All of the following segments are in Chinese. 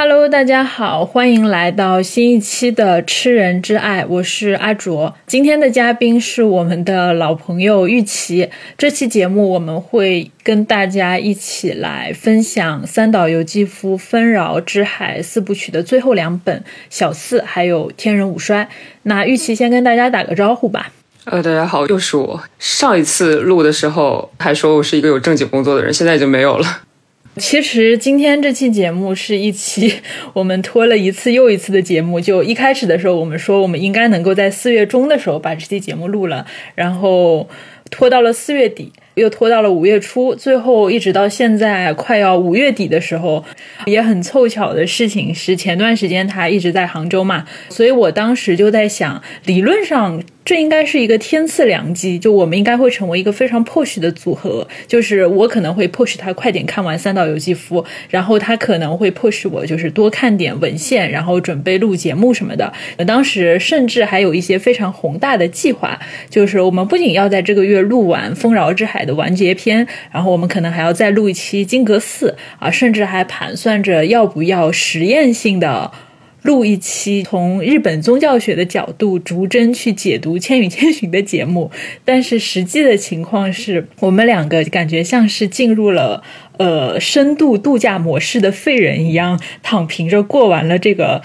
Hello，大家好，欢迎来到新一期的《吃人之爱》，我是阿卓。今天的嘉宾是我们的老朋友玉琪。这期节目我们会跟大家一起来分享三岛由纪夫《纷扰之海》四部曲的最后两本《小四》还有《天人五衰》。那玉琪先跟大家打个招呼吧。呃，大家好，又是我。上一次录的时候还说我是一个有正经工作的人，现在已经没有了。其实今天这期节目是一期 我们拖了一次又一次的节目。就一开始的时候，我们说我们应该能够在四月中的时候把这期节目录了，然后拖到了四月底，又拖到了五月初，最后一直到现在快要五月底的时候，也很凑巧的事情是前段时间他一直在杭州嘛，所以我当时就在想，理论上。这应该是一个天赐良机，就我们应该会成为一个非常 push 的组合。就是我可能会 push 他快点看完三岛由纪夫，然后他可能会 push 我，就是多看点文献，然后准备录节目什么的。当时甚至还有一些非常宏大的计划，就是我们不仅要在这个月录完《丰饶之海》的完结篇，然后我们可能还要再录一期《金阁寺》啊，甚至还盘算着要不要实验性的。录一期从日本宗教学的角度逐帧去解读《千与千寻》的节目，但是实际的情况是我们两个感觉像是进入了。呃，深度度假模式的废人一样躺平着过完了这个，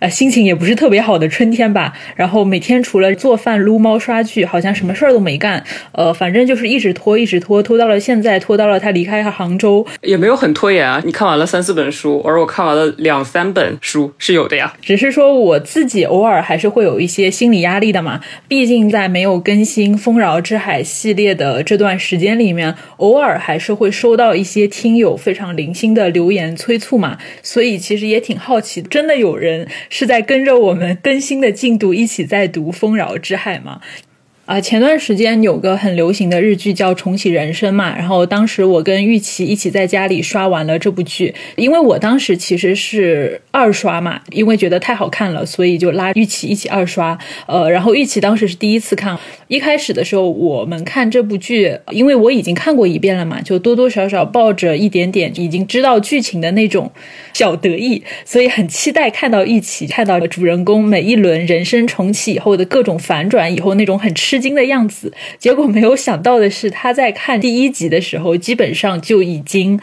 呃，心情也不是特别好的春天吧。然后每天除了做饭、撸猫、刷剧，好像什么事儿都没干。呃，反正就是一直拖，一直拖，拖到了现在，拖到了他离开杭州，也没有很拖延啊。你看完了三四本书，而我看完了两三本书是有的呀。只是说我自己偶尔还是会有一些心理压力的嘛。毕竟在没有更新《丰饶之海》系列的这段时间里面，偶尔还是会收到一些。听友非常零星的留言催促嘛，所以其实也挺好奇，真的有人是在跟着我们更新的进度一起在读《丰饶之海》吗？啊，前段时间有个很流行的日剧叫《重启人生》嘛，然后当时我跟玉琪一起在家里刷完了这部剧，因为我当时其实是二刷嘛，因为觉得太好看了，所以就拉玉琪一起二刷。呃，然后玉琪当时是第一次看，一开始的时候我们看这部剧，因为我已经看过一遍了嘛，就多多少少抱着一点点已经知道剧情的那种小得意，所以很期待看到一起看到主人公每一轮人生重启以后的各种反转，以后那种很吃吃。惊的样子，结果没有想到的是，他在看第一集的时候，基本上就已经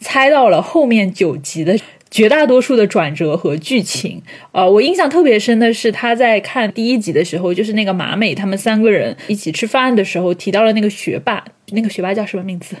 猜到了后面九集的绝大多数的转折和剧情。呃，我印象特别深的是，他在看第一集的时候，就是那个马美他们三个人一起吃饭的时候，提到了那个学霸，那个学霸叫什么名字？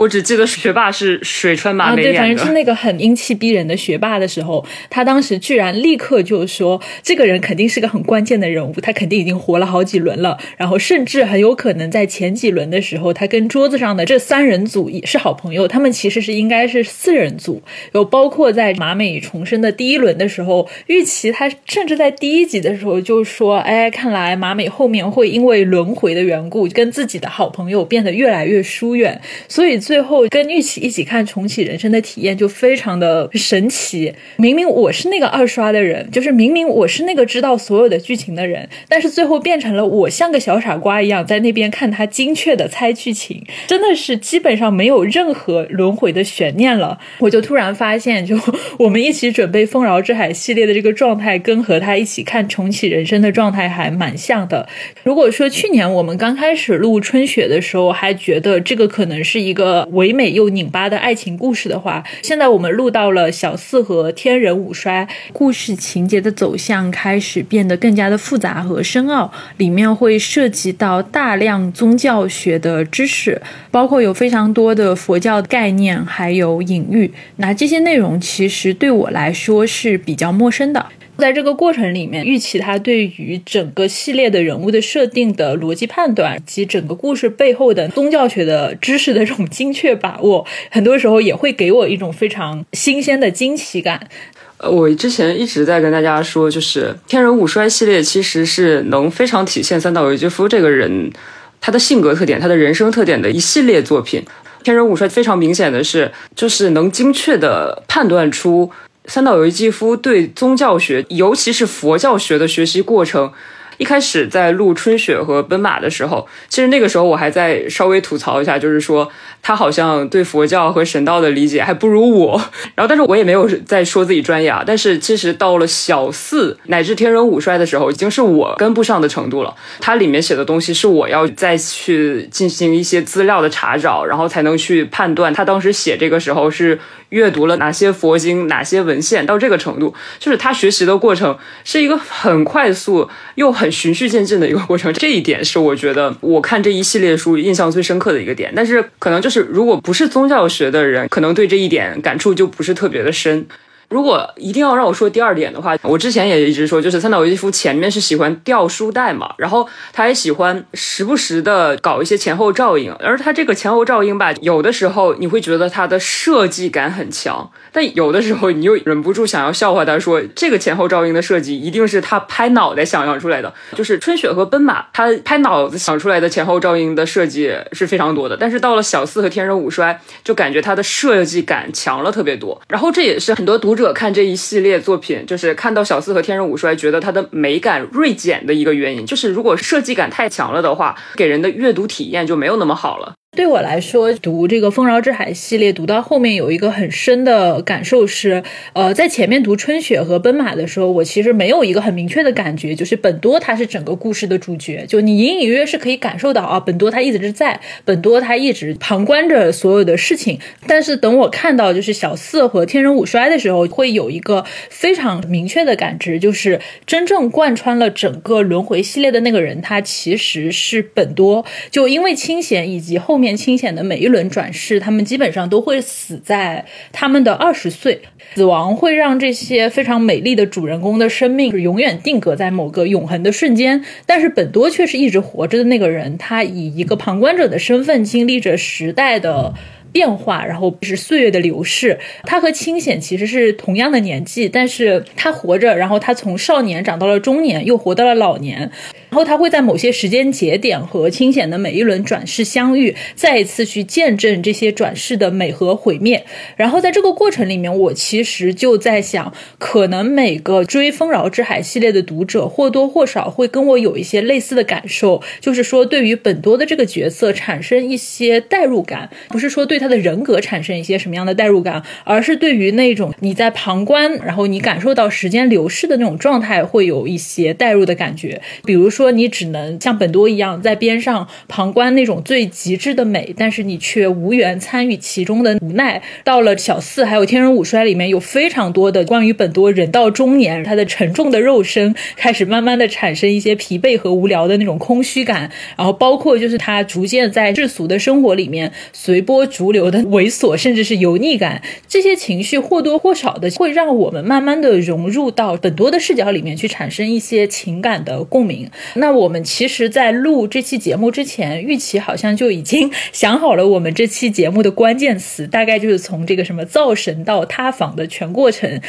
我只记得学霸是水川麻美演的，对，反正是那个很英气逼人的学霸的时候，他当时居然立刻就说，这个人肯定是个很关键的人物，他肯定已经活了好几轮了，然后甚至很有可能在前几轮的时候，他跟桌子上的这三人组也是好朋友，他们其实是应该是四人组，有包括在麻美重生的第一轮的时候，玉琪他甚至在第一集的时候就说，哎，看来麻美后面会因为轮回的缘故，跟自己的好朋友变得越来越疏远，所以。最后跟玉琪一起看重启人生的体验就非常的神奇。明明我是那个二刷的人，就是明明我是那个知道所有的剧情的人，但是最后变成了我像个小傻瓜一样在那边看他精确的猜剧情，真的是基本上没有任何轮回的悬念了。我就突然发现，就我们一起准备《丰饶之海》系列的这个状态，跟和他一起看重启人生的状态还蛮像的。如果说去年我们刚开始录春雪的时候，还觉得这个可能是一个。唯美又拧巴的爱情故事的话，现在我们录到了小四和天人五衰，故事情节的走向开始变得更加的复杂和深奥，里面会涉及到大量宗教学的知识，包括有非常多的佛教概念，还有隐喻。那这些内容其实对我来说是比较陌生的。在这个过程里面，玉琪他对于整个系列的人物的设定的逻辑判断，以及整个故事背后的宗教学的知识的这种精确把握，很多时候也会给我一种非常新鲜的惊奇感。呃，我之前一直在跟大家说，就是《天人五衰》系列其实是能非常体现三岛由纪夫这个人他的性格特点、他的人生特点的一系列作品。《天人五衰》非常明显的是，就是能精确的判断出。三岛由纪夫对宗教学，尤其是佛教学的学习过程，一开始在录春雪和奔马的时候，其实那个时候我还在稍微吐槽一下，就是说他好像对佛教和神道的理解还不如我。然后，但是我也没有在说自己专业啊。但是其实到了小四乃至天人五衰的时候，已经是我跟不上的程度了。它里面写的东西是我要再去进行一些资料的查找，然后才能去判断他当时写这个时候是。阅读了哪些佛经，哪些文献，到这个程度，就是他学习的过程是一个很快速又很循序渐进的一个过程。这一点是我觉得我看这一系列书印象最深刻的一个点。但是可能就是如果不是宗教学的人，可能对这一点感触就不是特别的深。如果一定要让我说第二点的话，我之前也一直说，就是三岛由纪夫前面是喜欢吊书袋嘛，然后他也喜欢时不时的搞一些前后照应，而他这个前后照应吧，有的时候你会觉得他的设计感很强，但有的时候你又忍不住想要笑话他说，这个前后照应的设计一定是他拍脑袋想象出来的。就是春雪和奔马，他拍脑子想出来的前后照应的设计是非常多的，但是到了小四和天人五衰，就感觉他的设计感强了特别多。然后这也是很多读者。者看这一系列作品，就是看到小四和天人五衰，觉得它的美感锐减的一个原因，就是如果设计感太强了的话，给人的阅读体验就没有那么好了。对我来说，读这个《丰饶之海》系列，读到后面有一个很深的感受是，呃，在前面读春雪和奔马的时候，我其实没有一个很明确的感觉，就是本多他是整个故事的主角，就你隐隐约约是可以感受到啊，本多他一直是在，本多他一直旁观着所有的事情。但是等我看到就是小四和天人五衰的时候，会有一个非常明确的感知，就是真正贯穿了整个轮回系列的那个人，他其实是本多。就因为清闲以及后。面清显的每一轮转世，他们基本上都会死在他们的二十岁。死亡会让这些非常美丽的主人公的生命是永远定格在某个永恒的瞬间。但是本多却是一直活着的那个人，他以一个旁观者的身份经历着时代的。变化，然后是岁月的流逝。他和清显其实是同样的年纪，但是他活着，然后他从少年长到了中年，又活到了老年。然后他会在某些时间节点和清显的每一轮转世相遇，再一次去见证这些转世的美和毁灭。然后在这个过程里面，我其实就在想，可能每个追《丰饶之海》系列的读者或多或少会跟我有一些类似的感受，就是说对于本多的这个角色产生一些代入感，不是说对。他的人格产生一些什么样的代入感，而是对于那种你在旁观，然后你感受到时间流逝的那种状态，会有一些代入的感觉。比如说，说你只能像本多一样在边上旁观那种最极致的美，但是你却无缘参与其中的无奈。到了小四还有天人五衰里面，有非常多的关于本多人到中年，他的沉重的肉身开始慢慢的产生一些疲惫和无聊的那种空虚感，然后包括就是他逐渐在世俗的生活里面随波逐。流的猥琐，甚至是油腻感，这些情绪或多或少的会让我们慢慢的融入到本多的视角里面去，产生一些情感的共鸣。那我们其实，在录这期节目之前，玉琪好像就已经 想好了我们这期节目的关键词，大概就是从这个什么造神到塌房的全过程。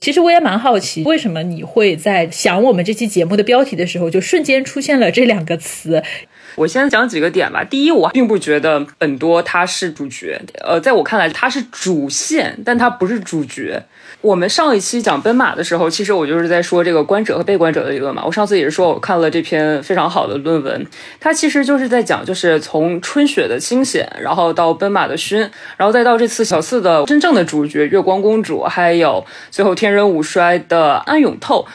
其实我也蛮好奇，为什么你会在想我们这期节目的标题的时候，就瞬间出现了这两个词？我先讲几个点吧。第一，我并不觉得本多他是主角，呃，在我看来他是主线，但他不是主角。我们上一期讲奔马的时候，其实我就是在说这个观者和被观者的理论嘛。我上次也是说我看了这篇非常好的论文，它其实就是在讲，就是从春雪的清险，然后到奔马的熏，然后再到这次小四的真正的主角月光公主，还有最后天人五衰的安永透。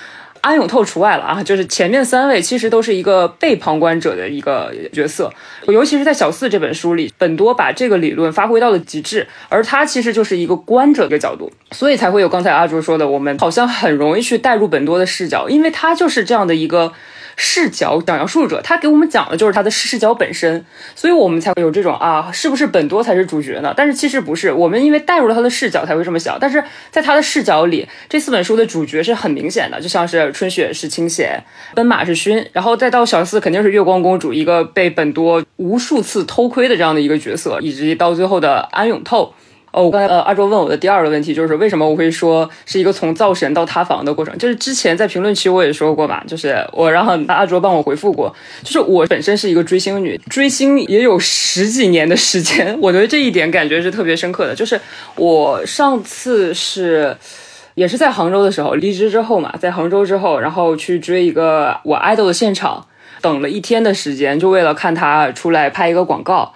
安永透除外了啊，就是前面三位其实都是一个被旁观者的一个角色，尤其是在小四这本书里，本多把这个理论发挥到了极致，而他其实就是一个观者的角度，所以才会有刚才阿卓说的，我们好像很容易去带入本多的视角，因为他就是这样的一个。视角讲述者，他给我们讲的就是他的视角本身，所以我们才会有这种啊，是不是本多才是主角呢？但是其实不是，我们因为带入了他的视角才会这么想。但是在他的视角里，这四本书的主角是很明显的，就像是春雪是清显，奔马是熏，然后再到小四肯定是月光公主，一个被本多无数次偷窥的这样的一个角色，以及到最后的安永透。哦，刚才呃，阿卓问我的第二个问题就是为什么我会说是一个从造神到塌房的过程？就是之前在评论区我也说过嘛，就是我让阿卓帮我回复过，就是我本身是一个追星女，追星也有十几年的时间，我觉得这一点感觉是特别深刻的。就是我上次是也是在杭州的时候离职之后嘛，在杭州之后，然后去追一个我爱豆的现场，等了一天的时间，就为了看他出来拍一个广告。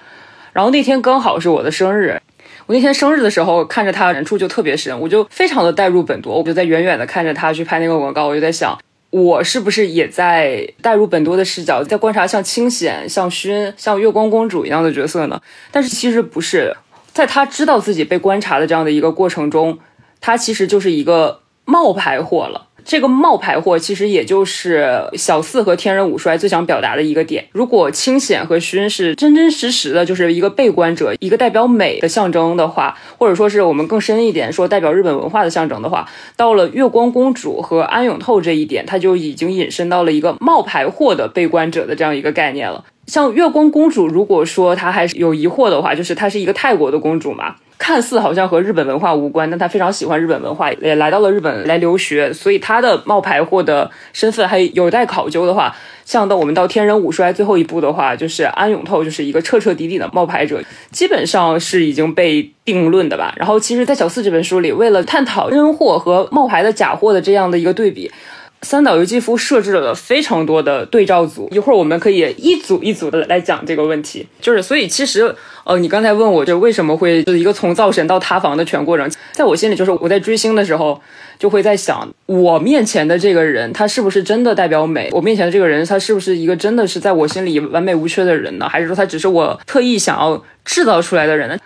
然后那天刚好是我的生日，我那天生日的时候看着他人畜就特别深，我就非常的带入本多，我就在远远的看着他去拍那个广告，我就在想，我是不是也在带入本多的视角，在观察像清显、像薰、像月光公主一样的角色呢？但是其实不是，在他知道自己被观察的这样的一个过程中，他其实就是一个冒牌货了。这个冒牌货其实也就是小四和天人五衰最想表达的一个点。如果清显和薰是真真实实的，就是一个被观者，一个代表美的象征的话，或者说是我们更深一点说代表日本文化的象征的话，到了月光公主和安永透这一点，它就已经引申到了一个冒牌货的被观者的这样一个概念了。像月光公主，如果说她还是有疑惑的话，就是她是一个泰国的公主嘛。看似好像和日本文化无关，但他非常喜欢日本文化，也来到了日本来留学，所以他的冒牌货的身份还有待考究的话，像到我们到天人五衰最后一步的话，就是安永透就是一个彻彻底底的冒牌者，基本上是已经被定论的吧。然后其实，在小四这本书里，为了探讨真货和冒牌的假货的这样的一个对比。三岛由纪夫设置了非常多的对照组，一会儿我们可以一组一组的来讲这个问题。就是，所以其实，呃，你刚才问我，就为什么会就是一个从造神到塌房的全过程，在我心里，就是我在追星的时候，就会在想，我面前的这个人，他是不是真的代表美？我面前的这个人，他是不是一个真的是在我心里完美无缺的人呢？还是说他只是我特意想要制造出来的人呢？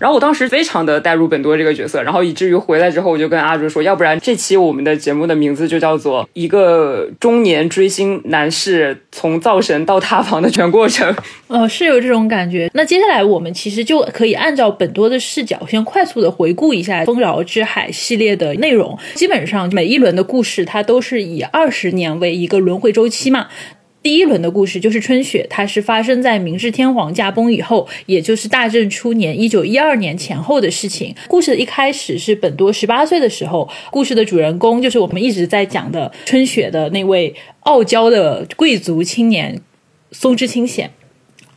然后我当时非常的带入本多这个角色，然后以至于回来之后，我就跟阿朱说，要不然这期我们的节目的名字就叫做一个中年追星男士从造神到塌房的全过程。哦，是有这种感觉。那接下来我们其实就可以按照本多的视角，先快速的回顾一下《丰饶之海》系列的内容。基本上每一轮的故事，它都是以二十年为一个轮回周期嘛。第一轮的故事就是春雪，它是发生在明治天皇驾崩以后，也就是大正初年一九一二年前后的事情。故事的一开始是本多十八岁的时候，故事的主人公就是我们一直在讲的春雪的那位傲娇的贵族青年松之清显。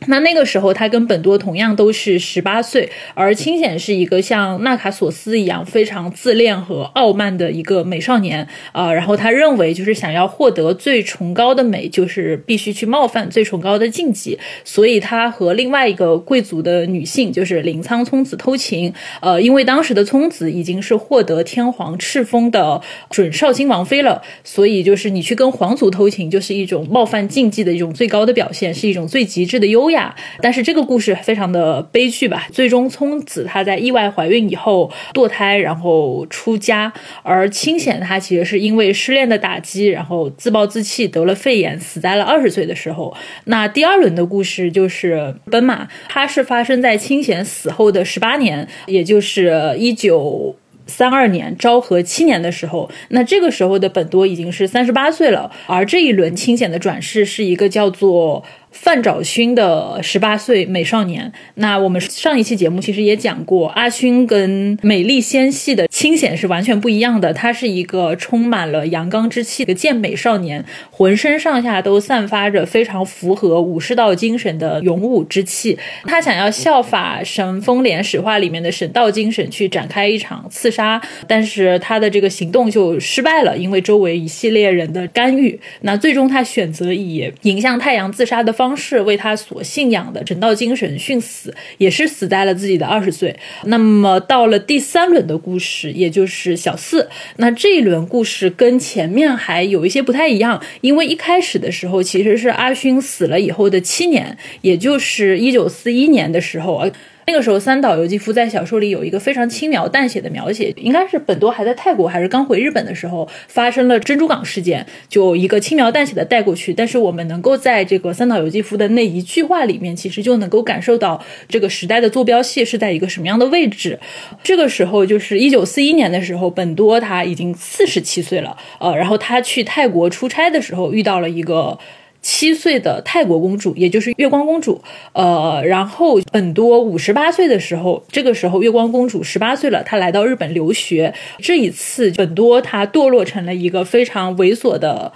那那个时候，他跟本多同样都是十八岁，而清显是一个像纳卡索斯一样非常自恋和傲慢的一个美少年啊。然后他认为，就是想要获得最崇高的美，就是必须去冒犯最崇高的禁忌。所以他和另外一个贵族的女性，就是林仓聪子偷情。呃，因为当时的聪子已经是获得天皇敕封的准少卿王妃了，所以就是你去跟皇族偷情，就是一种冒犯禁忌的一种最高的表现，是一种最极致的优。呀，但是这个故事非常的悲剧吧。最终，聪子她在意外怀孕以后堕胎，然后出家。而清显他其实是因为失恋的打击，然后自暴自弃，得了肺炎，死在了二十岁的时候。那第二轮的故事就是奔马，它是发生在清显死后的十八年，也就是一九三二年昭和七年的时候。那这个时候的本多已经是三十八岁了，而这一轮清显的转世是一个叫做。范找勋的十八岁美少年，那我们上一期节目其实也讲过，阿勋跟美丽纤细的清显是完全不一样的。他是一个充满了阳刚之气的健美少年，浑身上下都散发着非常符合武士道精神的勇武之气。他想要效法神风莲史话里面的神道精神去展开一场刺杀，但是他的这个行动就失败了，因为周围一系列人的干预。那最终他选择以迎向太阳自杀的方。方式为他所信仰的整道精神殉死，也是死在了自己的二十岁。那么到了第三轮的故事，也就是小四，那这一轮故事跟前面还有一些不太一样，因为一开始的时候其实是阿勋死了以后的七年，也就是一九四一年的时候。那个时候，三岛由纪夫在小说里有一个非常轻描淡写的描写，应该是本多还在泰国，还是刚回日本的时候发生了珍珠港事件，就一个轻描淡写的带过去。但是我们能够在这个三岛由纪夫的那一句话里面，其实就能够感受到这个时代的坐标系是在一个什么样的位置。这个时候就是一九四一年的时候，本多他已经四十七岁了，呃，然后他去泰国出差的时候遇到了一个。七岁的泰国公主，也就是月光公主，呃，然后很多五十八岁的时候，这个时候月光公主十八岁了，她来到日本留学。这一次，本多她堕落成了一个非常猥琐的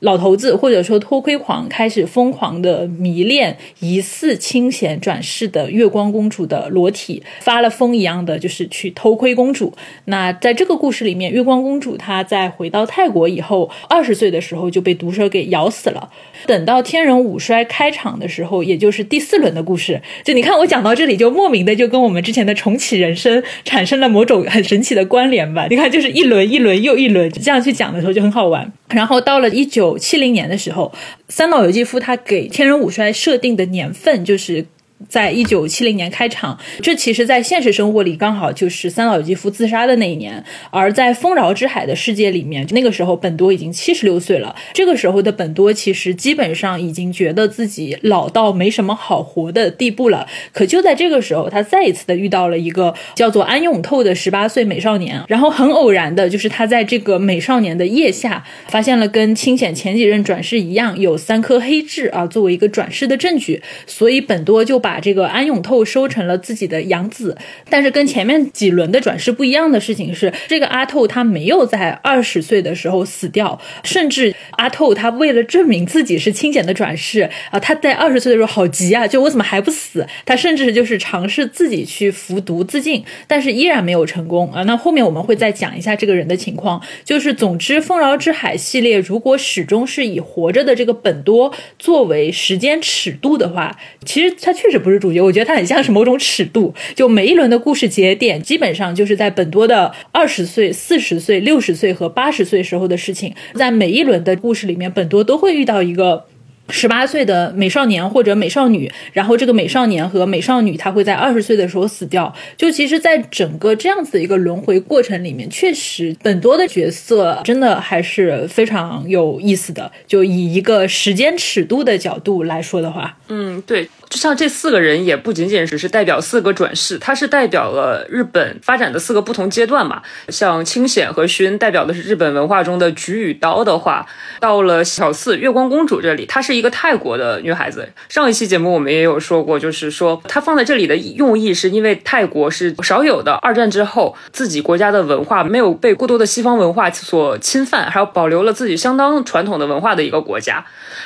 老头子或者说偷窥狂开始疯狂的迷恋疑似清闲转世的月光公主的裸体，发了疯一样的就是去偷窥公主。那在这个故事里面，月光公主她在回到泰国以后，二十岁的时候就被毒蛇给咬死了。等到天人五衰开场的时候，也就是第四轮的故事，就你看我讲到这里，就莫名的就跟我们之前的重启人生产生了某种很神奇的关联吧？你看，就是一轮一轮又一轮这样去讲的时候就很好玩。然后到了一九七零年的时候，三岛由纪夫他给天人五衰设定的年份就是。在一九七零年开场，这其实，在现实生活里刚好就是三岛由纪夫自杀的那一年。而在《丰饶之海》的世界里面，那个时候本多已经七十六岁了。这个时候的本多其实基本上已经觉得自己老到没什么好活的地步了。可就在这个时候，他再一次的遇到了一个叫做安永透的十八岁美少年。然后很偶然的，就是他在这个美少年的腋下发现了跟清显前几任转世一样有三颗黑痣啊，作为一个转世的证据。所以本多就把把这个安永透收成了自己的养子，但是跟前面几轮的转世不一样的事情是，这个阿透他没有在二十岁的时候死掉，甚至阿透他为了证明自己是清简的转世啊，他在二十岁的时候好急啊，就我怎么还不死？他甚至就是尝试自己去服毒自尽，但是依然没有成功啊。那后面我们会再讲一下这个人的情况。就是总之，《丰饶之海》系列如果始终是以活着的这个本多作为时间尺度的话，其实他确实。不是主角，我觉得它很像是某种尺度，就每一轮的故事节点，基本上就是在本多的二十岁、四十岁、六十岁和八十岁时候的事情，在每一轮的故事里面，本多都会遇到一个。十八岁的美少年或者美少女，然后这个美少年和美少女，他会在二十岁的时候死掉。就其实，在整个这样子的一个轮回过程里面，确实很多的角色真的还是非常有意思的。就以一个时间尺度的角度来说的话，嗯，对，就像这四个人也不仅仅只是代表四个转世，它是代表了日本发展的四个不同阶段嘛。像清显和薰代表的是日本文化中的菊与刀的话，到了小四月光公主这里，她是一。一个泰国的女孩子，上一期节目我们也有说过，就是说她放在这里的用意，是因为泰国是少有的二战之后自己国家的文化没有被过多的西方文化所侵犯，还有保留了自己相当传统的文化的一个国家。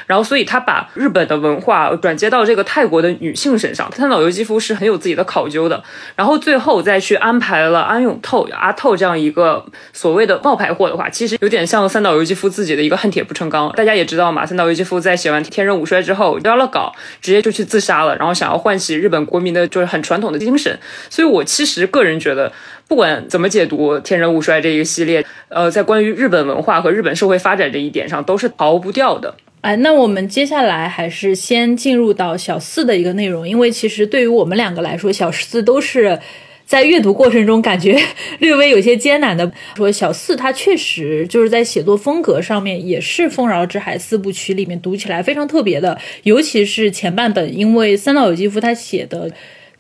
然后，所以她把日本的文化转接到这个泰国的女性身上。三岛由纪夫是很有自己的考究的。然后最后再去安排了安永透、阿透这样一个所谓的冒牌货的话，其实有点像三岛由纪夫自己的一个恨铁不成钢。大家也知道嘛，三岛由纪夫在写完。天人五衰之后交了稿，直接就去自杀了，然后想要唤起日本国民的就是很传统的精神。所以我其实个人觉得，不管怎么解读天人五衰这一个系列，呃，在关于日本文化和日本社会发展这一点上，都是逃不掉的。哎，那我们接下来还是先进入到小四的一个内容，因为其实对于我们两个来说，小四都是。在阅读过程中，感觉 略微有些艰难的。说小四他确实就是在写作风格上面，也是《丰饶之海》四部曲里面读起来非常特别的，尤其是前半本，因为三岛由纪夫他写的。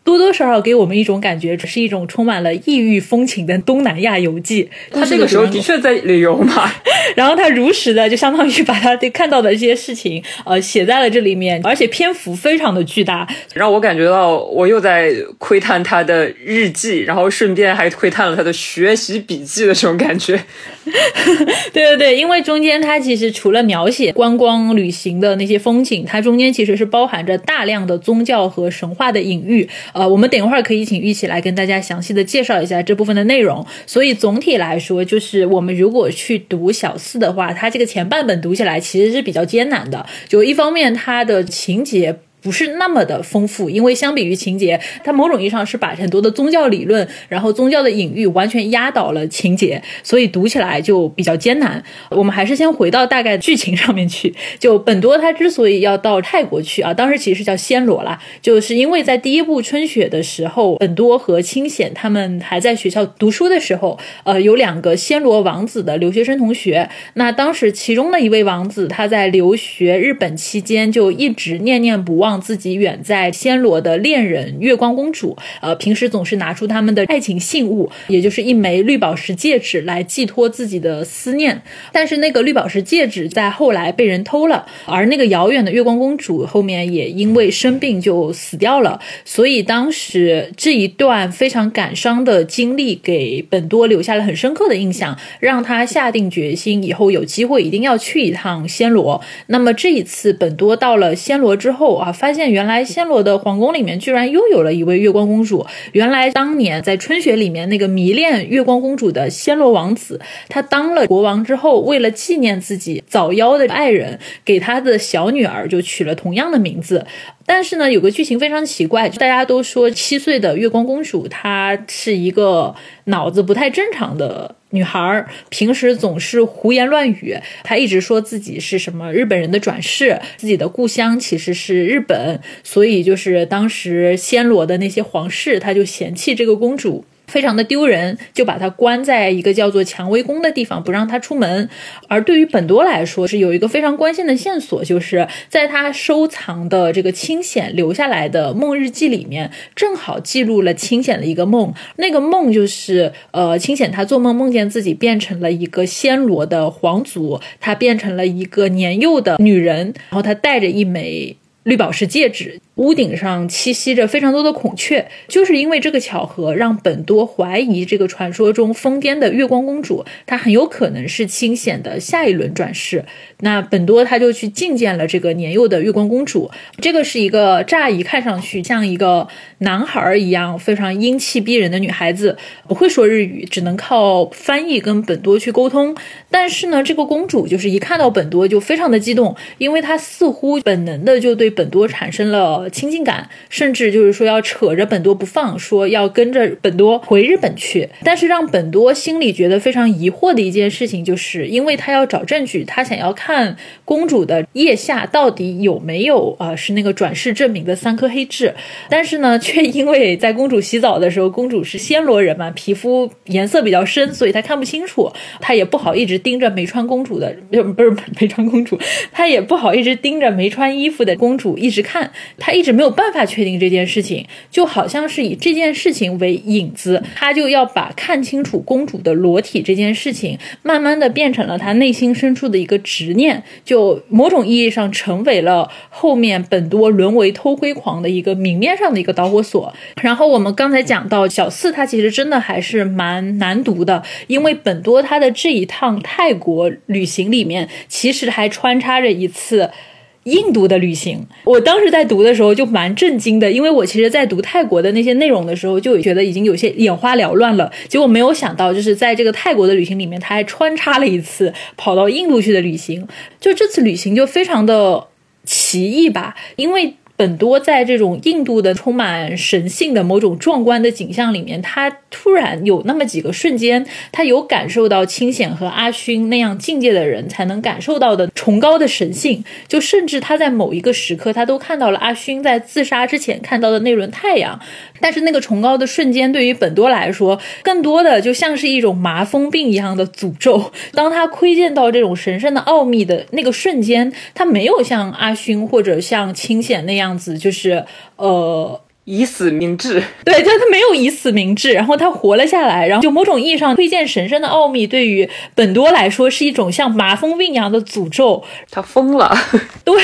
多多少少给我们一种感觉，只是一种充满了异域风情的东南亚游记。他那个时候的确在旅游嘛，然后他如实的就相当于把他看到的这些事情，呃，写在了这里面，而且篇幅非常的巨大，让我感觉到我又在窥探他的日记，然后顺便还窥探了他的学习笔记的这种感觉。对对对，因为中间它其实除了描写观光旅行的那些风景，它中间其实是包含着大量的宗教和神话的隐喻。呃，我们等一会儿可以请玉起来跟大家详细的介绍一下这部分的内容。所以总体来说，就是我们如果去读小四的话，它这个前半本读起来其实是比较艰难的。就一方面，它的情节。不是那么的丰富，因为相比于情节，它某种意义上是把很多的宗教理论，然后宗教的隐喻完全压倒了情节，所以读起来就比较艰难。我们还是先回到大概剧情上面去。就本多他之所以要到泰国去啊，当时其实叫暹罗啦，就是因为在第一部春雪的时候，本多和清显他们还在学校读书的时候，呃，有两个暹罗王子的留学生同学。那当时其中的一位王子他在留学日本期间就一直念念不忘。望自己远在暹罗的恋人月光公主，呃，平时总是拿出他们的爱情信物，也就是一枚绿宝石戒指来寄托自己的思念。但是那个绿宝石戒指在后来被人偷了，而那个遥远的月光公主后面也因为生病就死掉了。所以当时这一段非常感伤的经历给本多留下了很深刻的印象，让他下定决心以后有机会一定要去一趟暹罗。那么这一次本多到了暹罗之后啊，发现原来暹罗的皇宫里面居然又有了一位月光公主。原来当年在春雪里面那个迷恋月光公主的暹罗王子，他当了国王之后，为了纪念自己早夭的爱人，给他的小女儿就取了同样的名字。但是呢，有个剧情非常奇怪，大家都说七岁的月光公主她是一个脑子不太正常的女孩，平时总是胡言乱语。她一直说自己是什么日本人的转世，自己的故乡其实是日本，所以就是当时暹罗的那些皇室，他就嫌弃这个公主。非常的丢人，就把他关在一个叫做蔷薇宫的地方，不让他出门。而对于本多来说，是有一个非常关键的线索，就是在他收藏的这个清显留下来的梦日记里面，正好记录了清显的一个梦。那个梦就是，呃，清显他做梦梦见自己变成了一个暹罗的皇族，他变成了一个年幼的女人，然后他戴着一枚绿宝石戒指。屋顶上栖息着非常多的孔雀，就是因为这个巧合，让本多怀疑这个传说中疯癫的月光公主，她很有可能是清显的下一轮转世。那本多他就去觐见了这个年幼的月光公主，这个是一个乍一看上去像一个男孩一样非常英气逼人的女孩子，不会说日语，只能靠翻译跟本多去沟通。但是呢，这个公主就是一看到本多就非常的激动，因为她似乎本能的就对本多产生了。亲近感，甚至就是说要扯着本多不放，说要跟着本多回日本去。但是让本多心里觉得非常疑惑的一件事情，就是因为他要找证据，他想要看公主的腋下到底有没有啊是那个转世证明的三颗黑痣。但是呢，却因为在公主洗澡的时候，公主是暹罗人嘛，皮肤颜色比较深，所以他看不清楚，他也不好一直盯着没穿公主的，不是没穿公主，他也不好一直盯着没穿衣服的公主一直看，他。一直没有办法确定这件事情，就好像是以这件事情为引子，他就要把看清楚公主的裸体这件事情，慢慢的变成了他内心深处的一个执念，就某种意义上成为了后面本多沦为偷窥狂的一个明面上的一个导火索。然后我们刚才讲到小四，他其实真的还是蛮难读的，因为本多他的这一趟泰国旅行里面，其实还穿插着一次。印度的旅行，我当时在读的时候就蛮震惊的，因为我其实，在读泰国的那些内容的时候，就觉得已经有些眼花缭乱了。结果没有想到，就是在这个泰国的旅行里面，他还穿插了一次跑到印度去的旅行。就这次旅行就非常的奇异吧，因为。本多在这种印度的充满神性的某种壮观的景象里面，他突然有那么几个瞬间，他有感受到清显和阿勋那样境界的人才能感受到的崇高的神性。就甚至他在某一个时刻，他都看到了阿勋在自杀之前看到的那轮太阳。但是那个崇高的瞬间，对于本多来说，更多的就像是一种麻风病一样的诅咒。当他窥见到这种神圣的奥秘的那个瞬间，他没有像阿勋或者像清显那样。样子就是，呃。以死明志，对，就他没有以死明志，然后他活了下来，然后就某种意义上推荐神圣的奥秘，对于本多来说是一种像麻风病一样的诅咒。他疯了，对，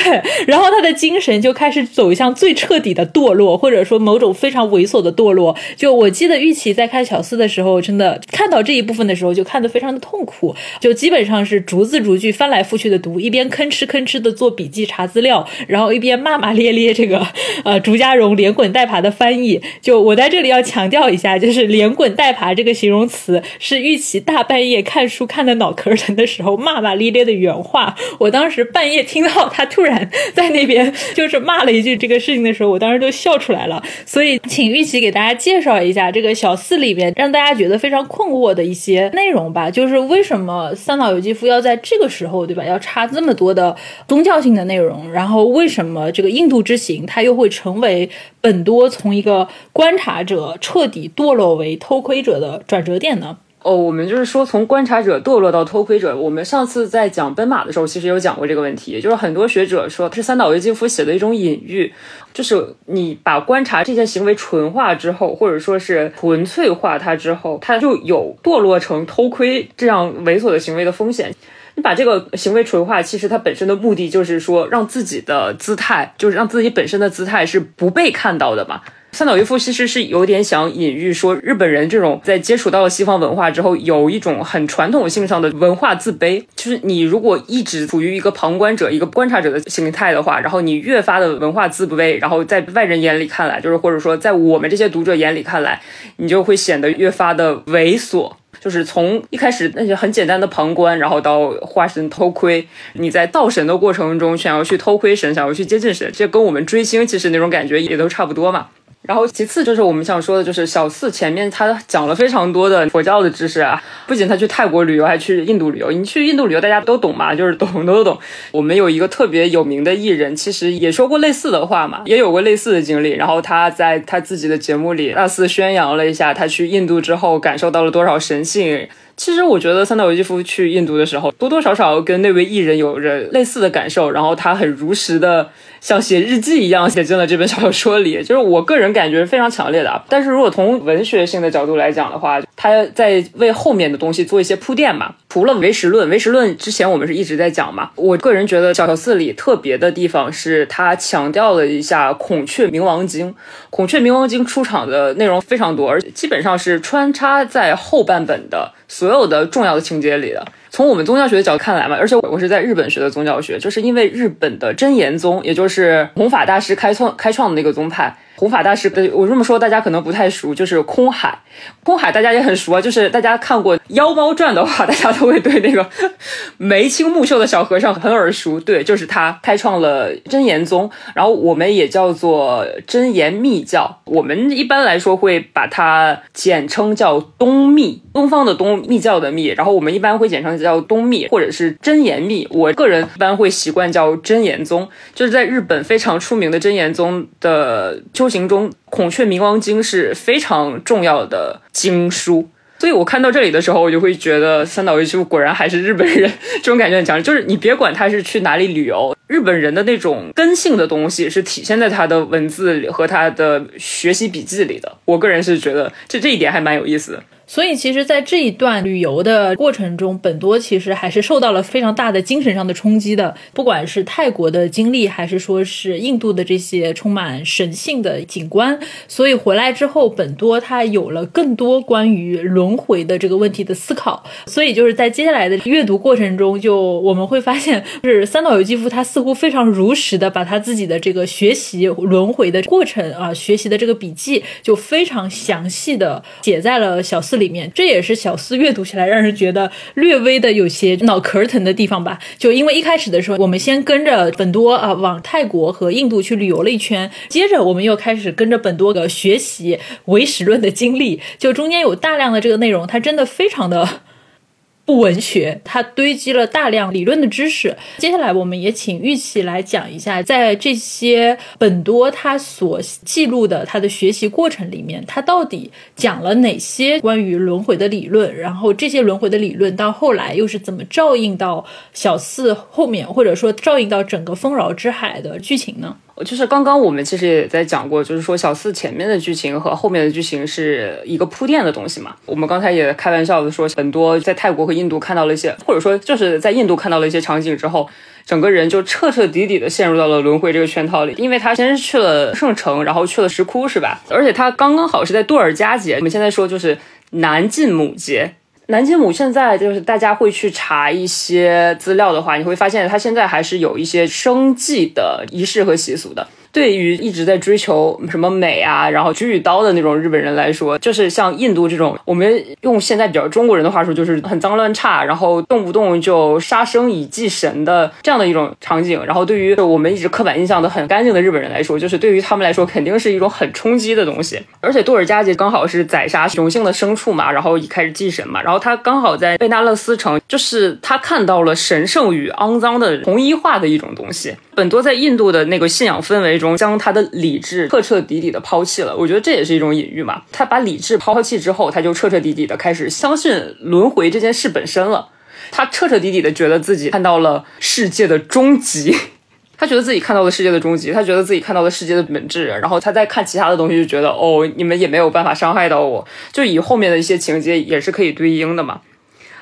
然后他的精神就开始走向最彻底的堕落，或者说某种非常猥琐的堕落。就我记得玉琪在看小四的时候，真的看到这一部分的时候，就看得非常的痛苦，就基本上是逐字逐句翻来覆去的读，一边吭哧吭哧的做笔记查资料，然后一边骂骂咧咧这个呃竹家荣连滚带。爬的翻译，就我在这里要强调一下，就是“连滚带爬”这个形容词是玉琪大半夜看书看的脑壳疼的时候骂骂咧咧的原话。我当时半夜听到他突然在那边就是骂了一句这个事情的时候，我当时就笑出来了。所以，请玉琪给大家介绍一下这个小四里面让大家觉得非常困惑的一些内容吧。就是为什么三岛由纪夫要在这个时候，对吧？要插这么多的宗教性的内容？然后为什么这个印度之行它又会成为本多？从一个观察者彻底堕落为偷窥者的转折点呢？哦，我们就是说从观察者堕落到偷窥者。我们上次在讲奔马的时候，其实有讲过这个问题，就是很多学者说是三岛由纪夫写的一种隐喻，就是你把观察这件行为纯化之后，或者说是纯粹化它之后，它就有堕落成偷窥这样猥琐的行为的风险。你把这个行为纯化，其实它本身的目的就是说，让自己的姿态，就是让自己本身的姿态是不被看到的嘛。三岛由夫其实是有点想隐喻说，日本人这种在接触到了西方文化之后，有一种很传统性上的文化自卑。就是你如果一直处于一个旁观者、一个观察者的形态的话，然后你越发的文化自卑，然后在外人眼里看来，就是或者说在我们这些读者眼里看来，你就会显得越发的猥琐。就是从一开始那些很简单的旁观，然后到化身偷窥，你在盗神的过程中想要去偷窥神，想要去接近神，这跟我们追星其实那种感觉也都差不多嘛。然后其次就是我们想说的，就是小四前面他讲了非常多的佛教的知识啊，不仅他去泰国旅游，还去印度旅游。你去印度旅游，大家都懂嘛，就是懂都懂。我们有一个特别有名的艺人，其实也说过类似的话嘛，也有过类似的经历。然后他在他自己的节目里大肆宣扬了一下，他去印度之后感受到了多少神性。其实我觉得三岛由纪夫去印度的时候，多多少少跟那位艺人有着类似的感受。然后他很如实的。像写日记一样写进了这本小说里，就是我个人感觉非常强烈的。但是如果从文学性的角度来讲的话，他在为后面的东西做一些铺垫嘛。除了唯实论，唯实论之前我们是一直在讲嘛。我个人觉得小四里特别的地方是他强调了一下《孔雀明王经》。《孔雀明王经》出场的内容非常多，而且基本上是穿插在后半本的所有的重要的情节里的。从我们宗教学的角度看来嘛，而且我是在日本学的宗教学，就是因为日本的真言宗，也就是弘法大师开创开创的那个宗派。弘法大师，我这么说大家可能不太熟，就是空海。空海大家也很熟啊，就是大家看过《妖猫传》的话，大家都会对那个眉清目秀的小和尚很耳熟。对，就是他开创了真言宗，然后我们也叫做真言密教。我们一般来说会把它简称叫东密，东方的东，密教的密。然后我们一般会简称叫东密，或者是真言密。我个人一般会习惯叫真言宗，就是在日本非常出名的真言宗的就。行中，《孔雀明王经》是非常重要的经书，所以我看到这里的时候，我就会觉得三岛由纪夫果然还是日本人，这种感觉很强。就是你别管他是去哪里旅游，日本人的那种根性的东西是体现在他的文字和他的学习笔记里的。我个人是觉得这这一点还蛮有意思的。所以，其实，在这一段旅游的过程中，本多其实还是受到了非常大的精神上的冲击的。不管是泰国的经历，还是说是印度的这些充满神性的景观，所以回来之后，本多他有了更多关于轮回的这个问题的思考。所以，就是在接下来的阅读过程中，就我们会发现，是三岛由纪夫他似乎非常如实的把他自己的这个学习轮回的过程啊，学习的这个笔记，就非常详细的写在了小四。里面，这也是小四阅读起来让人觉得略微的有些脑壳疼的地方吧。就因为一开始的时候，我们先跟着本多啊往泰国和印度去旅游了一圈，接着我们又开始跟着本多的学习唯识论的经历，就中间有大量的这个内容，它真的非常的。文学，它堆积了大量理论的知识。接下来，我们也请玉琪来讲一下，在这些本多他所记录的他的学习过程里面，他到底讲了哪些关于轮回的理论？然后，这些轮回的理论到后来又是怎么照应到小四后面，或者说照应到整个丰饶之海的剧情呢？就是刚刚我们其实也在讲过，就是说小四前面的剧情和后面的剧情是一个铺垫的东西嘛。我们刚才也开玩笑的说，很多在泰国和印印度看到了一些，或者说就是在印度看到了一些场景之后，整个人就彻彻底底的陷入到了轮回这个圈套里。因为他先是去了圣城，然后去了石窟，是吧？而且他刚刚好是在杜尔加节，我们现在说就是南晋母节。南京母现在就是大家会去查一些资料的话，你会发现它现在还是有一些生祭的仪式和习俗的。对于一直在追求什么美啊，然后举举刀的那种日本人来说，就是像印度这种，我们用现在比较中国人的话说，就是很脏乱差，然后动不动就杀生以祭神的这样的一种场景。然后对于我们一直刻板印象的很干净的日本人来说，就是对于他们来说肯定是一种很冲击的东西。而且杜尔加节刚好是宰杀雄性的牲畜嘛，然后一开始祭神嘛，然后他刚好在贝纳勒斯城，就是他看到了神圣与肮脏的同一化的一种东西。本多在印度的那个信仰氛围。中将他的理智彻彻底底的抛弃了。我觉得这也是一种隐喻嘛。他把理智抛弃之后，他就彻彻底底的开始相信轮回这件事本身了。他彻彻底底的觉得自己看到了世界的终极，他觉得自己看到了世界的终极，他觉得自己看到了世界的本质。然后他在看其他的东西，就觉得哦，你们也没有办法伤害到我。就以后面的一些情节也是可以对应的嘛。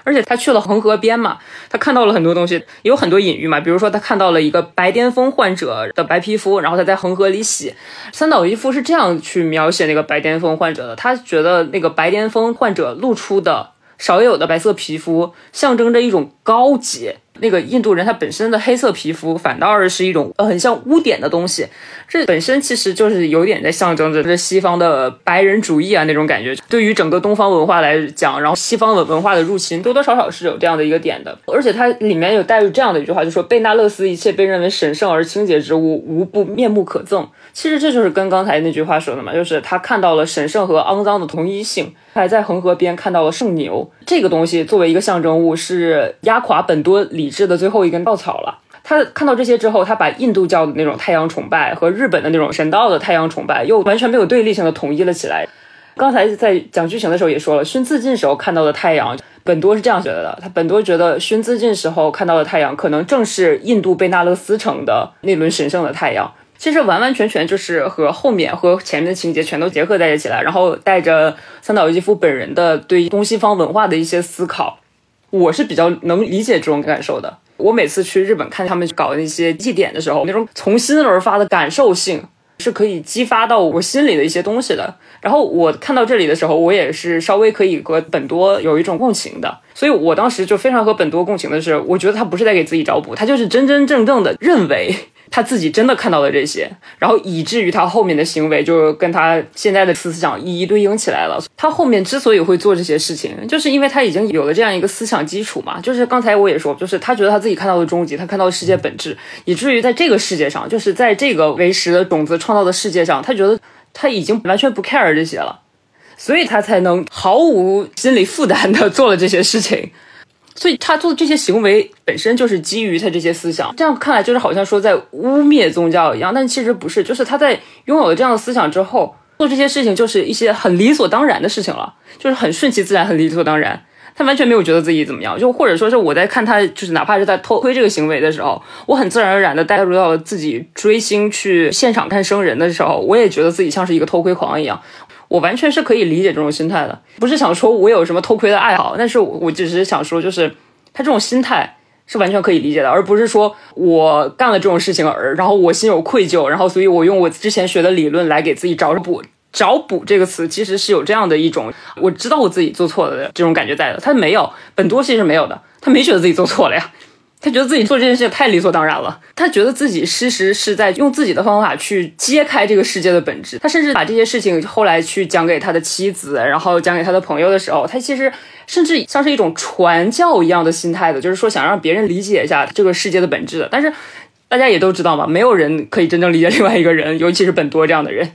而且他去了恒河边嘛，他看到了很多东西，有很多隐喻嘛。比如说，他看到了一个白癜风患者的白皮肤，然后他在恒河里洗。三岛一夫是这样去描写那个白癜风患者的，他觉得那个白癜风患者露出的少有的白色皮肤，象征着一种高级。那个印度人他本身的黑色皮肤，反倒是一种很像污点的东西。这本身其实就是有点在象征着这西方的白人主义啊那种感觉。对于整个东方文化来讲，然后西方文文化的入侵多多少少是有这样的一个点的。而且它里面有带入这样的一句话，就说贝纳勒斯一切被认为神圣而清洁之物，无不面目可憎。其实这就是跟刚才那句话说的嘛，就是他看到了神圣和肮脏的同一性。还在恒河边看到了圣牛这个东西，作为一个象征物，是压垮本多理智的最后一根稻草了。他看到这些之后，他把印度教的那种太阳崇拜和日本的那种神道的太阳崇拜又完全没有对立性的统一了起来。刚才在讲剧情的时候也说了，熏自尽时候看到的太阳，本多是这样觉得的。他本多觉得熏自尽时候看到的太阳，可能正是印度贝纳勒斯城的那轮神圣的太阳。其实完完全全就是和后面和前面的情节全都结合在一起了，然后带着三岛由纪夫本人的对东西方文化的一些思考，我是比较能理解这种感受的。我每次去日本看他们搞那些祭典的时候，那种从心而发的感受性是可以激发到我心里的一些东西的。然后我看到这里的时候，我也是稍微可以和本多有一种共情的。所以我当时就非常和本多共情的是，我觉得他不是在给自己找补，他就是真真正正的认为。他自己真的看到了这些，然后以至于他后面的行为就跟他现在的思想一一对应起来了。他后面之所以会做这些事情，就是因为他已经有了这样一个思想基础嘛。就是刚才我也说，就是他觉得他自己看到了终极，他看到了世界本质，以至于在这个世界上，就是在这个为食的种子创造的世界上，他觉得他已经完全不 care 这些了，所以他才能毫无心理负担的做了这些事情。所以他做的这些行为本身就是基于他这些思想，这样看来就是好像说在污蔑宗教一样，但其实不是，就是他在拥有了这样的思想之后，做这些事情就是一些很理所当然的事情了，就是很顺其自然，很理所当然。他完全没有觉得自己怎么样，就或者说是我在看他，就是哪怕是在偷窥这个行为的时候，我很自然而然的带入到了自己追星去现场看生人的时候，我也觉得自己像是一个偷窥狂一样。我完全是可以理解这种心态的，不是想说我有什么偷窥的爱好，但是我只是想说，就是他这种心态是完全可以理解的，而不是说我干了这种事情而然后我心有愧疚，然后所以我用我之前学的理论来给自己找补。找补这个词其实是有这样的一种，我知道我自己做错了的这种感觉在的，他没有，本多其实没有的，他没觉得自己做错了呀。他觉得自己做这件事情太理所当然了，他觉得自己其实是在用自己的方法去揭开这个世界的本质。他甚至把这些事情后来去讲给他的妻子，然后讲给他的朋友的时候，他其实甚至像是一种传教一样的心态的，就是说想让别人理解一下这个世界的本质的。但是大家也都知道嘛，没有人可以真正理解另外一个人，尤其是本多这样的人。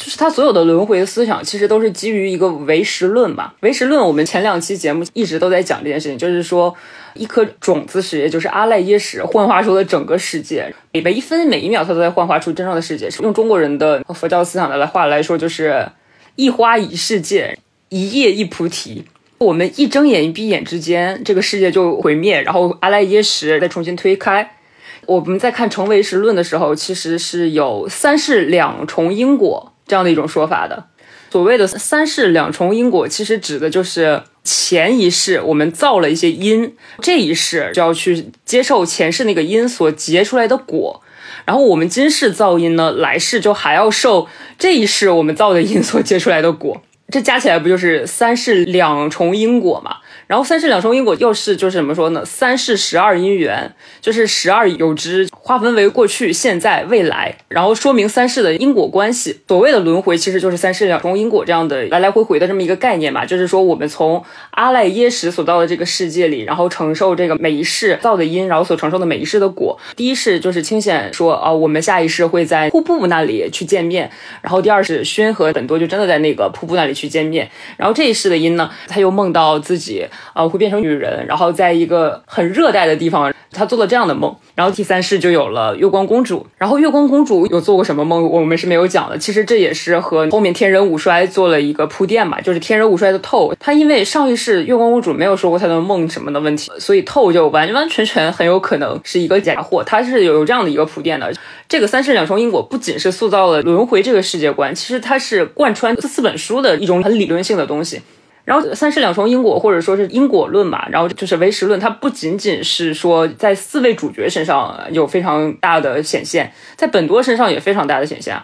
就是他所有的轮回的思想，其实都是基于一个唯识论嘛。唯识论，我们前两期节目一直都在讲这件事情，就是说，一颗种子石，也就是阿赖耶识，幻化出了整个世界。每一分每一秒，它都在幻化出真正的世界。用中国人的佛教思想的话来说，就是一花一世界，一叶一菩提。我们一睁眼一闭眼之间，这个世界就毁灭，然后阿赖耶识再重新推开。我们在看成唯识论的时候，其实是有三世两重因果。这样的一种说法的，所谓的三世两重因果，其实指的就是前一世我们造了一些因，这一世就要去接受前世那个因所结出来的果，然后我们今世造因呢，来世就还要受这一世我们造的因所结出来的果，这加起来不就是三世两重因果吗？然后三世两重因果又是就是怎么说呢？三世十二因缘，就是十二有之，划分为过去、现在、未来，然后说明三世的因果关系。所谓的轮回，其实就是三世两重因果这样的来来回回的这么一个概念嘛。就是说，我们从阿赖耶识所到的这个世界里，然后承受这个每一世造的因，然后所承受的每一世的果。第一世就是清显说啊，我们下一世会在瀑布那里去见面。然后第二世宣和本多就真的在那个瀑布那里去见面。然后这一世的因呢，他又梦到自己啊会变成女人，然后在一个很热带的地方，他做了这样的梦。然后第三世就有了月光公主。然后月光公主有做过什么梦，我们是没有讲的。其实这也是和后面天人五衰做了一个铺垫嘛，就是天人五衰的透，他因为上一世月光公主没有说过她的梦什么的问题，所以透就完完全全很有可能是一个假货。他是有这样的一个铺垫的。这个三世两重因果不仅是塑造了轮回这个世界观，其实它是贯穿这四本书的一种很理论性的东西。然后三世两重因果，或者说是因果论吧，然后就是唯识论，它不仅仅是说在四位主角身上有非常大的显现，在本多身上也非常大的显现。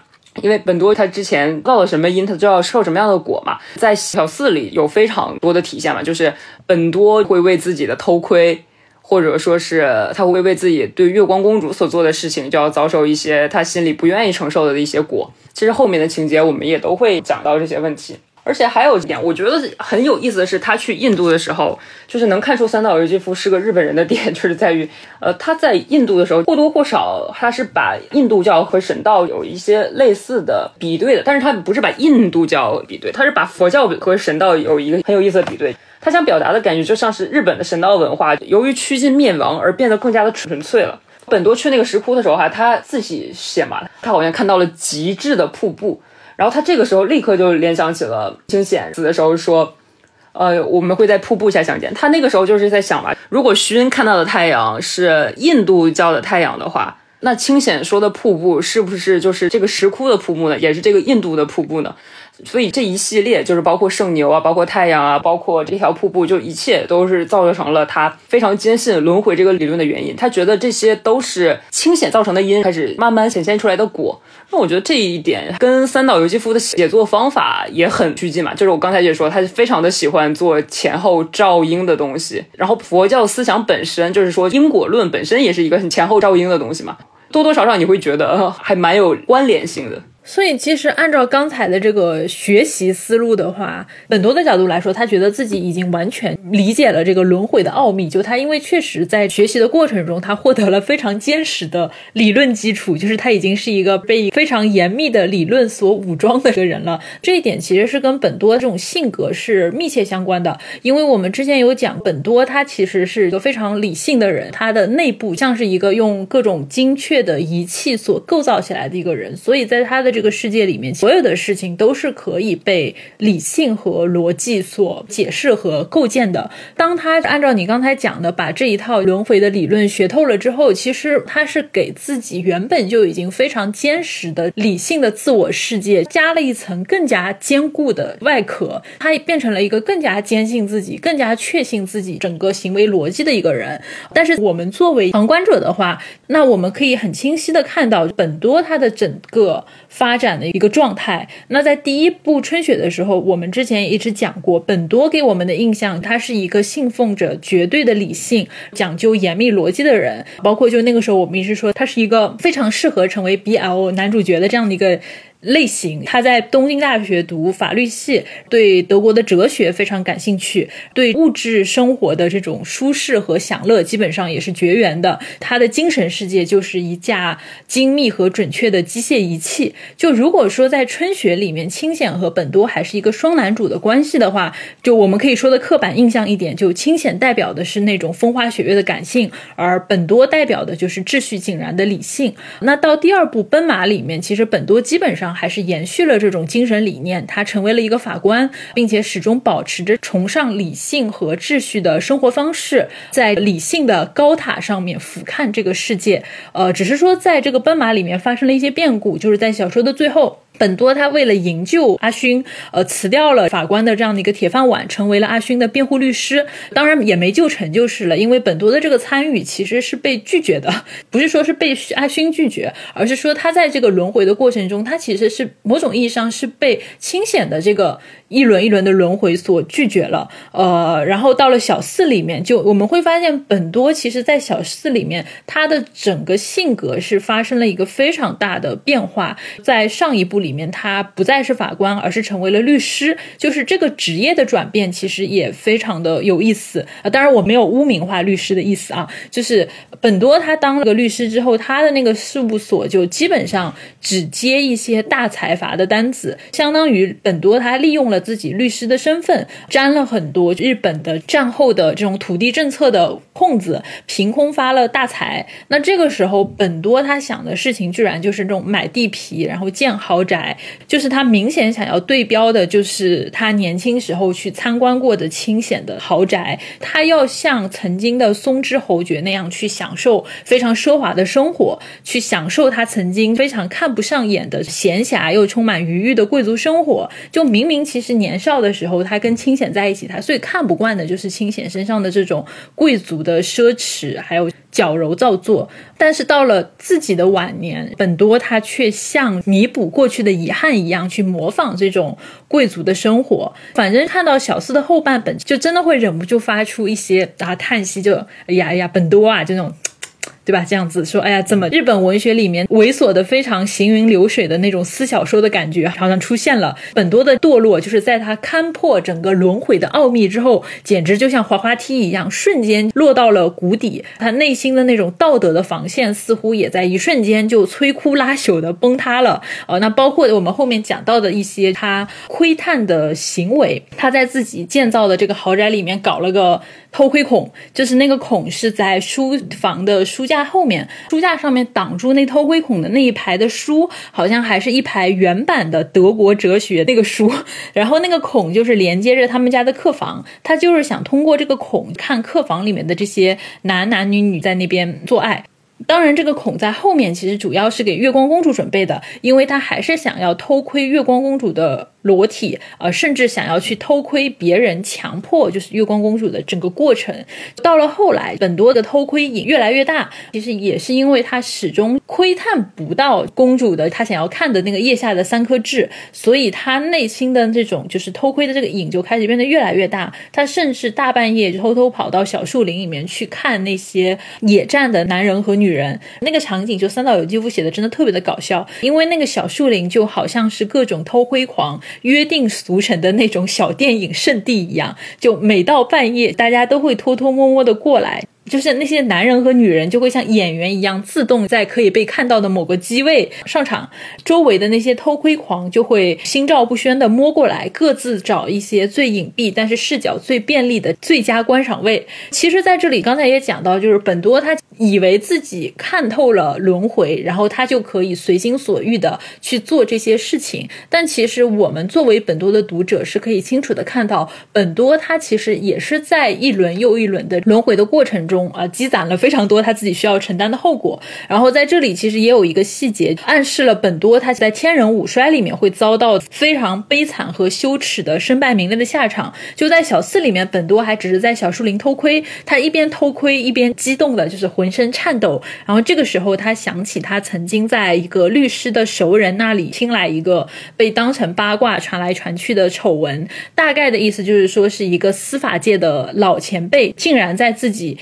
因为本多他之前造了什么因，他就要受什么样的果嘛，在小四里有非常多的体现嘛，就是本多会为自己的偷窥，或者说是他会为自己对月光公主所做的事情，就要遭受一些他心里不愿意承受的一些果。其实后面的情节我们也都会讲到这些问题。而且还有一点，我觉得很有意思的是，他去印度的时候，就是能看出三岛由纪夫是个日本人的点，就是在于，呃，他在印度的时候或多或少他是把印度教和神道有一些类似的比对的，但是他不是把印度教比对，他是把佛教和神道有一个很有意思的比对。他想表达的感觉就像是日本的神道文化由于趋近灭亡而变得更加的纯粹了。本多去那个石窟的时候，哈，他自己写嘛，他好像看到了极致的瀑布。然后他这个时候立刻就联想起了清显死的时候说，呃，我们会在瀑布下相见。他那个时候就是在想吧，如果徐恩看到的太阳是印度教的太阳的话，那清显说的瀑布是不是就是这个石窟的瀑布呢？也是这个印度的瀑布呢？所以这一系列就是包括圣牛啊，包括太阳啊，包括这条瀑布，就一切都是造就成了他非常坚信轮回这个理论的原因。他觉得这些都是清显造成的因，开始慢慢显现出来的果。那我觉得这一点跟三岛由纪夫的写作方法也很趋近嘛。就是我刚才也说，他非常的喜欢做前后照应的东西。然后佛教思想本身就是说因果论本身也是一个很前后照应的东西嘛，多多少少你会觉得还蛮有关联性的。所以，其实按照刚才的这个学习思路的话，本多的角度来说，他觉得自己已经完全理解了这个轮回的奥秘。就他，因为确实在学习的过程中，他获得了非常坚实的理论基础，就是他已经是一个被非常严密的理论所武装的一个人了。这一点其实是跟本多这种性格是密切相关的。因为我们之前有讲，本多他其实是一个非常理性的人，他的内部像是一个用各种精确的仪器所构造起来的一个人，所以在他的这个世界里面，所有的事情都是可以被理性和逻辑所解释和构建的。当他按照你刚才讲的，把这一套轮回的理论学透了之后，其实他是给自己原本就已经非常坚实的理性的自我世界加了一层更加坚固的外壳。他变成了一个更加坚信自己、更加确信自己整个行为逻辑的一个人。但是我们作为旁观者的话，那我们可以很清晰的看到本多他的整个。发发展的一个状态。那在第一部《春雪》的时候，我们之前也一直讲过，本多给我们的印象，他是一个信奉着绝对的理性、讲究严密逻辑的人。包括就那个时候，我们一直说他是一个非常适合成为 BL 男主角的这样的一个。类型，他在东京大学读法律系，对德国的哲学非常感兴趣，对物质生活的这种舒适和享乐基本上也是绝缘的。他的精神世界就是一架精密和准确的机械仪器。就如果说在春雪里面，清显和本多还是一个双男主的关系的话，就我们可以说的刻板印象一点，就清显代表的是那种风花雪月的感性，而本多代表的就是秩序井然的理性。那到第二部奔马里面，其实本多基本上。还是延续了这种精神理念，他成为了一个法官，并且始终保持着崇尚理性和秩序的生活方式，在理性的高塔上面俯瞰这个世界。呃，只是说在这个奔马里面发生了一些变故，就是在小说的最后。本多他为了营救阿勋，呃，辞掉了法官的这样的一个铁饭碗，成为了阿勋的辩护律师。当然也没救成就是了，因为本多的这个参与其实是被拒绝的，不是说是被阿勋拒绝，而是说他在这个轮回的过程中，他其实是某种意义上是被清显的这个。一轮一轮的轮回所拒绝了，呃，然后到了小四里面，就我们会发现本多其实在小四里面，他的整个性格是发生了一个非常大的变化。在上一部里。里面，他不再是法官，而是成为了律师。就是这个职业的转变，其实也非常的有意思啊。当然，我没有污名化律师的意思啊。就是本多他当了个律师之后，他的那个事务所就基本上只接一些大财阀的单子，相当于本多他利用了自己律师的身份，沾了很多日本的战后的这种土地政策的空子，凭空发了大财。那这个时候，本多他想的事情居然就是这种买地皮，然后建豪宅，就是他明显想要对标的，就是他年轻时候去参观过的清显的豪宅。他要像曾经的松之侯爵那样去享受非常奢华的生活，去享受他曾经非常看不上眼的闲暇又充满余裕的贵族生活。就明明其实年少的时候，他跟清显在一起，他最看不惯的就是清显身上的这种贵族的奢侈，还有。矫揉造作，但是到了自己的晚年，本多他却像弥补过去的遗憾一样，去模仿这种贵族的生活。反正看到小四的后半本，就真的会忍不住发出一些啊叹息，就哎呀哎呀，本多啊，这种。对吧？这样子说，哎呀，怎么日本文学里面猥琐的非常行云流水的那种私小说的感觉好像出现了？本多的堕落就是在他勘破整个轮回的奥秘之后，简直就像滑滑梯一样，瞬间落到了谷底。他内心的那种道德的防线似乎也在一瞬间就摧枯拉朽的崩塌了。呃，那包括我们后面讲到的一些他窥探的行为，他在自己建造的这个豪宅里面搞了个。偷窥孔就是那个孔是在书房的书架在后面，书架上面挡住那偷窥孔的那一排的书，好像还是一排原版的德国哲学那个书。然后那个孔就是连接着他们家的客房，他就是想通过这个孔看客房里面的这些男男女女在那边做爱。当然，这个孔在后面其实主要是给月光公主准备的，因为他还是想要偷窥月光公主的。裸体，呃，甚至想要去偷窥别人，强迫就是月光公主的整个过程。到了后来，本多的偷窥瘾越来越大，其实也是因为他始终窥探不到公主的他想要看的那个腋下的三颗痣，所以他内心的这种就是偷窥的这个瘾就开始变得越来越大。他甚至大半夜偷偷跑到小树林里面去看那些野战的男人和女人。那个场景就三岛由纪夫写的真的特别的搞笑，因为那个小树林就好像是各种偷窥狂。约定俗成的那种小电影圣地一样，就每到半夜，大家都会偷偷摸摸的过来。就是那些男人和女人就会像演员一样，自动在可以被看到的某个机位上场，周围的那些偷窥狂就会心照不宣的摸过来，各自找一些最隐蔽但是视角最便利的最佳观赏位。其实，在这里刚才也讲到，就是本多他以为自己看透了轮回，然后他就可以随心所欲的去做这些事情。但其实我们作为本多的读者，是可以清楚的看到，本多他其实也是在一轮又一轮的轮回的过程中。中啊，积攒了非常多他自己需要承担的后果。然后在这里其实也有一个细节，暗示了本多他在天人五衰里面会遭到非常悲惨和羞耻的身败名裂的下场。就在小四里面，本多还只是在小树林偷窥，他一边偷窥一边激动的，就是浑身颤抖。然后这个时候他想起他曾经在一个律师的熟人那里听来一个被当成八卦传来传去的丑闻，大概的意思就是说是一个司法界的老前辈竟然在自己。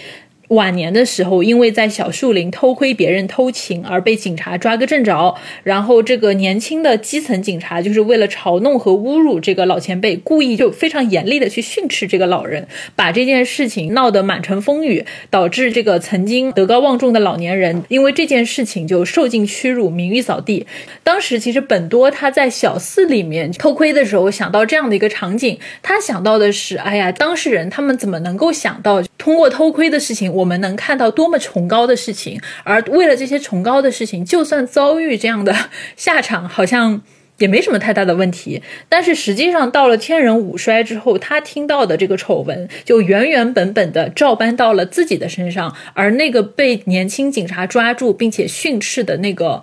晚年的时候，因为在小树林偷窥别人偷情而被警察抓个正着，然后这个年轻的基层警察就是为了嘲弄和侮辱这个老前辈，故意就非常严厉的去训斥这个老人，把这件事情闹得满城风雨，导致这个曾经德高望重的老年人因为这件事情就受尽屈辱，名誉扫地。当时其实本多他在小四里面偷窥的时候想到这样的一个场景，他想到的是，哎呀，当事人他们怎么能够想到通过偷窥的事情？我我们能看到多么崇高的事情，而为了这些崇高的事情，就算遭遇这样的下场，好像也没什么太大的问题。但是实际上，到了天人五衰之后，他听到的这个丑闻就原原本本的照搬到了自己的身上，而那个被年轻警察抓住并且训斥的那个。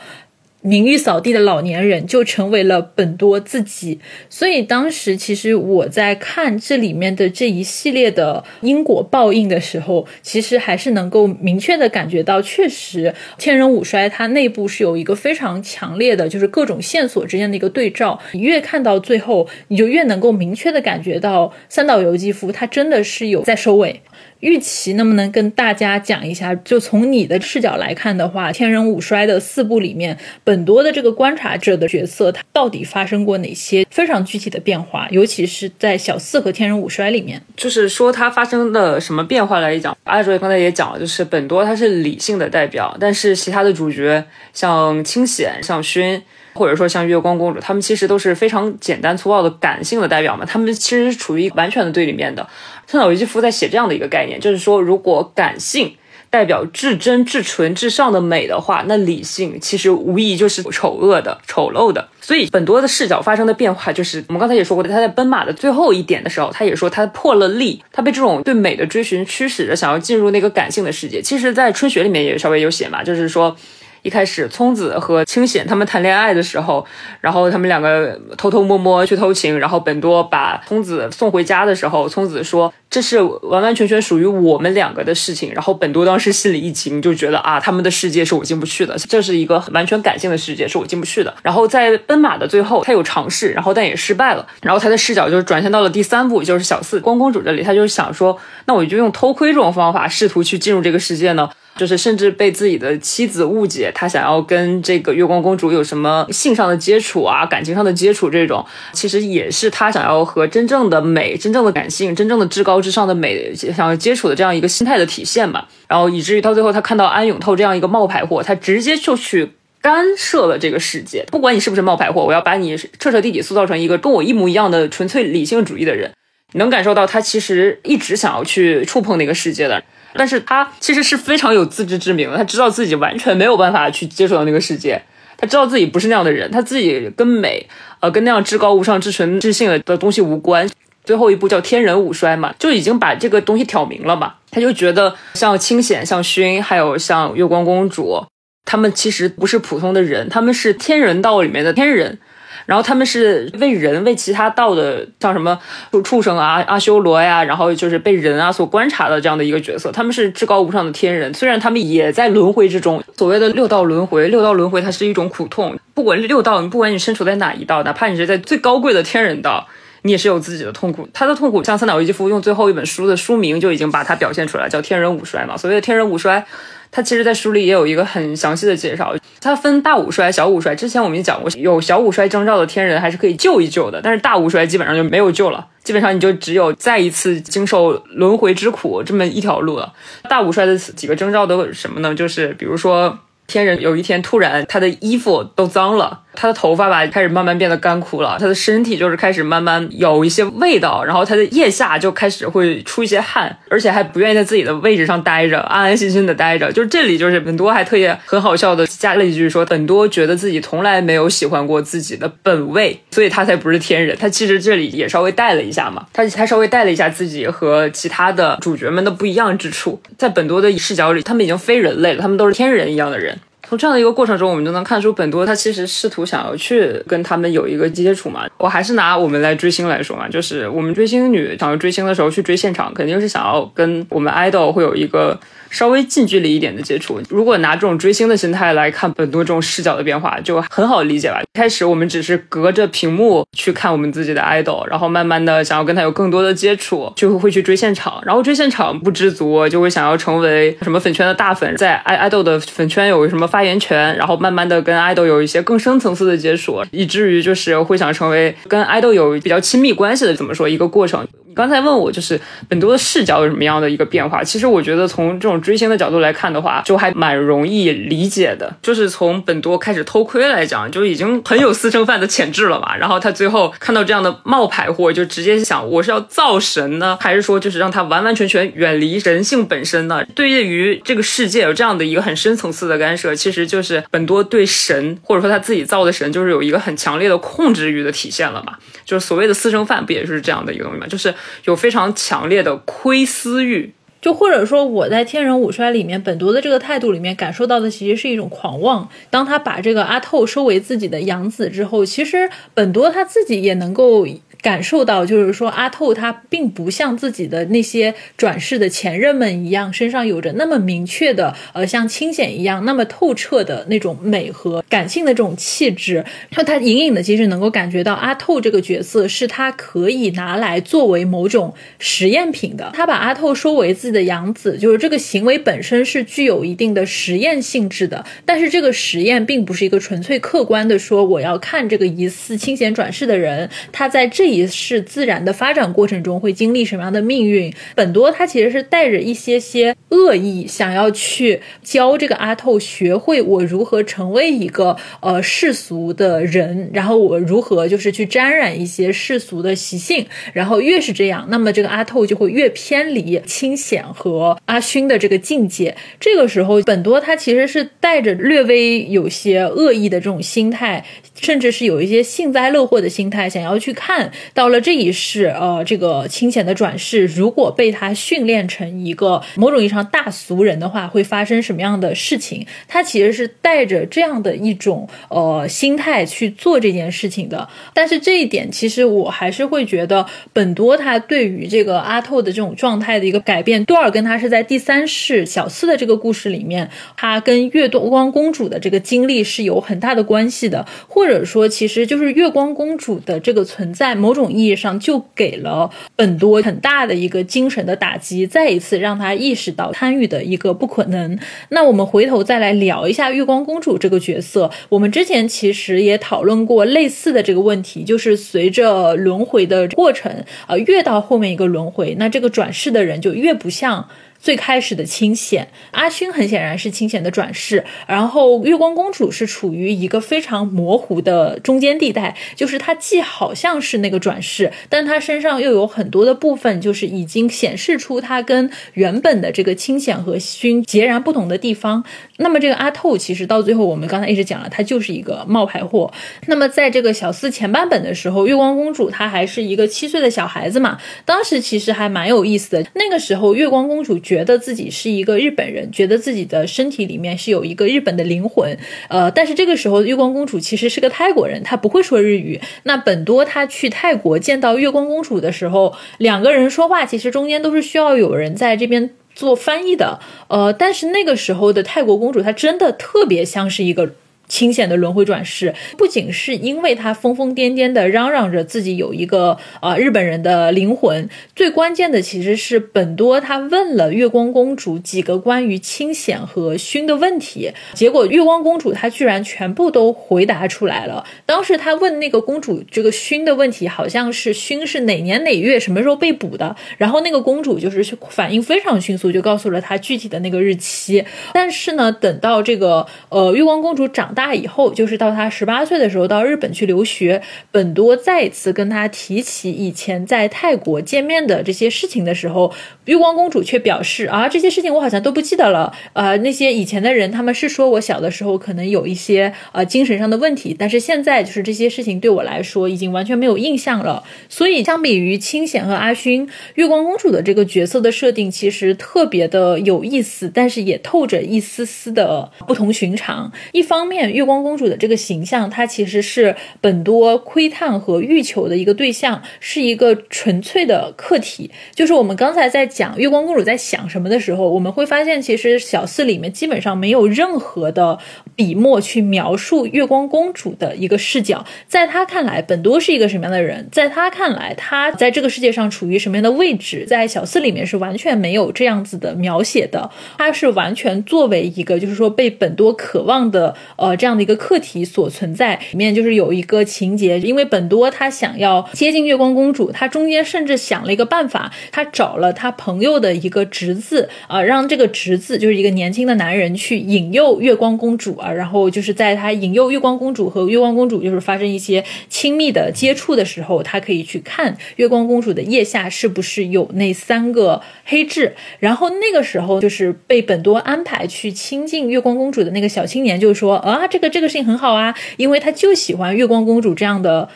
名誉扫地的老年人就成为了本多自己，所以当时其实我在看这里面的这一系列的因果报应的时候，其实还是能够明确的感觉到，确实千人五衰它内部是有一个非常强烈的，就是各种线索之间的一个对照。你越看到最后，你就越能够明确的感觉到三岛由纪夫他真的是有在收尾。玉琪能不能跟大家讲一下，就从你的视角来看的话，天人五衰的四部里面，本。多的这个观察者的角色，他到底发生过哪些非常具体的变化？尤其是在小四和天人五衰里面，就是说他发生的什么变化来讲，阿卓刚才也讲了，就是本多他是理性的代表，但是其他的主角像清显、像薰。或者说像月光公主，他们其实都是非常简单粗暴的感性的代表嘛，他们其实是处于完全的对立面的。三岛由纪夫在写这样的一个概念，就是说，如果感性代表至真、至纯、至上的美的话，那理性其实无疑就是丑恶的、丑陋的。所以本多的视角发生的变化，就是我们刚才也说过的，他在奔马的最后一点的时候，他也说他破了例，他被这种对美的追寻驱使着，想要进入那个感性的世界。其实，在春雪里面也稍微有写嘛，就是说。一开始，聪子和清显他们谈恋爱的时候，然后他们两个偷偷摸摸去偷情，然后本多把聪子送回家的时候，聪子说这是完完全全属于我们两个的事情，然后本多当时心里一惊，就觉得啊，他们的世界是我进不去的，这是一个完全感性的世界，是我进不去的。然后在奔马的最后，他有尝试，然后但也失败了，然后他的视角就转向到了第三部，就是小四光公主这里，他就想说，那我就用偷窥这种方法，试图去进入这个世界呢。就是甚至被自己的妻子误解，他想要跟这个月光公主有什么性上的接触啊，感情上的接触，这种其实也是他想要和真正的美、真正的感性、真正的至高至上的美想要接触的这样一个心态的体现嘛。然后以至于到最后，他看到安永透这样一个冒牌货，他直接就去干涉了这个世界。不管你是不是冒牌货，我要把你彻彻底底塑造成一个跟我一模一样的纯粹理性主义的人。能感受到他其实一直想要去触碰那个世界的。但是他其实是非常有自知之明的，他知道自己完全没有办法去接触到那个世界，他知道自己不是那样的人，他自己跟美，呃，跟那样至高无上、至纯至性的东西无关。最后一部叫《天人五衰》嘛，就已经把这个东西挑明了嘛。他就觉得像清显、像薰，还有像月光公主，他们其实不是普通的人，他们是天人道里面的天人。然后他们是为人为其他道的，像什么畜生啊、阿修罗呀，然后就是被人啊所观察的这样的一个角色。他们是至高无上的天人，虽然他们也在轮回之中。所谓的六道轮回，六道轮回它是一种苦痛。不管六道，不管你身处在哪一道，哪怕你是在最高贵的天人道，你也是有自己的痛苦。他的痛苦，像三岛由纪夫用最后一本书的书名就已经把它表现出来，叫《天人五衰》嘛。所谓的天人五衰。他其实，在书里也有一个很详细的介绍。他分大五衰、小五衰。之前我们也讲过，有小五衰征兆的天人还是可以救一救的，但是大五衰基本上就没有救了，基本上你就只有再一次经受轮回之苦这么一条路了。大五衰的几个征兆都什么呢？就是比如说，天人有一天突然他的衣服都脏了。他的头发吧开始慢慢变得干枯了，他的身体就是开始慢慢有一些味道，然后他的腋下就开始会出一些汗，而且还不愿意在自己的位置上待着，安安心心的待着。就是这里就是本多还特意很好笑的加了一句说，本多觉得自己从来没有喜欢过自己的本位，所以他才不是天人。他其实这里也稍微带了一下嘛，他他稍微带了一下自己和其他的主角们的不一样之处，在本多的视角里，他们已经非人类了，他们都是天人一样的人。从这样的一个过程中，我们就能看出本多他其实试图想要去跟他们有一个接触嘛。我还是拿我们来追星来说嘛，就是我们追星女想要追星的时候去追现场，肯定是想要跟我们 idol 会有一个。稍微近距离一点的接触，如果拿这种追星的心态来看本多这种视角的变化，就很好理解吧。开始我们只是隔着屏幕去看我们自己的 idol，然后慢慢的想要跟他有更多的接触，就会去追现场，然后追现场不知足，就会想要成为什么粉圈的大粉，在爱 idol 的粉圈有什么发言权，然后慢慢的跟 idol 有一些更深层次的接触，以至于就是会想成为跟 idol 有比较亲密关系的，怎么说一个过程。你刚才问我就是本多的视角有什么样的一个变化？其实我觉得从这种追星的角度来看的话，就还蛮容易理解的。就是从本多开始偷窥来讲，就已经很有私生饭的潜质了嘛。然后他最后看到这样的冒牌货，就直接想我是要造神呢，还是说就是让他完完全全远离人性本身呢？对于这个世界有这样的一个很深层次的干涉，其实就是本多对神或者说他自己造的神，就是有一个很强烈的控制欲的体现了嘛。就是所谓的私生饭，不也是这样的一个东西吗？就是。有非常强烈的窥私欲，就或者说我在《天人五衰》里面本多的这个态度里面感受到的，其实是一种狂妄。当他把这个阿透收为自己的养子之后，其实本多他自己也能够。感受到，就是说阿透他并不像自己的那些转世的前任们一样，身上有着那么明确的，呃，像清显一样那么透彻的那种美和感性的这种气质。那他隐隐的其实能够感觉到阿透这个角色是他可以拿来作为某种实验品的。他把阿透收为自己的养子，就是这个行为本身是具有一定的实验性质的。但是这个实验并不是一个纯粹客观的说，我要看这个疑似清显转世的人，他在这一世自然的发展过程中会经历什么样的命运。本多他其实是带着一些些恶意，想要去教这个阿透学会我如何成为一个呃世俗的人，然后我如何就是去沾染一些世俗的习性。然后越是这样，那么这个阿透就会越偏离清显和阿勋的这个境界。这个时候，本多他其实是带着略微有些恶意的这种心态。甚至是有一些幸灾乐祸的心态，想要去看到了这一世，呃，这个清闲的转世，如果被他训练成一个某种意义上大俗人的话，会发生什么样的事情？他其实是带着这样的一种呃心态去做这件事情的。但是这一点，其实我还是会觉得本多他对于这个阿透的这种状态的一个改变，多尔跟他是在第三世小四的这个故事里面，他跟月多光公主的这个经历是有很大的关系的，或者。或者说，其实就是月光公主的这个存在，某种意义上就给了本多很大的一个精神的打击，再一次让他意识到参与的一个不可能。那我们回头再来聊一下月光公主这个角色。我们之前其实也讨论过类似的这个问题，就是随着轮回的过程，呃，越到后面一个轮回，那这个转世的人就越不像。最开始的清显，阿勋很显然是清显的转世，然后月光公主是处于一个非常模糊的中间地带，就是她既好像是那个转世，但她身上又有很多的部分，就是已经显示出她跟原本的这个清显和勋截然不同的地方。那么这个阿透其实到最后，我们刚才一直讲了，他就是一个冒牌货。那么在这个小四前半本的时候，月光公主她还是一个七岁的小孩子嘛，当时其实还蛮有意思的。那个时候，月光公主。觉得自己是一个日本人，觉得自己的身体里面是有一个日本的灵魂，呃，但是这个时候月光公主其实是个泰国人，她不会说日语。那本多他去泰国见到月光公主的时候，两个人说话其实中间都是需要有人在这边做翻译的，呃，但是那个时候的泰国公主她真的特别像是一个。清显的轮回转世，不仅是因为他疯疯癫癫的嚷嚷着自己有一个呃日本人的灵魂，最关键的其实是本多他问了月光公主几个关于清显和熏的问题，结果月光公主她居然全部都回答出来了。当时他问那个公主这个熏的问题，好像是熏是哪年哪月什么时候被捕的，然后那个公主就是反应非常迅速，就告诉了他具体的那个日期。但是呢，等到这个呃月光公主长大。大以后，就是到他十八岁的时候，到日本去留学。本多再次跟他提起以前在泰国见面的这些事情的时候，月光公主却表示啊，这些事情我好像都不记得了。呃，那些以前的人，他们是说我小的时候可能有一些呃精神上的问题，但是现在就是这些事情对我来说已经完全没有印象了。所以，相比于清显和阿勋，月光公主的这个角色的设定其实特别的有意思，但是也透着一丝丝的不同寻常。一方面，月光公主的这个形象，她其实是本多窥探和欲求的一个对象，是一个纯粹的客体。就是我们刚才在讲月光公主在想什么的时候，我们会发现，其实小四里面基本上没有任何的笔墨去描述月光公主的一个视角。在他看来，本多是一个什么样的人？在他看来，他在这个世界上处于什么样的位置？在小四里面是完全没有这样子的描写的。他是完全作为一个，就是说被本多渴望的，呃。这样的一个课题所存在里面，就是有一个情节，因为本多他想要接近月光公主，他中间甚至想了一个办法，他找了他朋友的一个侄子啊，让这个侄子就是一个年轻的男人去引诱月光公主啊，然后就是在他引诱月光公主和月光公主就是发生一些亲密的接触的时候，他可以去看月光公主的腋下是不是有那三个黑痣，然后那个时候就是被本多安排去亲近月光公主的那个小青年就说啊。这个这个事情很好啊，因为他就喜欢月光公主这样的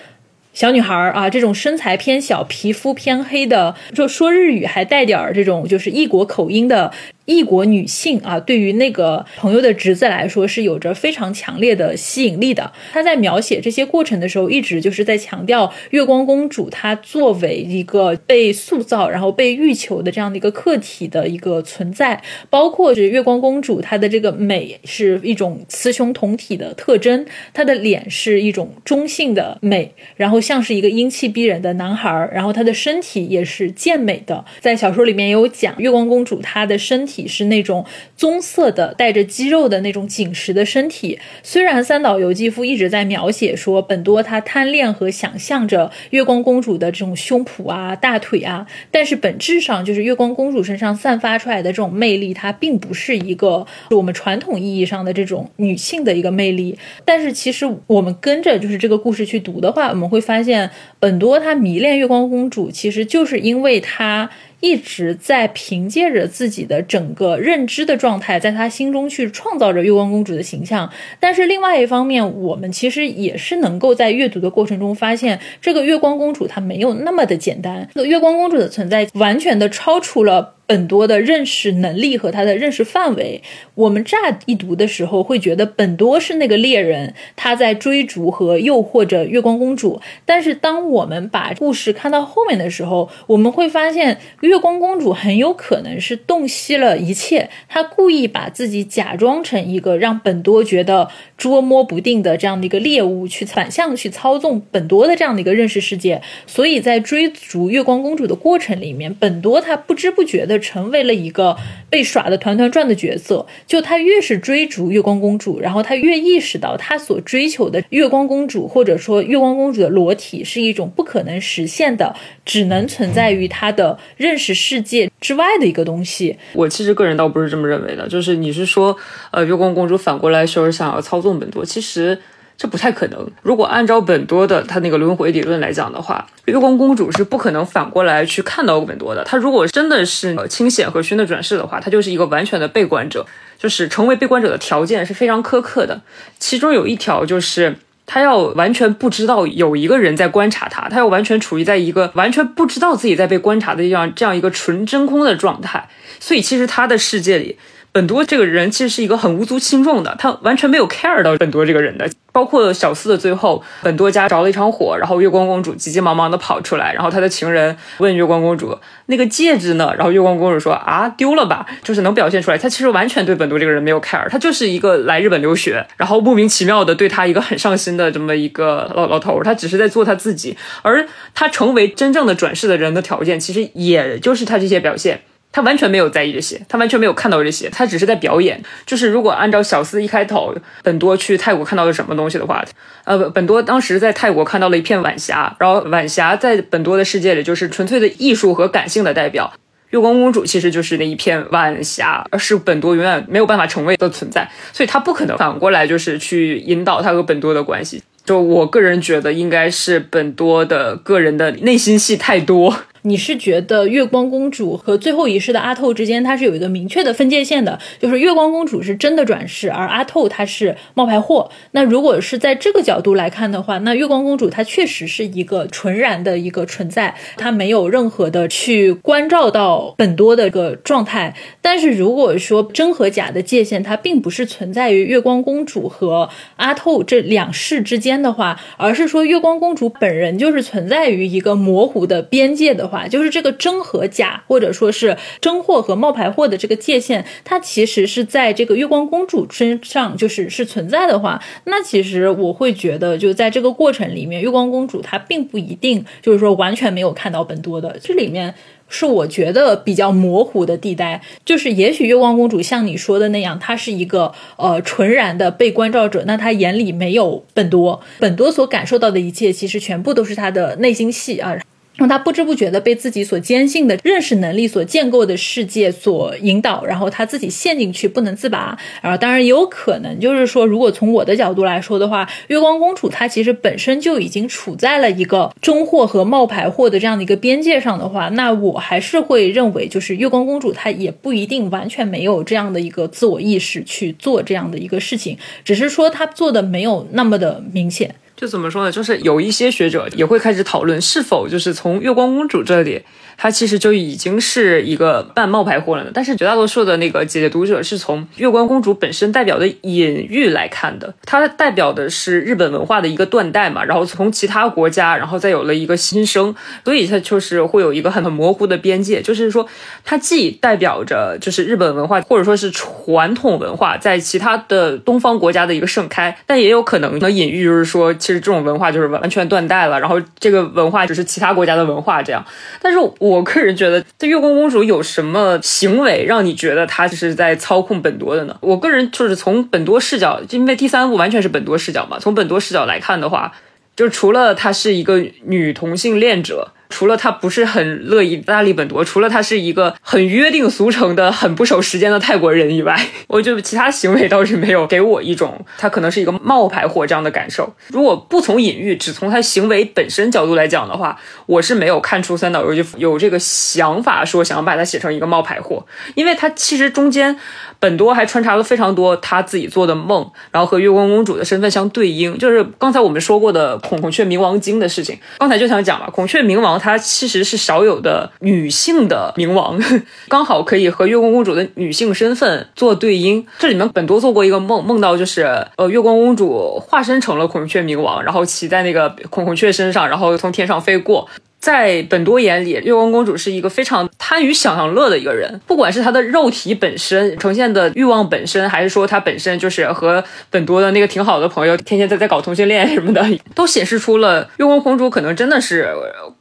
小女孩啊，这种身材偏小、皮肤偏黑的，就说日语还带点儿这种就是异国口音的异国女性啊，对于那个朋友的侄子来说是有着非常强烈的吸引力的。他在描写这些过程的时候，一直就是在强调月光公主她作为一个被塑造然后被欲求的这样的一个客体的一个存在，包括是月光公主她的这个美是一种雌雄同体的特征，她的脸是一种中性的美，然后像是一个英气逼人的男孩，然后她的身体也是健美的。在小说里面也有讲月光公主她的身体。体是那种棕色的、带着肌肉的那种紧实的身体。虽然三岛由纪夫一直在描写说本多他贪恋和想象着月光公主的这种胸脯啊、大腿啊，但是本质上就是月光公主身上散发出来的这种魅力，它并不是一个我们传统意义上的这种女性的一个魅力。但是其实我们跟着就是这个故事去读的话，我们会发现本多他迷恋月光公主，其实就是因为他。一直在凭借着自己的整个认知的状态，在他心中去创造着月光公主的形象。但是另外一方面，我们其实也是能够在阅读的过程中发现，这个月光公主她没有那么的简单。这个月光公主的存在，完全的超出了。本多的认识能力和他的认识范围，我们乍一读的时候会觉得本多是那个猎人，他在追逐和诱惑着月光公主。但是当我们把故事看到后面的时候，我们会发现月光公主很有可能是洞悉了一切，她故意把自己假装成一个让本多觉得捉摸不定的这样的一个猎物，去反向去操纵本多的这样的一个认识世界。所以在追逐月光公主的过程里面，本多他不知不觉的。成为了一个被耍的团团转的角色。就他越是追逐月光公主，然后他越意识到他所追求的月光公主，或者说月光公主的裸体，是一种不可能实现的，只能存在于他的认识世界之外的一个东西。我其实个人倒不是这么认为的，就是你是说，呃，月光公主反过来说是想要操纵本多，其实。这不太可能。如果按照本多的他那个轮回理论来讲的话，月光公主是不可能反过来去看到本多的。她如果真的是清显和虚的转世的话，她就是一个完全的被观者。就是成为被观者的条件是非常苛刻的，其中有一条就是他要完全不知道有一个人在观察他，他要完全处于在一个完全不知道自己在被观察的这样这样一个纯真空的状态。所以其实他的世界里。本多这个人其实是一个很无足轻重的，他完全没有 care 到本多这个人的。包括小四的最后，本多家着了一场火，然后月光公主急急忙忙的跑出来，然后他的情人问月光公主那个戒指呢？然后月光公主说啊丢了吧，就是能表现出来，他其实完全对本多这个人没有 care，他就是一个来日本留学，然后莫名其妙的对他一个很上心的这么一个老老头，他只是在做他自己，而他成为真正的转世的人的条件，其实也就是他这些表现。他完全没有在意这些，他完全没有看到这些，他只是在表演。就是如果按照小四一开头，本多去泰国看到了什么东西的话，呃，本多当时在泰国看到了一片晚霞，然后晚霞在本多的世界里就是纯粹的艺术和感性的代表。月光公主其实就是那一片晚霞，而是本多永远没有办法成为的存在，所以他不可能反过来就是去引导他和本多的关系。就我个人觉得，应该是本多的个人的内心戏太多。你是觉得月光公主和最后一世的阿透之间，它是有一个明确的分界线的，就是月光公主是真的转世，而阿透她是冒牌货。那如果是在这个角度来看的话，那月光公主她确实是一个纯然的一个存在，她没有任何的去关照到本多的一个状态。但是如果说真和假的界限，它并不是存在于月光公主和阿透这两世之间的话，而是说月光公主本人就是存在于一个模糊的边界的话。就是这个真和假，或者说是真货和冒牌货的这个界限，它其实是在这个月光公主身上，就是是存在的话，那其实我会觉得，就在这个过程里面，月光公主她并不一定就是说完全没有看到本多的，这里面是我觉得比较模糊的地带。就是也许月光公主像你说的那样，她是一个呃纯然的被关照者，那她眼里没有本多，本多所感受到的一切，其实全部都是她的内心戏啊。让他不知不觉的被自己所坚信的认识能力所建构的世界所引导，然后他自己陷进去不能自拔。然后当然也有可能，就是说，如果从我的角度来说的话，月光公主她其实本身就已经处在了一个中货和冒牌货的这样的一个边界上的话，那我还是会认为，就是月光公主她也不一定完全没有这样的一个自我意识去做这样的一个事情，只是说她做的没有那么的明显。就怎么说呢？就是有一些学者也会开始讨论，是否就是从月光公主这里。它其实就已经是一个半冒牌货了。但是绝大多数的那个解读者是从月光公主本身代表的隐喻来看的，它代表的是日本文化的一个断代嘛，然后从其他国家，然后再有了一个新生，所以它就是会有一个很很模糊的边界，就是说它既代表着就是日本文化或者说是传统文化在其他的东方国家的一个盛开，但也有可能的隐喻就是说其实这种文化就是完完全断代了，然后这个文化只是其他国家的文化这样，但是。我个人觉得，这月光公主有什么行为让你觉得她是在操控本多的呢？我个人就是从本多视角，因为第三部完全是本多视角嘛。从本多视角来看的话，就除了她是一个女同性恋者。除了他不是很乐意拉力本多，除了他是一个很约定俗成的、很不守时间的泰国人以外，我觉得其他行为倒是没有给我一种他可能是一个冒牌货这样的感受。如果不从隐喻，只从他行为本身角度来讲的话，我是没有看出三岛由纪夫有这个想法说想要把他写成一个冒牌货，因为他其实中间。本多还穿插了非常多他自己做的梦，然后和月光公主的身份相对应，就是刚才我们说过的孔孔雀明王经的事情。刚才就想讲嘛，孔雀明王她其实是少有的女性的冥王，刚好可以和月光公主的女性身份做对应。这里面本多做过一个梦，梦到就是呃月光公主化身成了孔雀冥王，然后骑在那个孔孔雀身上，然后从天上飞过。在本多眼里，月光公主是一个非常贪于享享乐的一个人。不管是她的肉体本身呈现的欲望本身，还是说她本身就是和本多的那个挺好的朋友，天天在在搞同性恋什么的，都显示出了月光公主可能真的是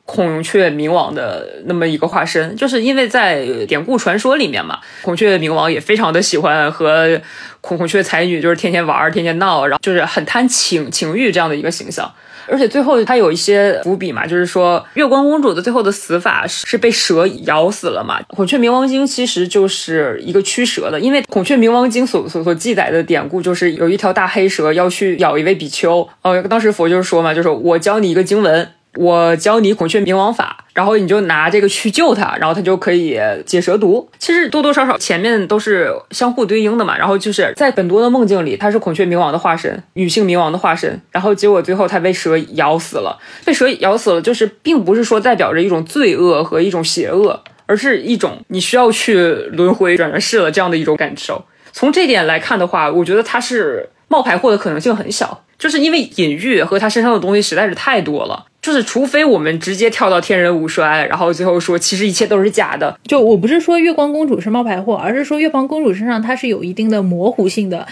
孔雀明王的那么一个化身。就是因为在典故传说里面嘛，孔雀明王也非常的喜欢和孔孔雀才女，就是天天玩儿、天天闹，然后就是很贪情情欲这样的一个形象。而且最后它有一些伏笔嘛，就是说月光公主的最后的死法是被蛇咬死了嘛。孔雀明王经其实就是一个驱蛇的，因为孔雀明王经所所所记载的典故就是有一条大黑蛇要去咬一位比丘，呃，当时佛就是说嘛，就是我教你一个经文。我教你孔雀明王法，然后你就拿这个去救他，然后他就可以解蛇毒。其实多多少少前面都是相互对应的嘛。然后就是在本多的梦境里，他是孔雀明王的化身，女性冥王的化身。然后结果最后他被蛇咬死了，被蛇咬死了，就是并不是说代表着一种罪恶和一种邪恶，而是一种你需要去轮回转世了这样的一种感受。从这点来看的话，我觉得他是冒牌货的可能性很小，就是因为隐喻和他身上的东西实在是太多了。就是，除非我们直接跳到天人五衰，然后最后说其实一切都是假的。就我不是说月光公主是冒牌货，而是说月光公主身上它是有一定的模糊性的，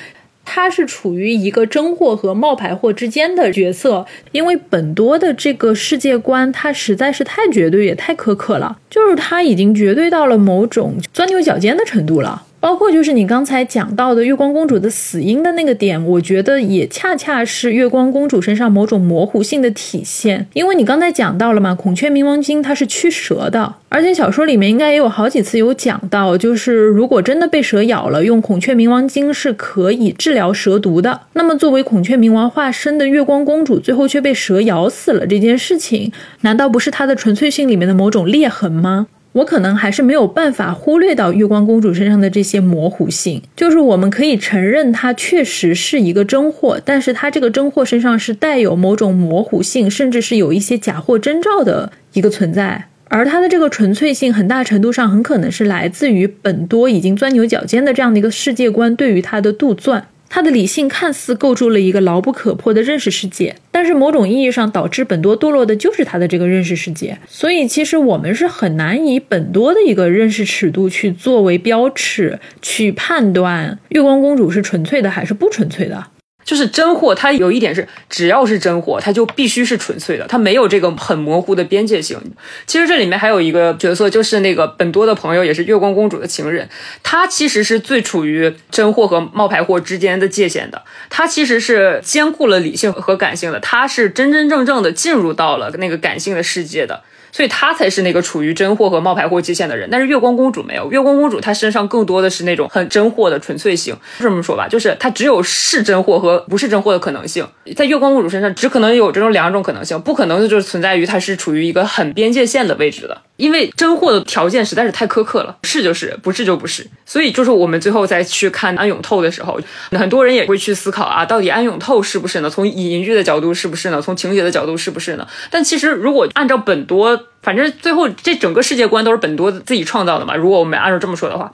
它是处于一个真货和冒牌货之间的角色。因为本多的这个世界观，它实在是太绝对也太苛刻了，就是它已经绝对到了某种钻牛角尖的程度了。包括就是你刚才讲到的月光公主的死因的那个点，我觉得也恰恰是月光公主身上某种模糊性的体现。因为你刚才讲到了嘛，孔雀冥王经它是驱蛇的，而且小说里面应该也有好几次有讲到，就是如果真的被蛇咬了，用孔雀冥王经是可以治疗蛇毒的。那么作为孔雀冥王化身的月光公主，最后却被蛇咬死了这件事情，难道不是她的纯粹性里面的某种裂痕吗？我可能还是没有办法忽略到月光公主身上的这些模糊性，就是我们可以承认她确实是一个真货，但是她这个真货身上是带有某种模糊性，甚至是有一些假货征兆的一个存在，而它的这个纯粹性很大程度上很可能是来自于本多已经钻牛角尖的这样的一个世界观对于它的杜撰。他的理性看似构筑了一个牢不可破的认识世界，但是某种意义上导致本多堕落的就是他的这个认识世界。所以，其实我们是很难以本多的一个认识尺度去作为标尺去判断月光公主是纯粹的还是不纯粹的。就是真货，它有一点是，只要是真货，它就必须是纯粹的，它没有这个很模糊的边界性。其实这里面还有一个角色，就是那个本多的朋友，也是月光公主的情人，他其实是最处于真货和冒牌货之间的界限的。他其实是兼顾了理性和感性的，他是真真正正的进入到了那个感性的世界的。所以她才是那个处于真货和冒牌货界限的人。但是月光公主没有，月光公主她身上更多的是那种很真货的纯粹性。这么说吧，就是她只有是真货和不是真货的可能性。在月光公主身上，只可能有这种两种可能性，不可能就是存在于她是处于一个很边界线的位置的。因为真货的条件实在是太苛刻了，是就是，不是就不是。所以就是我们最后再去看安永透的时候，很多人也会去思考啊，到底安永透是不是呢？从隐喻的角度是不是呢？从情节的角度是不是呢？但其实如果按照本多，反正最后这整个世界观都是本多自己创造的嘛。如果我们按照这么说的话。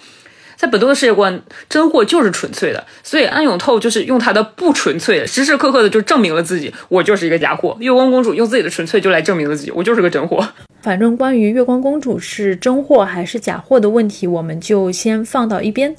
在本多的世界观，真货就是纯粹的，所以安永透就是用他的不纯粹，时时刻刻的就证明了自己，我就是一个假货。月光公主用自己的纯粹就来证明了自己，我就是个真货。反正关于月光公主是真货还是假货的问题，我们就先放到一边。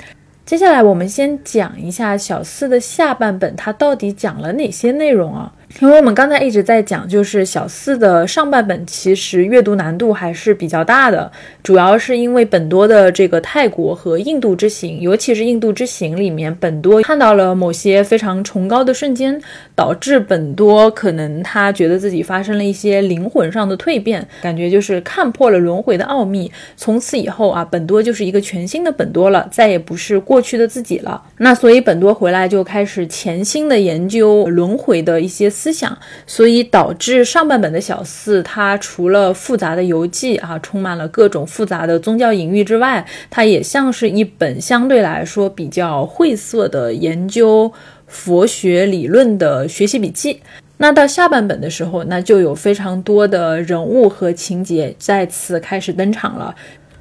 接下来我们先讲一下小四的下半本，它到底讲了哪些内容啊？因为我们刚才一直在讲，就是小四的上半本其实阅读难度还是比较大的，主要是因为本多的这个泰国和印度之行，尤其是印度之行里面，本多看到了某些非常崇高的瞬间，导致本多可能他觉得自己发生了一些灵魂上的蜕变，感觉就是看破了轮回的奥秘，从此以后啊，本多就是一个全新的本多了，再也不是过去的自己了。那所以本多回来就开始潜心的研究轮回的一些。思想，所以导致上半本的小四，它除了复杂的游记啊，充满了各种复杂的宗教隐喻之外，它也像是一本相对来说比较晦涩的研究佛学理论的学习笔记。那到下半本的时候，那就有非常多的人物和情节再次开始登场了。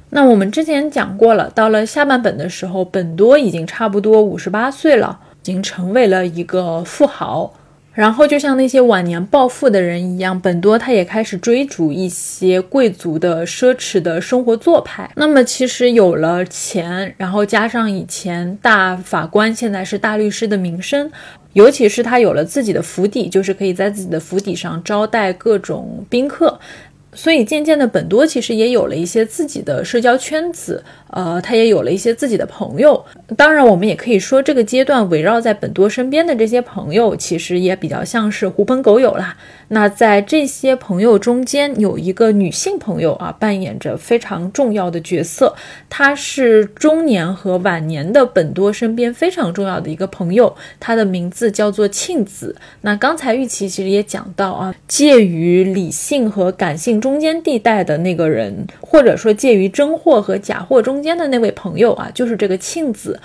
那我们之前讲过了，到了下半本的时候，本多已经差不多五十八岁了，已经成为了一个富豪。然后，就像那些晚年暴富的人一样，本多他也开始追逐一些贵族的奢侈的生活做派。那么，其实有了钱，然后加上以前大法官，现在是大律师的名声，尤其是他有了自己的府邸，就是可以在自己的府邸上招待各种宾客。所以渐渐的，本多其实也有了一些自己的社交圈子，呃，他也有了一些自己的朋友。当然，我们也可以说，这个阶段围绕在本多身边的这些朋友，其实也比较像是狐朋狗友啦。那在这些朋友中间，有一个女性朋友啊，扮演着非常重要的角色。她是中年和晚年的本多身边非常重要的一个朋友，她的名字叫做庆子。那刚才玉琪其实也讲到啊，介于理性和感性中间地带的那个人，或者说介于真货和假货中间的那位朋友啊，就是这个庆子。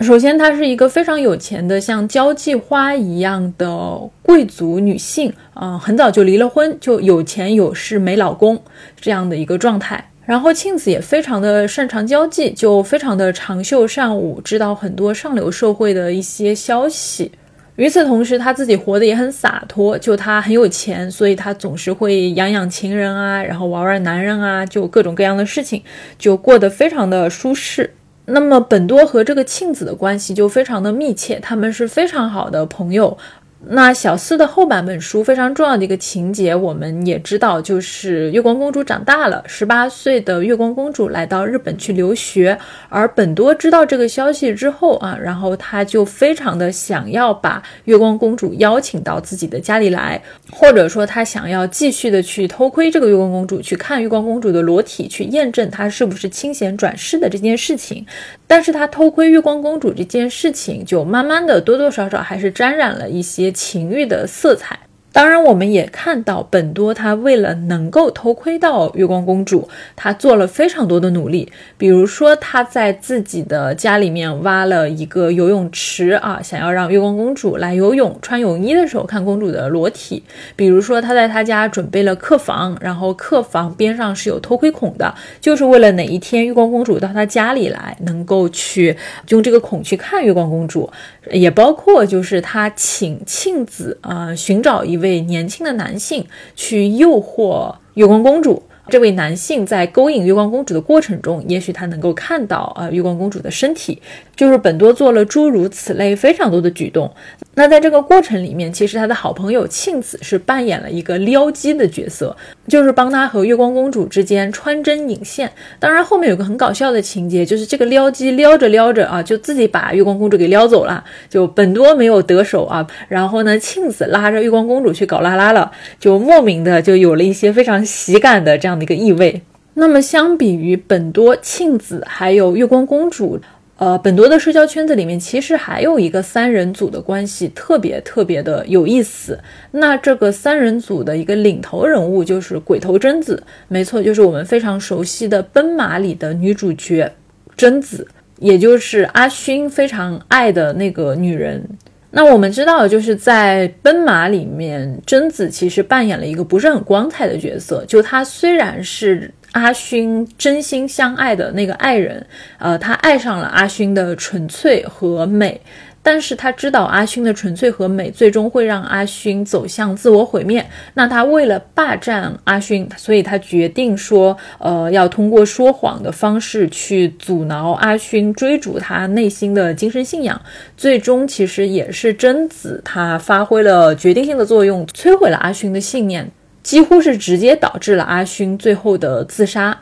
首先，她是一个非常有钱的，像交际花一样的贵族女性啊，很早就离了婚，就有钱有势没老公这样的一个状态。然后庆子也非常的擅长交际，就非常的长袖善舞，知道很多上流社会的一些消息。与此同时，他自己活得也很洒脱，就他很有钱，所以他总是会养养情人啊，然后玩玩男人啊，就各种各样的事情，就过得非常的舒适。那么本多和这个庆子的关系就非常的密切，他们是非常好的朋友。那小四的后半本书非常重要的一个情节，我们也知道，就是月光公主长大了，十八岁的月光公主来到日本去留学，而本多知道这个消息之后啊，然后他就非常的想要把月光公主邀请到自己的家里来，或者说他想要继续的去偷窥这个月光公主，去看月光公主的裸体，去验证她是不是清闲转世的这件事情。但是他偷窥月光公主这件事情，就慢慢的多多少少还是沾染了一些情欲的色彩。当然，我们也看到本多他为了能够偷窥到月光公主，他做了非常多的努力。比如说，他在自己的家里面挖了一个游泳池啊，想要让月光公主来游泳，穿泳衣的时候看公主的裸体。比如说，他在他家准备了客房，然后客房边上是有偷窥孔的，就是为了哪一天月光公主到他家里来，能够去用这个孔去看月光公主。也包括就是他请庆子啊寻找一一位年轻的男性去诱惑月光公主。这位男性在勾引月光公主的过程中，也许他能够看到啊月光公主的身体。就是本多做了诸如此类非常多的举动。那在这个过程里面，其实他的好朋友庆子是扮演了一个撩机的角色。就是帮他和月光公主之间穿针引线。当然，后面有个很搞笑的情节，就是这个撩机撩着撩着啊，就自己把月光公主给撩走了，就本多没有得手啊。然后呢，庆子拉着月光公主去搞拉拉了，就莫名的就有了一些非常喜感的这样的一个意味。那么，相比于本多、庆子还有月光公主。呃，本多的社交圈子里面其实还有一个三人组的关系，特别特别的有意思。那这个三人组的一个领头人物就是鬼头贞子，没错，就是我们非常熟悉的《奔马》里的女主角贞子，也就是阿勋非常爱的那个女人。那我们知道，就是在《奔马》里面，贞子其实扮演了一个不是很光彩的角色，就她虽然是。阿勋真心相爱的那个爱人，呃，她爱上了阿勋的纯粹和美，但是他知道阿勋的纯粹和美最终会让阿勋走向自我毁灭。那他为了霸占阿勋，所以他决定说，呃，要通过说谎的方式去阻挠阿勋追逐他内心的精神信仰。最终其实也是贞子，她发挥了决定性的作用，摧毁了阿勋的信念。几乎是直接导致了阿勋最后的自杀。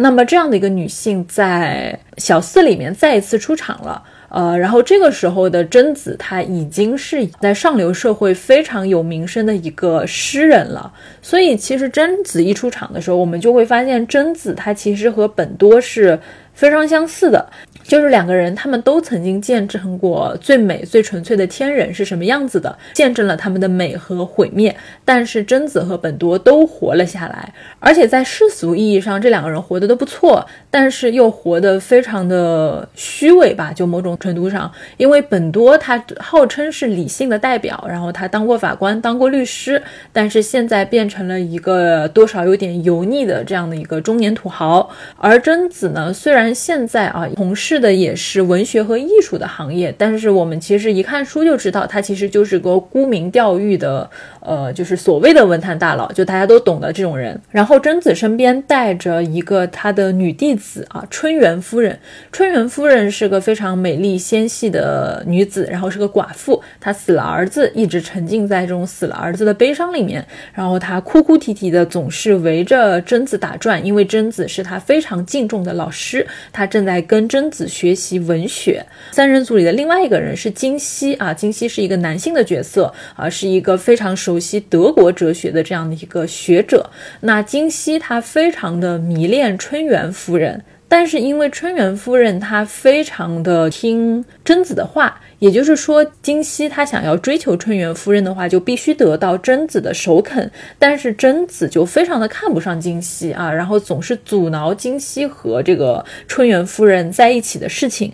那么这样的一个女性在小四里面再一次出场了，呃，然后这个时候的贞子她已经是在上流社会非常有名声的一个诗人了。所以其实贞子一出场的时候，我们就会发现贞子她其实和本多是非常相似的。就是两个人，他们都曾经见证过最美、最纯粹的天人是什么样子的，见证了他们的美和毁灭。但是贞子和本多都活了下来，而且在世俗意义上，这两个人活得都不错，但是又活得非常的虚伪吧？就某种程度上，因为本多他号称是理性的代表，然后他当过法官，当过律师，但是现在变成了一个多少有点油腻的这样的一个中年土豪。而贞子呢，虽然现在啊从事的也是文学和艺术的行业，但是我们其实一看书就知道，他其实就是个沽名钓誉的，呃，就是所谓的文坛大佬，就大家都懂的这种人。然后贞子身边带着一个她的女弟子啊，春元夫人。春元夫人是个非常美丽纤细的女子，然后是个寡妇，她死了儿子，一直沉浸在这种死了儿子的悲伤里面，然后她哭哭啼啼的，总是围着贞子打转，因为贞子是她非常敬重的老师，她正在跟贞子。学习文学，三人组里的另外一个人是金熙啊，金熙是一个男性的角色啊，是一个非常熟悉德国哲学的这样的一个学者。那金熙他非常的迷恋春元夫人。但是因为春元夫人她非常的听贞子的话，也就是说金熙她想要追求春元夫人的话，就必须得到贞子的首肯。但是贞子就非常的看不上金熙啊，然后总是阻挠金熙和这个春元夫人在一起的事情，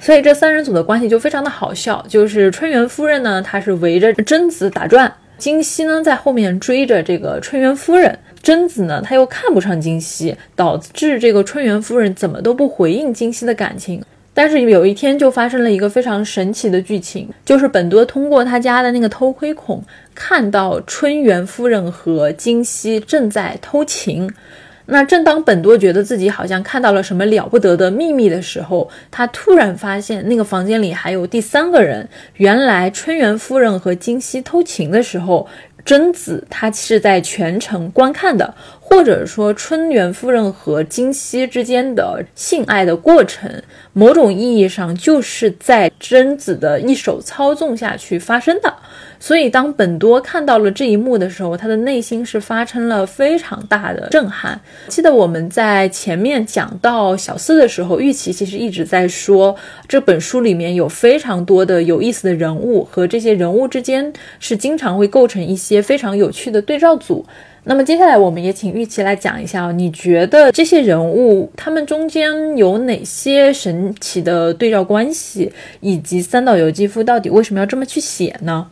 所以这三人组的关系就非常的好笑。就是春元夫人呢，她是围着贞子打转，金熙呢在后面追着这个春元夫人。贞子呢，他又看不上金熙，导致这个春元夫人怎么都不回应金熙的感情。但是有一天就发生了一个非常神奇的剧情，就是本多通过他家的那个偷窥孔看到春元夫人和金熙正在偷情。那正当本多觉得自己好像看到了什么了不得的秘密的时候，他突然发现那个房间里还有第三个人。原来春元夫人和金熙偷情的时候。贞子她是在全程观看的，或者说春元夫人和金熙之间的性爱的过程，某种意义上就是在贞子的一手操纵下去发生的。所以，当本多看到了这一幕的时候，他的内心是发生了非常大的震撼。记得我们在前面讲到小四的时候，玉琪其实一直在说这本书里面有非常多的有意思的人物，和这些人物之间是经常会构成一些非常有趣的对照组。那么接下来，我们也请玉琪来讲一下，你觉得这些人物他们中间有哪些神奇的对照关系，以及三岛由纪夫到底为什么要这么去写呢？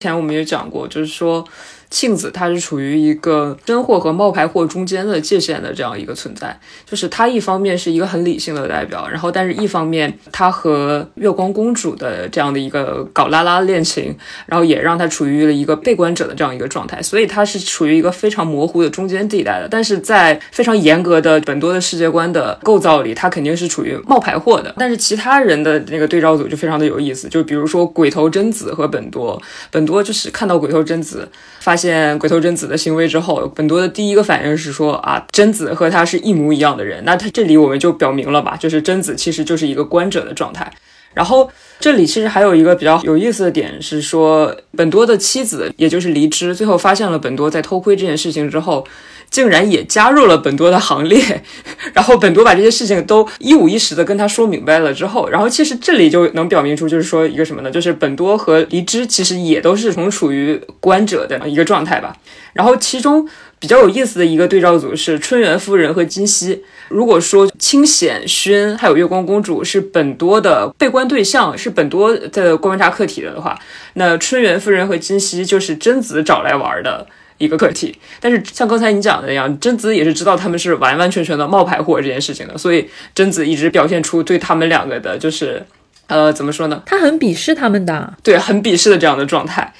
前我们也讲过，就是说。庆子她是处于一个真货和冒牌货中间的界限的这样一个存在，就是她一方面是一个很理性的代表，然后但是一方面她和月光公主的这样的一个搞拉拉恋情，然后也让她处于了一个被观者的这样一个状态，所以她是处于一个非常模糊的中间地带的。但是在非常严格的本多的世界观的构造里，她肯定是处于冒牌货的。但是其他人的那个对照组就非常的有意思，就比如说鬼头贞子和本多，本多就是看到鬼头贞子发。现鬼头贞子的行为之后，本多的第一个反应是说啊，贞子和他是一模一样的人。那他这里我们就表明了吧，就是贞子其实就是一个观者的状态。然后这里其实还有一个比较有意思的点是说，本多的妻子也就是离之，最后发现了本多在偷窥这件事情之后。竟然也加入了本多的行列，然后本多把这些事情都一五一十的跟他说明白了之后，然后其实这里就能表明出，就是说一个什么呢？就是本多和离之其实也都是同处于观者的 一个状态吧。然后其中比较有意思的一个对照组是春元夫人和金熙。如果说清显勋还有月光公主是本多的被观对象，是本多的观察客体的话，那春元夫人和金熙就是贞子找来玩的。一个个体，但是像刚才你讲的那样，贞子也是知道他们是完完全全的冒牌货这件事情的，所以贞子一直表现出对他们两个的，就是呃，怎么说呢？他很鄙视他们的，对，很鄙视的这样的状态。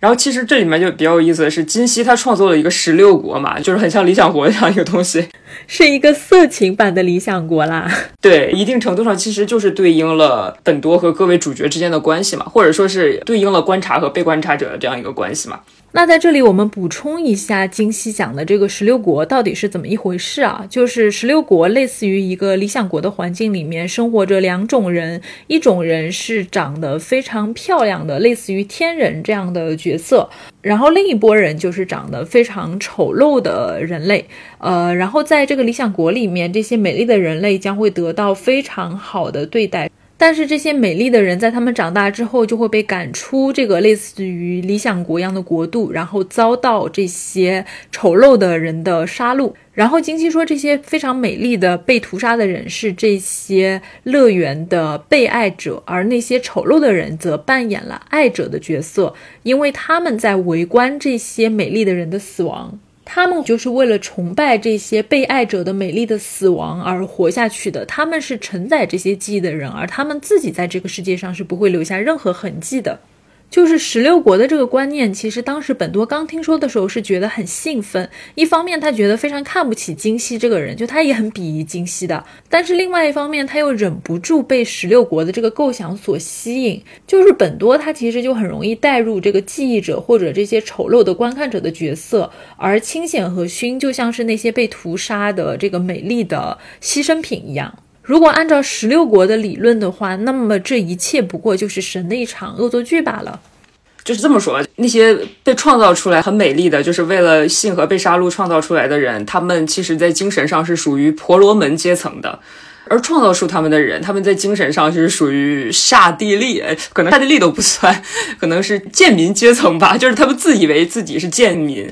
然后其实这里面就比较有意思的是，金熙他创作了一个十六国嘛，就是很像理想国这样一个东西，是一个色情版的理想国啦。对，一定程度上其实就是对应了本多和各位主角之间的关系嘛，或者说是对应了观察和被观察者的这样一个关系嘛。那在这里，我们补充一下金熙讲的这个十六国到底是怎么一回事啊？就是十六国类似于一个理想国的环境里面生活着两种人，一种人是长得非常漂亮的，类似于天人这样的角色，然后另一波人就是长得非常丑陋的人类。呃，然后在这个理想国里面，这些美丽的人类将会得到非常好的对待。但是这些美丽的人在他们长大之后就会被赶出这个类似于理想国一样的国度，然后遭到这些丑陋的人的杀戮。然后金熙说，这些非常美丽的被屠杀的人是这些乐园的被爱者，而那些丑陋的人则扮演了爱者的角色，因为他们在围观这些美丽的人的死亡。他们就是为了崇拜这些被爱者的美丽的死亡而活下去的。他们是承载这些记忆的人，而他们自己在这个世界上是不会留下任何痕迹的。就是十六国的这个观念，其实当时本多刚听说的时候是觉得很兴奋。一方面，他觉得非常看不起金熙这个人，就他也很鄙夷金熙的。但是另外一方面，他又忍不住被十六国的这个构想所吸引。就是本多他其实就很容易带入这个记忆者或者这些丑陋的观看者的角色，而清显和勋就像是那些被屠杀的这个美丽的牺牲品一样。如果按照十六国的理论的话，那么这一切不过就是神的一场恶作剧罢了。就是这么说，那些被创造出来很美丽的，就是为了性和被杀戮创造出来的人，他们其实在精神上是属于婆罗门阶层的。而创造出他们的人，他们在精神上是属于刹帝利，可能刹帝利都不算，可能是贱民阶层吧。就是他们自以为自己是贱民，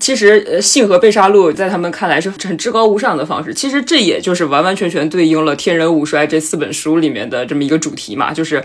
其实呃，性和被杀戮在他们看来是很至高无上的方式。其实这也就是完完全全对应了《天人五衰》这四本书里面的这么一个主题嘛，就是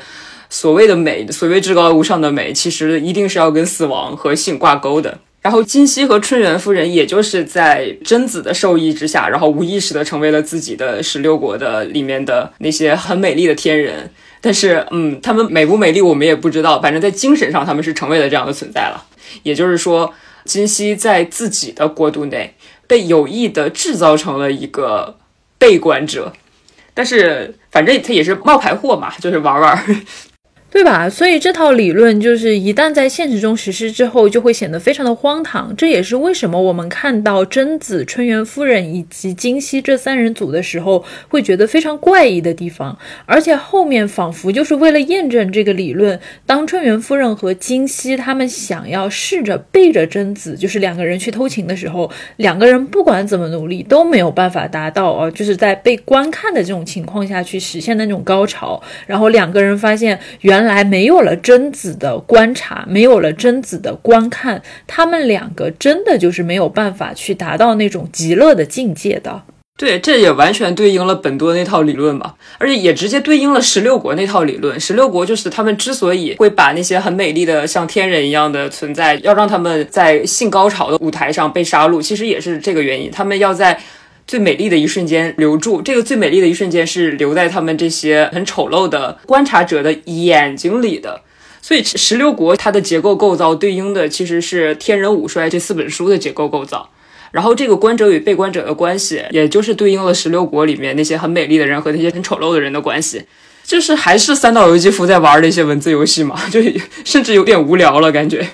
所谓的美，所谓至高无上的美，其实一定是要跟死亡和性挂钩的。然后金熙和春元夫人，也就是在贞子的授意之下，然后无意识的成为了自己的十六国的里面的那些很美丽的天人。但是，嗯，他们美不美丽我们也不知道，反正在精神上他们是成为了这样的存在了。也就是说，金熙在自己的国度内被有意的制造成了一个被观者，但是反正他也是冒牌货嘛，就是玩玩。对吧？所以这套理论就是一旦在现实中实施之后，就会显得非常的荒唐。这也是为什么我们看到贞子、春元夫人以及金熙这三人组的时候，会觉得非常怪异的地方。而且后面仿佛就是为了验证这个理论，当春元夫人和金熙他们想要试着背着贞子，就是两个人去偷情的时候，两个人不管怎么努力都没有办法达到哦，就是在被观看的这种情况下去实现那种高潮。然后两个人发现原原来没有了贞子的观察，没有了贞子的观看，他们两个真的就是没有办法去达到那种极乐的境界的。对，这也完全对应了本多那套理论嘛，而且也直接对应了十六国那套理论。十六国就是他们之所以会把那些很美丽的像天人一样的存在，要让他们在性高潮的舞台上被杀戮，其实也是这个原因。他们要在。最美丽的一瞬间留住，这个最美丽的一瞬间是留在他们这些很丑陋的观察者的眼睛里的。所以十六国它的结构构造对应的其实是《天人五衰》这四本书的结构构造。然后这个观者与被观者的关系，也就是对应了十六国里面那些很美丽的人和那些很丑陋的人的关系。就是还是三岛由纪夫在玩的一些文字游戏嘛，就 甚至有点无聊了感觉。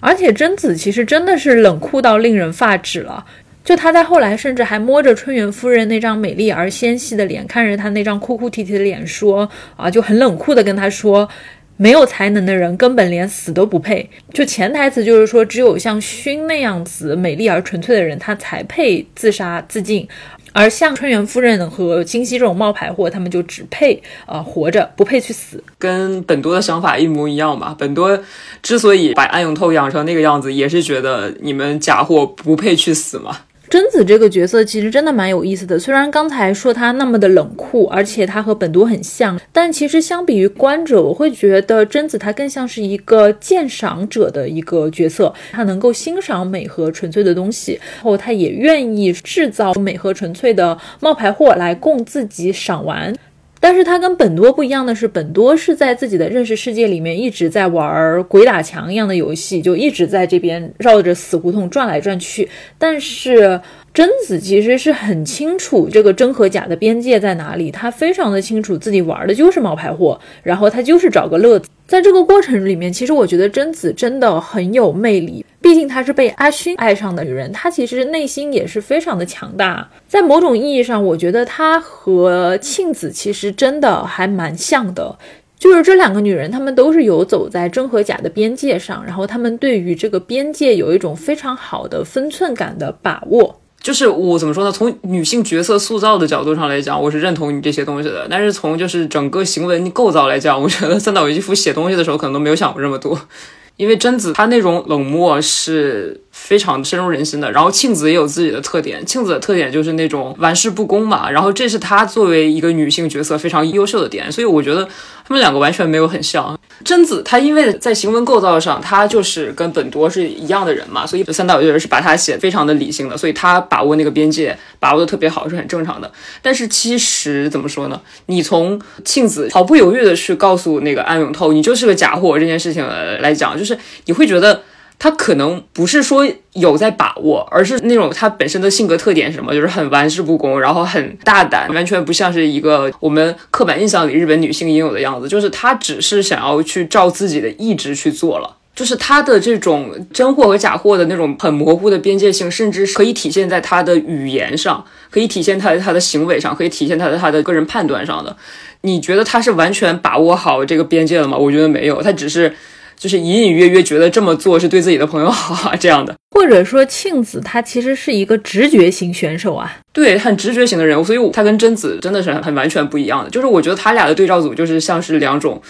而且贞子其实真的是冷酷到令人发指了。就他在后来甚至还摸着春元夫人那张美丽而纤细的脸，看着她那张哭哭啼啼的脸说：“啊，就很冷酷的跟她说，没有才能的人根本连死都不配。”就潜台词就是说，只有像薰那样子美丽而纯粹的人，他才配自杀自尽。而像春元夫人和金熙这种冒牌货，他们就只配呃活着，不配去死。跟本多的想法一模一样吧。本多之所以把安永透养成那个样子，也是觉得你们假货不配去死嘛。贞子这个角色其实真的蛮有意思的，虽然刚才说她那么的冷酷，而且她和本多很像，但其实相比于观者，我会觉得贞子她更像是一个鉴赏者的一个角色，她能够欣赏美和纯粹的东西，然后她也愿意制造美和纯粹的冒牌货来供自己赏玩。但是他跟本多不一样的是，本多是在自己的认识世界里面一直在玩儿鬼打墙一样的游戏，就一直在这边绕着死胡同转来转去。但是贞子其实是很清楚这个真和假的边界在哪里，他非常的清楚自己玩的就是冒牌货，然后他就是找个乐子。在这个过程里面，其实我觉得贞子真的很有魅力。毕竟她是被阿勋爱上的女人，她其实内心也是非常的强大。在某种意义上，我觉得她和庆子其实真的还蛮像的。就是这两个女人，她们都是游走在真和假的边界上，然后她们对于这个边界有一种非常好的分寸感的把握。就是我怎么说呢？从女性角色塑造的角度上来讲，我是认同你这些东西的。但是从就是整个行文构造来讲，我觉得三岛由纪夫写东西的时候可能都没有想过这么多。因为贞子她那种冷漠是非常深入人心的，然后庆子也有自己的特点，庆子的特点就是那种玩世不恭嘛，然后这是她作为一个女性角色非常优秀的点，所以我觉得他们两个完全没有很像。贞子她因为在行文构造上，她就是跟本多是一样的人嘛，所以三岛由人是把她写非常的理性的，所以她把握那个边界把握的特别好是很正常的。但是其实怎么说呢？你从庆子毫不犹豫的去告诉那个安永透，你就是个假货这件事情来讲，就是你会觉得他可能不是说有在把握，而是那种他本身的性格特点是什么，就是很玩世不恭，然后很大胆，完全不像是一个我们刻板印象里日本女性应有的样子。就是他只是想要去照自己的意志去做了，就是他的这种真货和假货的那种很模糊的边界性，甚至可以体现在他的语言上，可以体现他的他的行为上，可以体现他的他的个人判断上的。你觉得他是完全把握好这个边界了吗？我觉得没有，他只是。就是隐隐约约觉得这么做是对自己的朋友好啊，这样的，或者说庆子她其实是一个直觉型选手啊，对，很直觉型的人物，所以他跟贞子真的是很完全不一样的。就是我觉得他俩的对照组就是像是两种，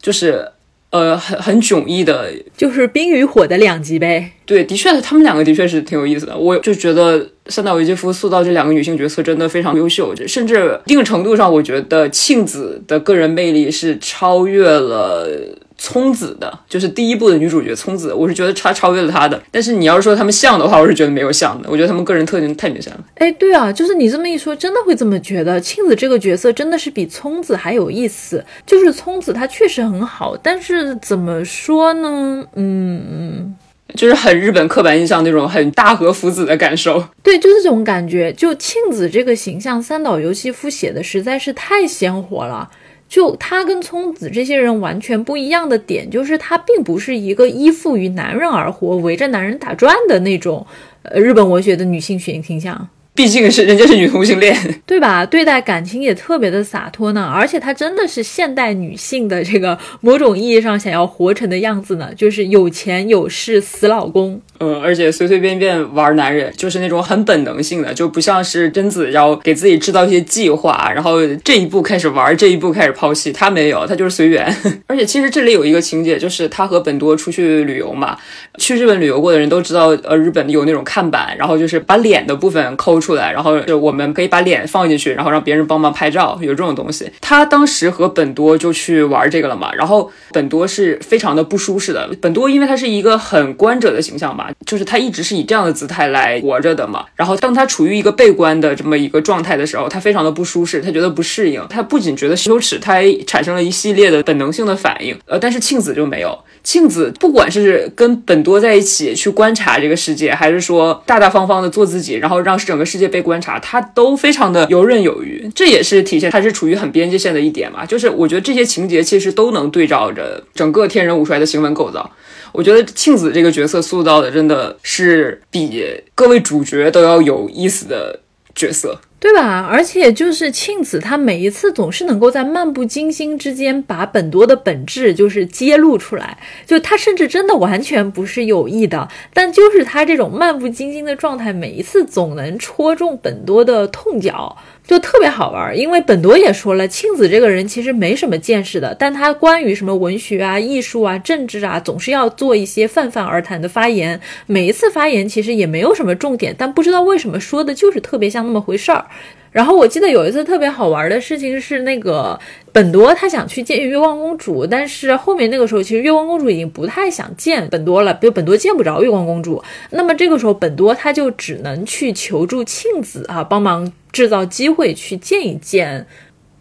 就是呃很很迥异的，就是冰与火的两极呗。对，的确，他们两个的确是挺有意思的。我就觉得三岛由纪夫塑造这两个女性角色真的非常优秀，甚至一定程度上，我觉得庆子的个人魅力是超越了。聪子的，就是第一部的女主角聪子，我是觉得她超越了她的。但是你要是说他们像的话，我是觉得没有像的。我觉得他们个人特点太明显了。哎，对啊，就是你这么一说，真的会这么觉得。庆子这个角色真的是比聪子还有意思。就是聪子她确实很好，但是怎么说呢？嗯，就是很日本刻板印象那种很大和福子的感受。对，就是这种感觉。就庆子这个形象，三岛由纪夫写的实在是太鲜活了。就他跟聪子这些人完全不一样的点，就是他并不是一个依附于男人而活、围着男人打转的那种，呃，日本文学的女性形象。毕竟是人家是女同性恋，对吧？对待感情也特别的洒脱呢，而且她真的是现代女性的这个某种意义上想要活成的样子呢，就是有钱有势死老公。嗯，而且随随便便玩男人，就是那种很本能性的，就不像是贞子要给自己制造一些计划，然后这一步开始玩，这一步开始抛弃。他没有，他就是随缘。而且其实这里有一个情节，就是他和本多出去旅游嘛，去日本旅游过的人都知道，呃，日本有那种看板，然后就是把脸的部分抠出来，然后就我们可以把脸放进去，然后让别人帮忙拍照，有这种东西。他当时和本多就去玩这个了嘛，然后本多是非常的不舒适的。本多因为他是一个很观者的形象嘛。就是他一直是以这样的姿态来活着的嘛，然后当他处于一个被关的这么一个状态的时候，他非常的不舒适，他觉得不适应，他不仅觉得羞耻，他还产生了一系列的本能性的反应。呃，但是庆子就没有，庆子不管是跟本多在一起去观察这个世界，还是说大大方方的做自己，然后让整个世界被观察，他都非常的游刃有余。这也是体现他是处于很边界线的一点嘛。就是我觉得这些情节其实都能对照着整个天人五衰的行文构造。我觉得庆子这个角色塑造的真的是比各位主角都要有意思的角色。对吧？而且就是庆子，他每一次总是能够在漫不经心之间把本多的本质就是揭露出来，就他甚至真的完全不是有意的，但就是他这种漫不经心的状态，每一次总能戳中本多的痛脚。就特别好玩，因为本多也说了，庆子这个人其实没什么见识的，但他关于什么文学啊、艺术啊、政治啊，总是要做一些泛泛而谈的发言。每一次发言其实也没有什么重点，但不知道为什么说的就是特别像那么回事儿。然后我记得有一次特别好玩的事情是，那个本多他想去见月光公主，但是后面那个时候其实月光公主已经不太想见本多了，比如本多见不着月光公主。那么这个时候本多他就只能去求助庆子啊，帮忙。制造机会去见一见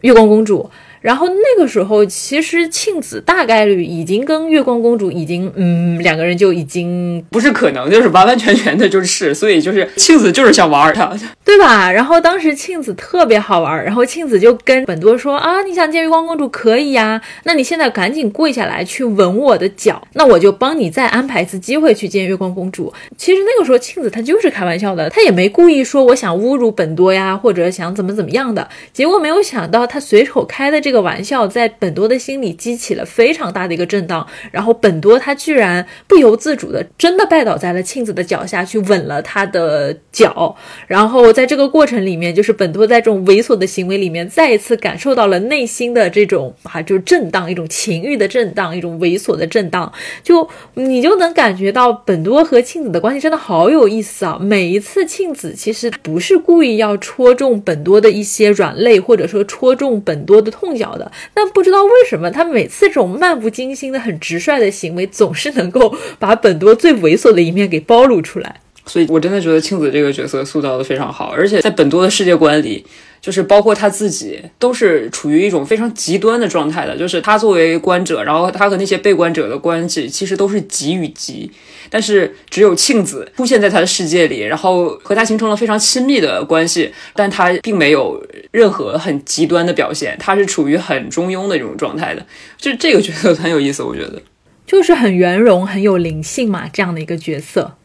月光公主。然后那个时候，其实庆子大概率已经跟月光公主已经，嗯，两个人就已经不是可能，就是完完全全的就是，所以就是庆子就是想玩他，对吧？然后当时庆子特别好玩，然后庆子就跟本多说啊，你想见月光公主可以呀，那你现在赶紧跪下来去吻我的脚，那我就帮你再安排一次机会去见月光公主。其实那个时候庆子她就是开玩笑的，她也没故意说我想侮辱本多呀，或者想怎么怎么样的。结果没有想到她随手开的这个。这个玩笑在本多的心里激起了非常大的一个震荡，然后本多他居然不由自主的真的拜倒在了庆子的脚下去吻了他的脚，然后在这个过程里面，就是本多在这种猥琐的行为里面再一次感受到了内心的这种啊，就是震荡，一种情欲的震荡，一种猥琐的震荡，就你就能感觉到本多和庆子的关系真的好有意思啊！每一次庆子其实不是故意要戳中本多的一些软肋，或者说戳中本多的痛脚。的，但不知道为什么，他每次这种漫不经心的、很直率的行为，总是能够把本多最猥琐的一面给暴露出来。所以我真的觉得庆子这个角色塑造的非常好，而且在本多的世界观里。就是包括他自己都是处于一种非常极端的状态的，就是他作为观者，然后他和那些被观者的关系其实都是极与极，但是只有庆子出现在他的世界里，然后和他形成了非常亲密的关系，但他并没有任何很极端的表现，他是处于很中庸的这种状态的，就这个角色很有意思，我觉得就是很圆融、很有灵性嘛，这样的一个角色。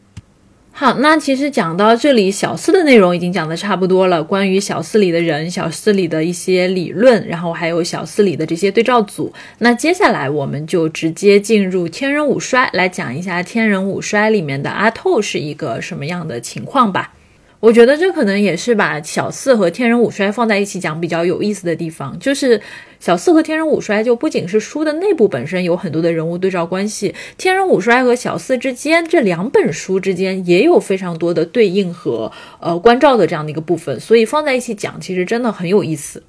好，那其实讲到这里，小四的内容已经讲的差不多了。关于小四里的人，小四里的一些理论，然后还有小四里的这些对照组。那接下来我们就直接进入天人五衰，来讲一下天人五衰里面的阿透是一个什么样的情况吧。我觉得这可能也是把小四和天人五衰放在一起讲比较有意思的地方，就是小四和天人五衰就不仅是书的内部本身有很多的人物对照关系，天人五衰和小四之间这两本书之间也有非常多的对应和呃关照的这样的一个部分，所以放在一起讲其实真的很有意思。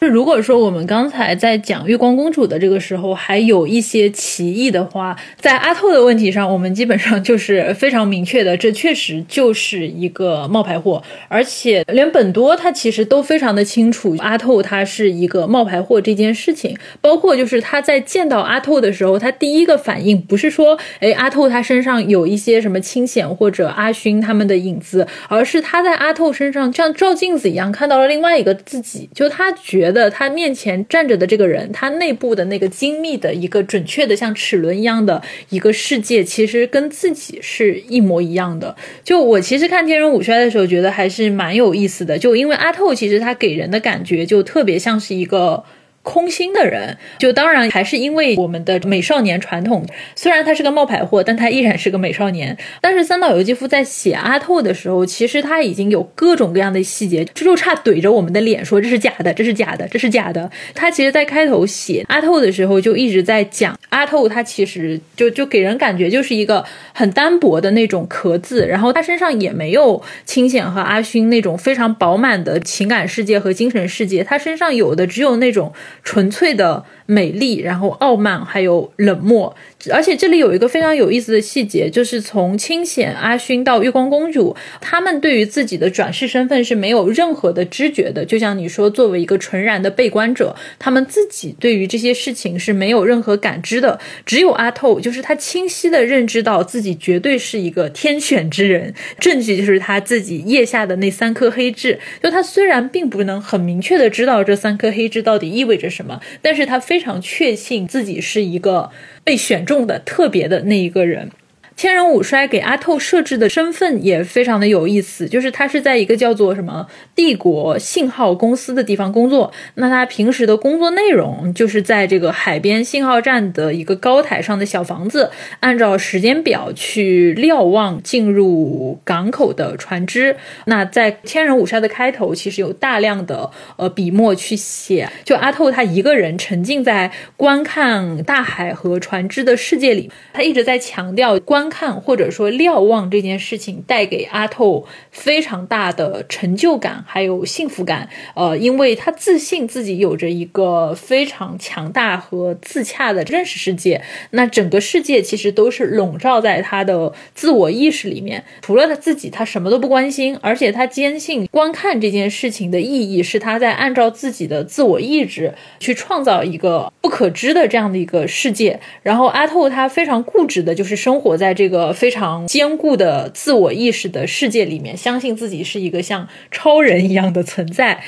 如果说我们刚才在讲月光公主的这个时候还有一些歧义的话，在阿透的问题上，我们基本上就是非常明确的，这确实就是一个冒牌货，而且连本多他其实都非常的清楚阿透他是一个冒牌货这件事情，包括就是他在见到阿透的时候，他第一个反应不是说，哎，阿透他身上有一些什么清显或者阿勋他们的影子，而是他在阿透身上像照镜子一样看到了另外一个自己，就他。觉得他面前站着的这个人，他内部的那个精密的一个准确的像齿轮一样的一个世界，其实跟自己是一模一样的。就我其实看《天人五衰》的时候，觉得还是蛮有意思的。就因为阿透其实他给人的感觉就特别像是一个。空心的人，就当然还是因为我们的美少年传统。虽然他是个冒牌货，但他依然是个美少年。但是三岛由纪夫在写阿透的时候，其实他已经有各种各样的细节，这就差怼着我们的脸说这是假的，这是假的，这是假的。他其实，在开头写阿透的时候，就一直在讲阿透，他其实就就给人感觉就是一个很单薄的那种壳子，然后他身上也没有清显和阿勋那种非常饱满的情感世界和精神世界，他身上有的只有那种。纯粹的美丽，然后傲慢，还有冷漠。而且这里有一个非常有意思的细节，就是从清显、阿勋到月光公主，他们对于自己的转世身份是没有任何的知觉的。就像你说，作为一个纯然的被观者，他们自己对于这些事情是没有任何感知的。只有阿透，就是他清晰的认知到自己绝对是一个天选之人，证据就是他自己腋下的那三颗黑痣。就他虽然并不能很明确的知道这三颗黑痣到底意味着什么，但是他非非常确信自己是一个。被选中的特别的那一个人。天人五衰给阿透设置的身份也非常的有意思，就是他是在一个叫做什么帝国信号公司的地方工作。那他平时的工作内容就是在这个海边信号站的一个高台上的小房子，按照时间表去瞭望进入港口的船只。那在天人五衰的开头，其实有大量的呃笔墨去写，就阿透他一个人沉浸在观看大海和船只的世界里，他一直在强调观。观看或者说瞭望这件事情带给阿透非常大的成就感，还有幸福感。呃，因为他自信自己有着一个非常强大和自洽的认识世界。那整个世界其实都是笼罩在他的自我意识里面，除了他自己，他什么都不关心。而且他坚信观看这件事情的意义是他在按照自己的自我意志去创造一个不可知的这样的一个世界。然后阿透他非常固执的，就是生活在。这个非常坚固的自我意识的世界里面，相信自己是一个像超人一样的存在。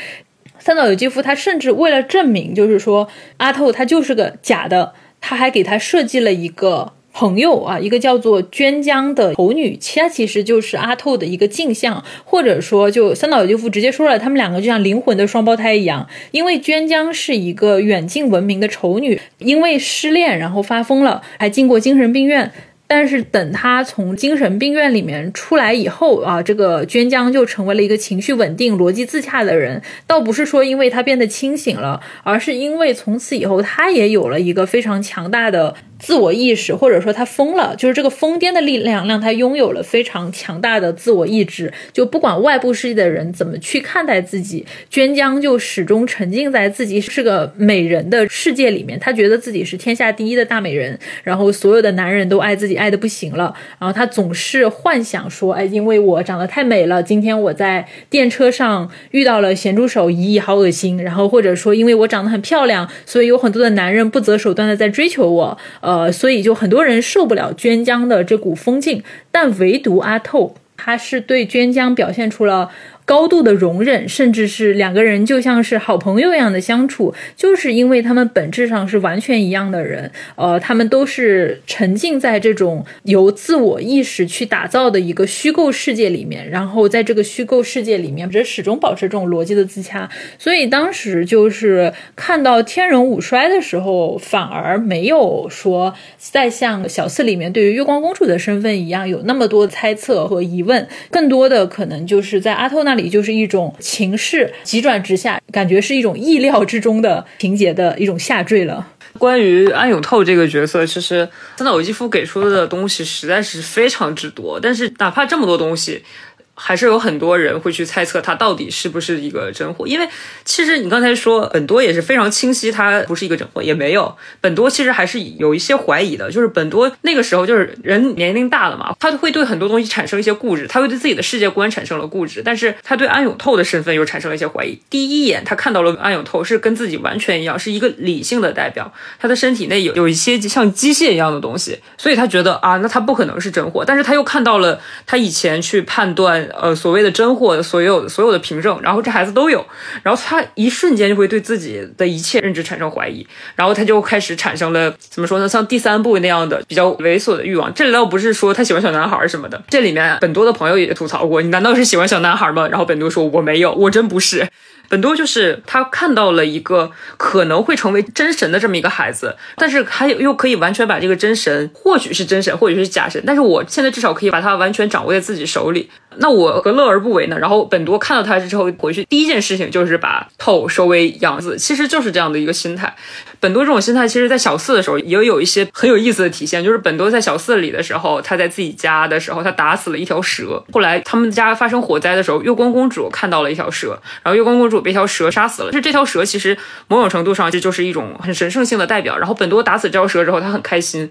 三岛由纪夫他甚至为了证明，就是说阿透他就是个假的，他还给他设计了一个朋友啊，一个叫做娟江的丑女，她其实就是阿透的一个镜像，或者说就三岛由纪夫直接说了，他们两个就像灵魂的双胞胎一样。因为娟江是一个远近闻名的丑女，因为失恋然后发疯了，还进过精神病院。但是等他从精神病院里面出来以后啊，这个娟江就成为了一个情绪稳定、逻辑自洽的人。倒不是说因为他变得清醒了，而是因为从此以后他也有了一个非常强大的。自我意识，或者说他疯了，就是这个疯癫的力量让他拥有了非常强大的自我意志。就不管外部世界的人怎么去看待自己，娟江就始终沉浸在自己是个美人的世界里面。他觉得自己是天下第一的大美人，然后所有的男人都爱自己爱的不行了。然后他总是幻想说，哎，因为我长得太美了，今天我在电车上遇到了咸猪手，咦，好恶心。然后或者说，因为我长得很漂亮，所以有很多的男人不择手段的在追求我。呃，所以就很多人受不了娟江的这股风劲，但唯独阿透，他是对娟江表现出了。高度的容忍，甚至是两个人就像是好朋友一样的相处，就是因为他们本质上是完全一样的人。呃，他们都是沉浸在这种由自我意识去打造的一个虚构世界里面，然后在这个虚构世界里面，这始终保持这种逻辑的自洽。所以当时就是看到天人五衰的时候，反而没有说再像小四里面对于月光公主的身份一样有那么多猜测和疑问，更多的可能就是在阿透那。里就是一种情势急转直下，感觉是一种意料之中的情节的一种下坠了。关于安永透这个角色，其实三岛由纪夫给出的东西实在是非常之多，但是哪怕这么多东西。还是有很多人会去猜测他到底是不是一个真货，因为其实你刚才说本多也是非常清晰，他不是一个真货，也没有本多其实还是有一些怀疑的，就是本多那个时候就是人年龄大了嘛，他会对很多东西产生一些固执，他会对自己的世界观产生了固执，但是他对安永透的身份又产生了一些怀疑。第一眼他看到了安永透是跟自己完全一样，是一个理性的代表，他的身体内有有一些像机械一样的东西，所以他觉得啊，那他不可能是真货，但是他又看到了他以前去判断。呃，所谓的真货，所有所有的凭证，然后这孩子都有，然后他一瞬间就会对自己的一切认知产生怀疑，然后他就开始产生了怎么说呢？像第三部那样的比较猥琐的欲望。这里倒不是说他喜欢小男孩什么的，这里面本多的朋友也吐槽过，你难道是喜欢小男孩吗？然后本多说我没有，我真不是。本多就是他看到了一个可能会成为真神的这么一个孩子，但是还有又可以完全把这个真神，或许是真神，或许是假神，但是我现在至少可以把他完全掌握在自己手里，那我何乐而不为呢？然后本多看到他之后回去第一件事情就是把透收为养子，其实就是这样的一个心态。本多这种心态，其实在小四的时候也有一些很有意思的体现，就是本多在小四里的时候，他在自己家的时候，他打死了一条蛇，后来他们家发生火灾的时候，月光公主看到了一条蛇，然后月光公主。被一条蛇杀死了，是这条蛇其实某种程度上这就是一种很神圣性的代表。然后本多打死这条蛇之后，他很开心，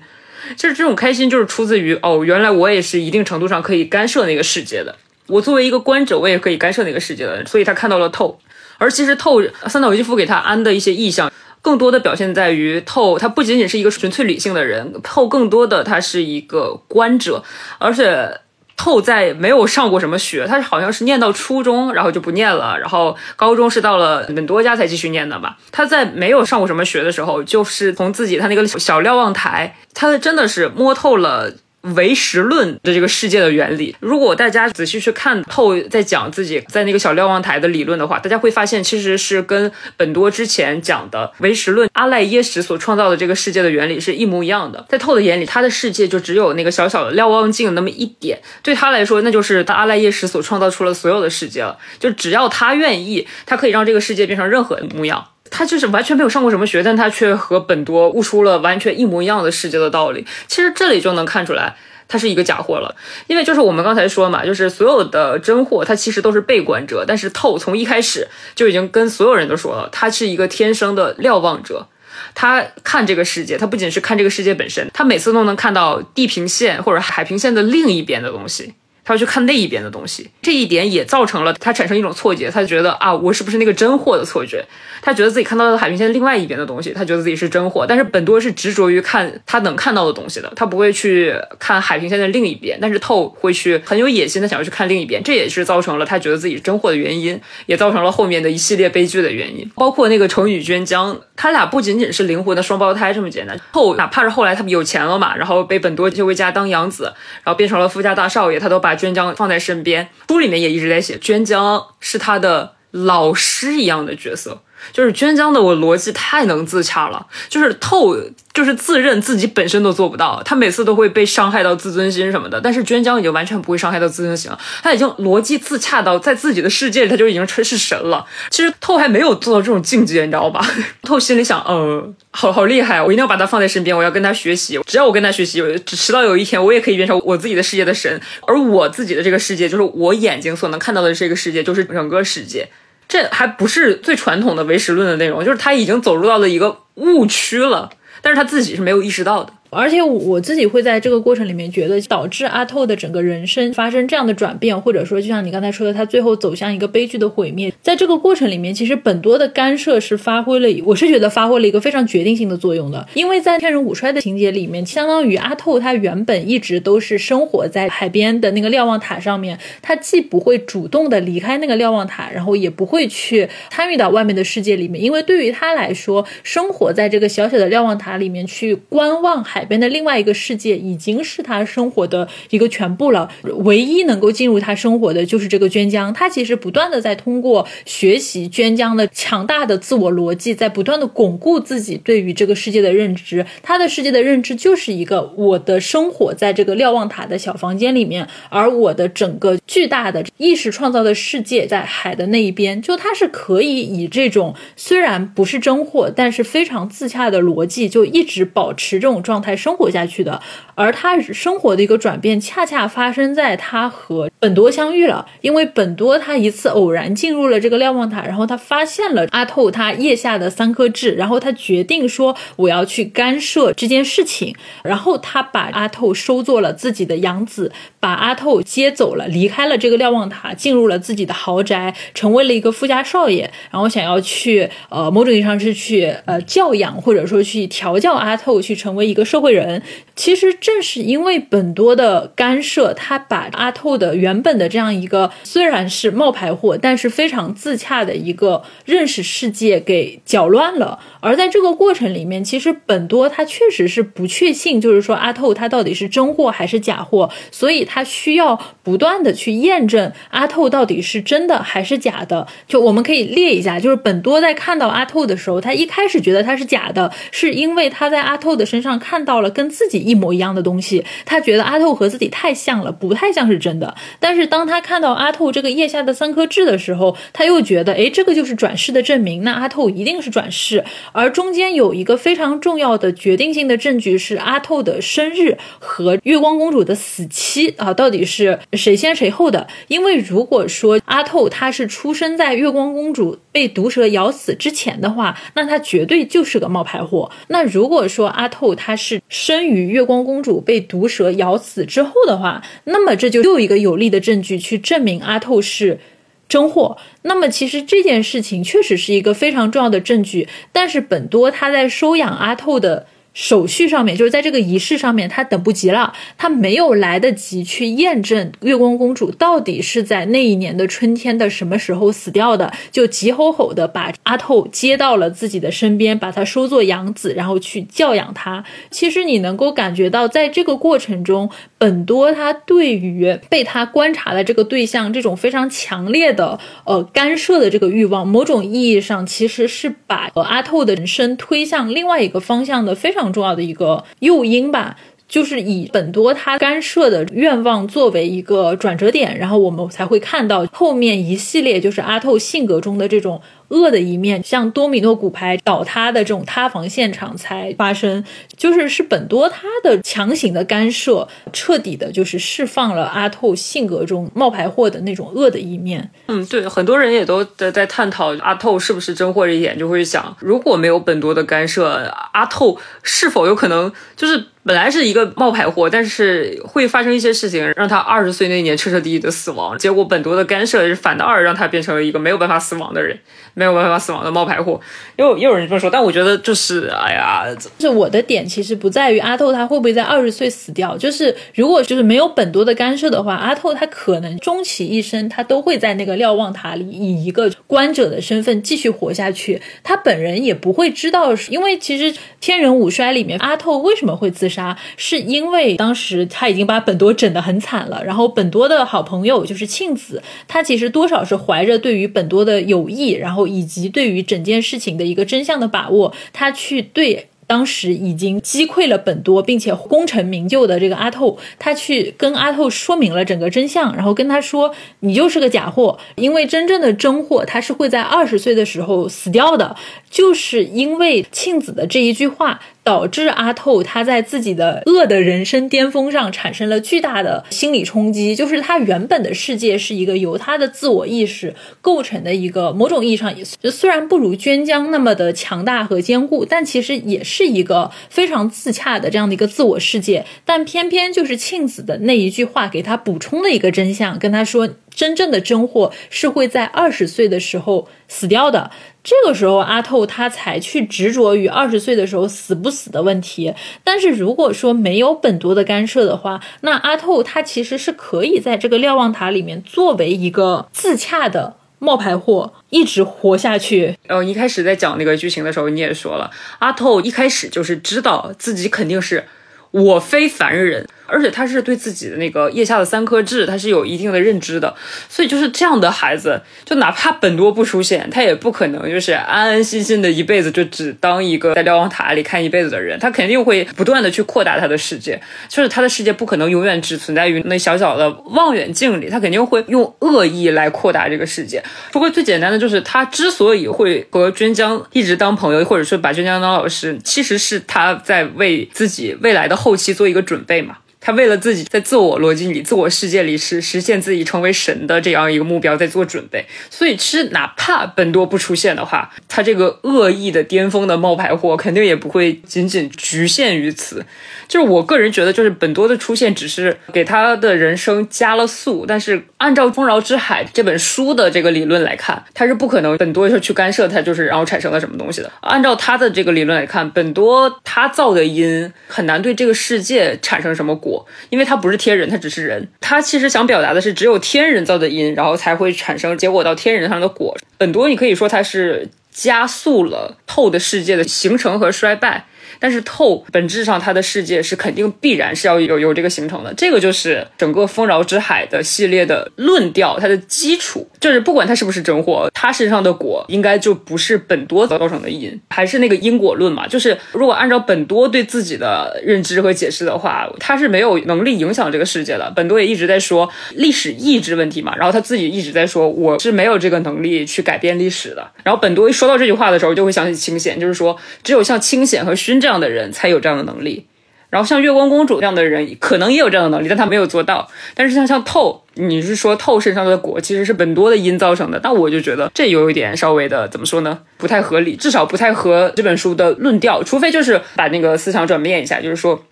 就是这种开心，就是出自于哦，原来我也是一定程度上可以干涉那个世界的。我作为一个观者，我也可以干涉那个世界的。所以他看到了透，而其实透三岛由纪夫给他安的一些意象，更多的表现在于透，他不仅仅是一个纯粹理性的人，透更多的他是一个观者，而且。后在没有上过什么学，他是好像是念到初中，然后就不念了，然后高中是到了很多家才继续念的吧。他在没有上过什么学的时候，就是从自己他那个小瞭望台，他真的是摸透了。唯实论的这个世界的原理，如果大家仔细去看透在讲自己在那个小瞭望台的理论的话，大家会发现其实是跟本多之前讲的唯实论阿赖耶识所创造的这个世界的原理是一模一样的。在透的眼里，他的世界就只有那个小小的瞭望镜那么一点，对他来说，那就是他阿赖耶识所创造出了所有的世界了。就只要他愿意，他可以让这个世界变成任何模样。他就是完全没有上过什么学，但他却和本多悟出了完全一模一样的世界的道理。其实这里就能看出来，他是一个假货了。因为就是我们刚才说嘛，就是所有的真货，他其实都是被观者。但是透从一开始就已经跟所有人都说了，他是一个天生的瞭望者。他看这个世界，他不仅是看这个世界本身，他每次都能看到地平线或者海平线的另一边的东西。他要去看那一边的东西，这一点也造成了他产生一种错觉，他觉得啊，我是不是那个真货的错觉？他觉得自己看到的海平线另外一边的东西，他觉得自己是真货。但是本多是执着于看他能看到的东西的，他不会去看海平线的另一边。但是透会去很有野心的想要去看另一边，这也是造成了他觉得自己是真货的原因，也造成了后面的一系列悲剧的原因。包括那个成宇娟江，他俩不仅仅是灵魂的双胞胎这么简单。透哪怕是后来他们有钱了嘛，然后被本多就回家当养子，然后变成了富家大少爷，他都把。娟江放在身边，书里面也一直在写，娟江是他的老师一样的角色。就是娟江的，我逻辑太能自洽了，就是透，就是自认自己本身都做不到，他每次都会被伤害到自尊心什么的。但是娟江已经完全不会伤害到自尊心了，他已经逻辑自洽到在自己的世界里他就已经是神了。其实透还没有做到这种境界，你知道吧？透心里想，呃，好好厉害，我一定要把他放在身边，我要跟他学习。只要我跟他学习，迟到有一天我也可以变成我自己的世界的神，而我自己的这个世界就是我眼睛所能看到的这个世界，就是整个世界。这还不是最传统的唯实论的内容，就是他已经走入到了一个误区了，但是他自己是没有意识到的。而且我自己会在这个过程里面觉得，导致阿透的整个人生发生这样的转变，或者说就像你刚才说的，他最后走向一个悲剧的毁灭，在这个过程里面，其实本多的干涉是发挥了，我是觉得发挥了一个非常决定性的作用的。因为在天人五衰的情节里面，相当于阿透他原本一直都是生活在海边的那个瞭望塔上面，他既不会主动的离开那个瞭望塔，然后也不会去参与到外面的世界里面，因为对于他来说，生活在这个小小的瞭望塔里面去观望海。边的另外一个世界已经是他生活的一个全部了，唯一能够进入他生活的就是这个娟江。他其实不断的在通过学习娟江的强大的自我逻辑，在不断的巩固自己对于这个世界的认知。他的世界的认知就是一个我的生活在这个瞭望塔的小房间里面，而我的整个巨大的意识创造的世界在海的那一边。就他是可以以这种虽然不是真货，但是非常自洽的逻辑，就一直保持这种状态。才生活下去的，而他生活的一个转变，恰恰发生在他和本多相遇了。因为本多他一次偶然进入了这个瞭望塔，然后他发现了阿透他腋下的三颗痣，然后他决定说我要去干涉这件事情，然后他把阿透收做了自己的养子，把阿透接走了，离开了这个瞭望塔，进入了自己的豪宅，成为了一个富家少爷，然后想要去呃某种意义上是去呃教养或者说去调教阿透，去成为一个社会。人，其实正是因为本多的干涉，他把阿透的原本的这样一个虽然是冒牌货，但是非常自洽的一个认识世界给搅乱了。而在这个过程里面，其实本多他确实是不确信，就是说阿透他到底是真货还是假货，所以他需要不断的去验证阿透到底是真的还是假的。就我们可以列一下，就是本多在看到阿透的时候，他一开始觉得他是假的，是因为他在阿透的身上看到。了跟自己一模一样的东西，他觉得阿透和自己太像了，不太像是真的。但是当他看到阿透这个腋下的三颗痣的时候，他又觉得，哎，这个就是转世的证明，那阿透一定是转世。而中间有一个非常重要的决定性的证据是阿透的生日和月光公主的死期啊，到底是谁先谁后的？因为如果说阿透他是出生在月光公主被毒蛇咬死之前的话，那他绝对就是个冒牌货。那如果说阿透他是生于月光公主被毒蛇咬死之后的话，那么这就又一个有力的证据去证明阿透是真货。那么其实这件事情确实是一个非常重要的证据，但是本多他在收养阿透的。手续上面，就是在这个仪式上面，他等不及了，他没有来得及去验证月光公主到底是在那一年的春天的什么时候死掉的，就急吼吼的把阿透接到了自己的身边，把他收作养子，然后去教养他。其实你能够感觉到，在这个过程中，本多他对于被他观察的这个对象这种非常强烈的呃干涉的这个欲望，某种意义上其实是把阿透的人生推向另外一个方向的非常。重要的一个诱因吧，就是以本多他干涉的愿望作为一个转折点，然后我们才会看到后面一系列就是阿透性格中的这种。恶的一面，像多米诺骨牌倒塌的这种塌房现场才发生，就是是本多他的强行的干涉，彻底的就是释放了阿透性格中冒牌货的那种恶的一面。嗯，对，很多人也都在在探讨阿透是不是真货这一点，就会想，如果没有本多的干涉，阿透是否有可能就是本来是一个冒牌货，但是会发生一些事情，让他二十岁那年彻彻底底的死亡，结果本多的干涉反倒而让他变成了一个没有办法死亡的人。没有办法死亡的冒牌货，又又有人这么说，但我觉得就是，哎呀，就是我的点其实不在于阿透他会不会在二十岁死掉，就是如果就是没有本多的干涉的话，阿透他可能终其一生他都会在那个瞭望塔里以一个观者的身份继续活下去，他本人也不会知道，因为其实天人五衰里面阿透为什么会自杀，是因为当时他已经把本多整得很惨了，然后本多的好朋友就是庆子，他其实多少是怀着对于本多的友谊，然后。以及对于整件事情的一个真相的把握，他去对当时已经击溃了本多并且功成名就的这个阿透，他去跟阿透说明了整个真相，然后跟他说：“你就是个假货，因为真正的真货他是会在二十岁的时候死掉的。”就是因为庆子的这一句话。导致阿透他在自己的恶的人生巅峰上产生了巨大的心理冲击，就是他原本的世界是一个由他的自我意识构成的一个，某种意义上也虽然不如娟江那么的强大和坚固，但其实也是一个非常自洽的这样的一个自我世界。但偏偏就是庆子的那一句话给他补充了一个真相，跟他说真正的真货是会在二十岁的时候死掉的。这个时候，阿透他才去执着于二十岁的时候死不死的问题。但是如果说没有本多的干涉的话，那阿透他其实是可以在这个瞭望塔里面作为一个自洽的冒牌货一直活下去。然后一开始在讲那个剧情的时候，你也说了，阿透一开始就是知道自己肯定是我非凡人。而且他是对自己的那个腋下的三颗痣，他是有一定的认知的，所以就是这样的孩子，就哪怕本多不出现，他也不可能就是安安心心的一辈子就只当一个在瞭望塔里看一辈子的人，他肯定会不断的去扩大他的世界，就是他的世界不可能永远只存在于那小小的望远镜里，他肯定会用恶意来扩大这个世界。不过最简单的就是他之所以会和娟江一直当朋友，或者说把娟江当老师，其实是他在为自己未来的后期做一个准备嘛。他为了自己在自我逻辑里、自我世界里实实现自己成为神的这样一个目标在做准备，所以其实哪怕本多不出现的话，他这个恶意的巅峰的冒牌货肯定也不会仅仅局限于此。就是我个人觉得，就是本多的出现只是给他的人生加了速，但是按照《丰饶之海》这本书的这个理论来看，他是不可能本多就去干涉他，就是然后产生了什么东西的。按照他的这个理论来看，本多他造的因很难对这个世界产生什么果，因为它不是天人，它只是人。它其实想表达的是，只有天人造的因，然后才会产生结果到天人上的果。很多你可以说它是加速了透的世界的形成和衰败。但是透本质上，它的世界是肯定必然是要有有这个形成的，这个就是整个丰饶之海的系列的论调，它的基础就是不管它是不是真货，它身上的果应该就不是本多造成的因，还是那个因果论嘛？就是如果按照本多对自己的认知和解释的话，他是没有能力影响这个世界的。本多也一直在说历史意志问题嘛，然后他自己一直在说我是没有这个能力去改变历史的。然后本多一说到这句话的时候，就会想起清显，就是说只有像清显和勋。这样的人才有这样的能力，然后像月光公主这样的人，可能也有这样的能力，但他没有做到。但是像像透，你是说透身上的果其实是本多的因造成的，但我就觉得这有一点稍微的怎么说呢？不太合理，至少不太合这本书的论调。除非就是把那个思想转变一下，就是说，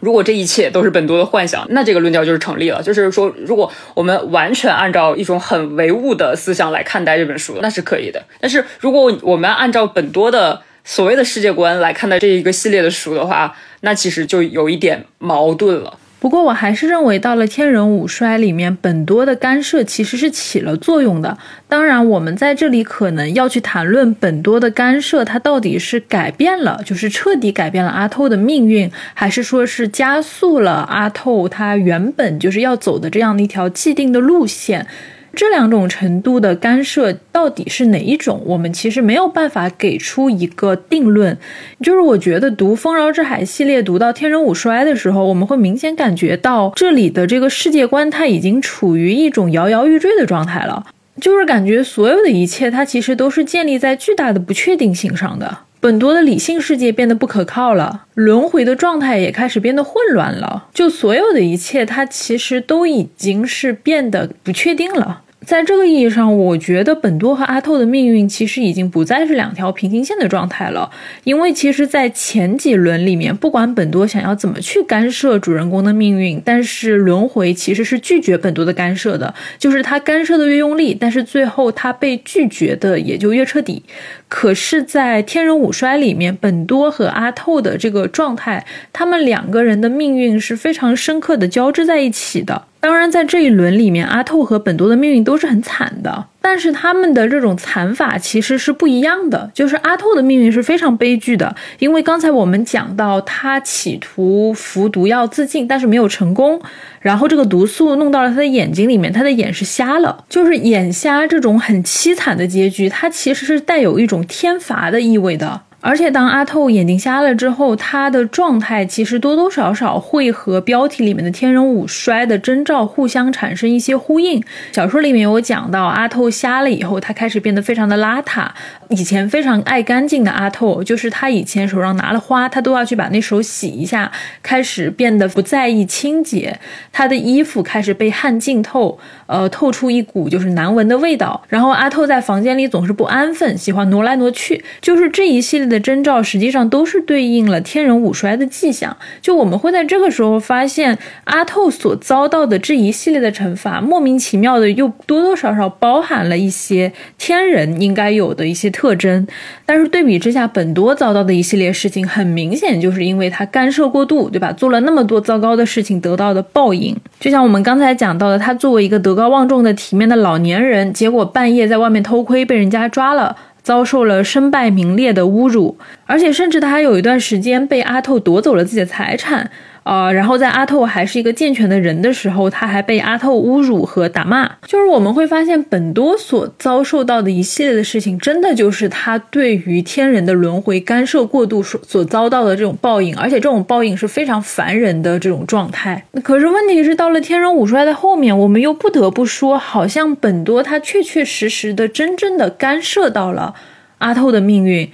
如果这一切都是本多的幻想，那这个论调就是成立了。就是说，如果我们完全按照一种很唯物的思想来看待这本书，那是可以的。但是如果我们按照本多的所谓的世界观来看待这一个系列的书的话，那其实就有一点矛盾了。不过我还是认为，到了天人五衰里面，本多的干涉其实是起了作用的。当然，我们在这里可能要去谈论本多的干涉，它到底是改变了，就是彻底改变了阿透的命运，还是说是加速了阿透他原本就是要走的这样的一条既定的路线。这两种程度的干涉到底是哪一种？我们其实没有办法给出一个定论。就是我觉得读《丰饶之海》系列读到《天人五衰》的时候，我们会明显感觉到这里的这个世界观它已经处于一种摇摇欲坠的状态了。就是感觉所有的一切它其实都是建立在巨大的不确定性上的。本多的理性世界变得不可靠了，轮回的状态也开始变得混乱了。就所有的一切，它其实都已经是变得不确定了。在这个意义上，我觉得本多和阿透的命运其实已经不再是两条平行线的状态了。因为其实，在前几轮里面，不管本多想要怎么去干涉主人公的命运，但是轮回其实是拒绝本多的干涉的。就是他干涉的越用力，但是最后他被拒绝的也就越彻底。可是，在天人五衰里面，本多和阿透的这个状态，他们两个人的命运是非常深刻的交织在一起的。当然，在这一轮里面，阿透和本多的命运都是很惨的，但是他们的这种惨法其实是不一样的。就是阿透的命运是非常悲剧的，因为刚才我们讲到，他企图服毒药自尽，但是没有成功，然后这个毒素弄到了他的眼睛里面，他的眼是瞎了。就是眼瞎这种很凄惨的结局，它其实是带有一种天罚的意味的。而且，当阿透眼睛瞎了之后，他的状态其实多多少少会和标题里面的天人五衰的征兆互相产生一些呼应。小说里面有讲到，阿透瞎了以后，他开始变得非常的邋遢。以前非常爱干净的阿透，就是他以前手上拿了花，他都要去把那手洗一下，开始变得不在意清洁。他的衣服开始被汗浸透，呃，透出一股就是难闻的味道。然后阿透在房间里总是不安分，喜欢挪来挪去。就是这一系列。的征兆实际上都是对应了天人五衰的迹象。就我们会在这个时候发现，阿透所遭到的这一系列的惩罚，莫名其妙的又多多少少包含了一些天人应该有的一些特征。但是对比之下，本多遭到的一系列事情，很明显就是因为他干涉过度，对吧？做了那么多糟糕的事情，得到的报应。就像我们刚才讲到的，他作为一个德高望重的体面的老年人，结果半夜在外面偷窥，被人家抓了。遭受了身败名裂的侮辱，而且甚至他还有一段时间被阿透夺走了自己的财产。呃，然后在阿透还是一个健全的人的时候，他还被阿透侮辱和打骂。就是我们会发现，本多所遭受到的一系列的事情，真的就是他对于天人的轮回干涉过度所所遭到的这种报应，而且这种报应是非常烦人的这种状态。可是问题是，到了天人五衰的后面，我们又不得不说，好像本多他确确实实的真正的干涉到了阿透的命运。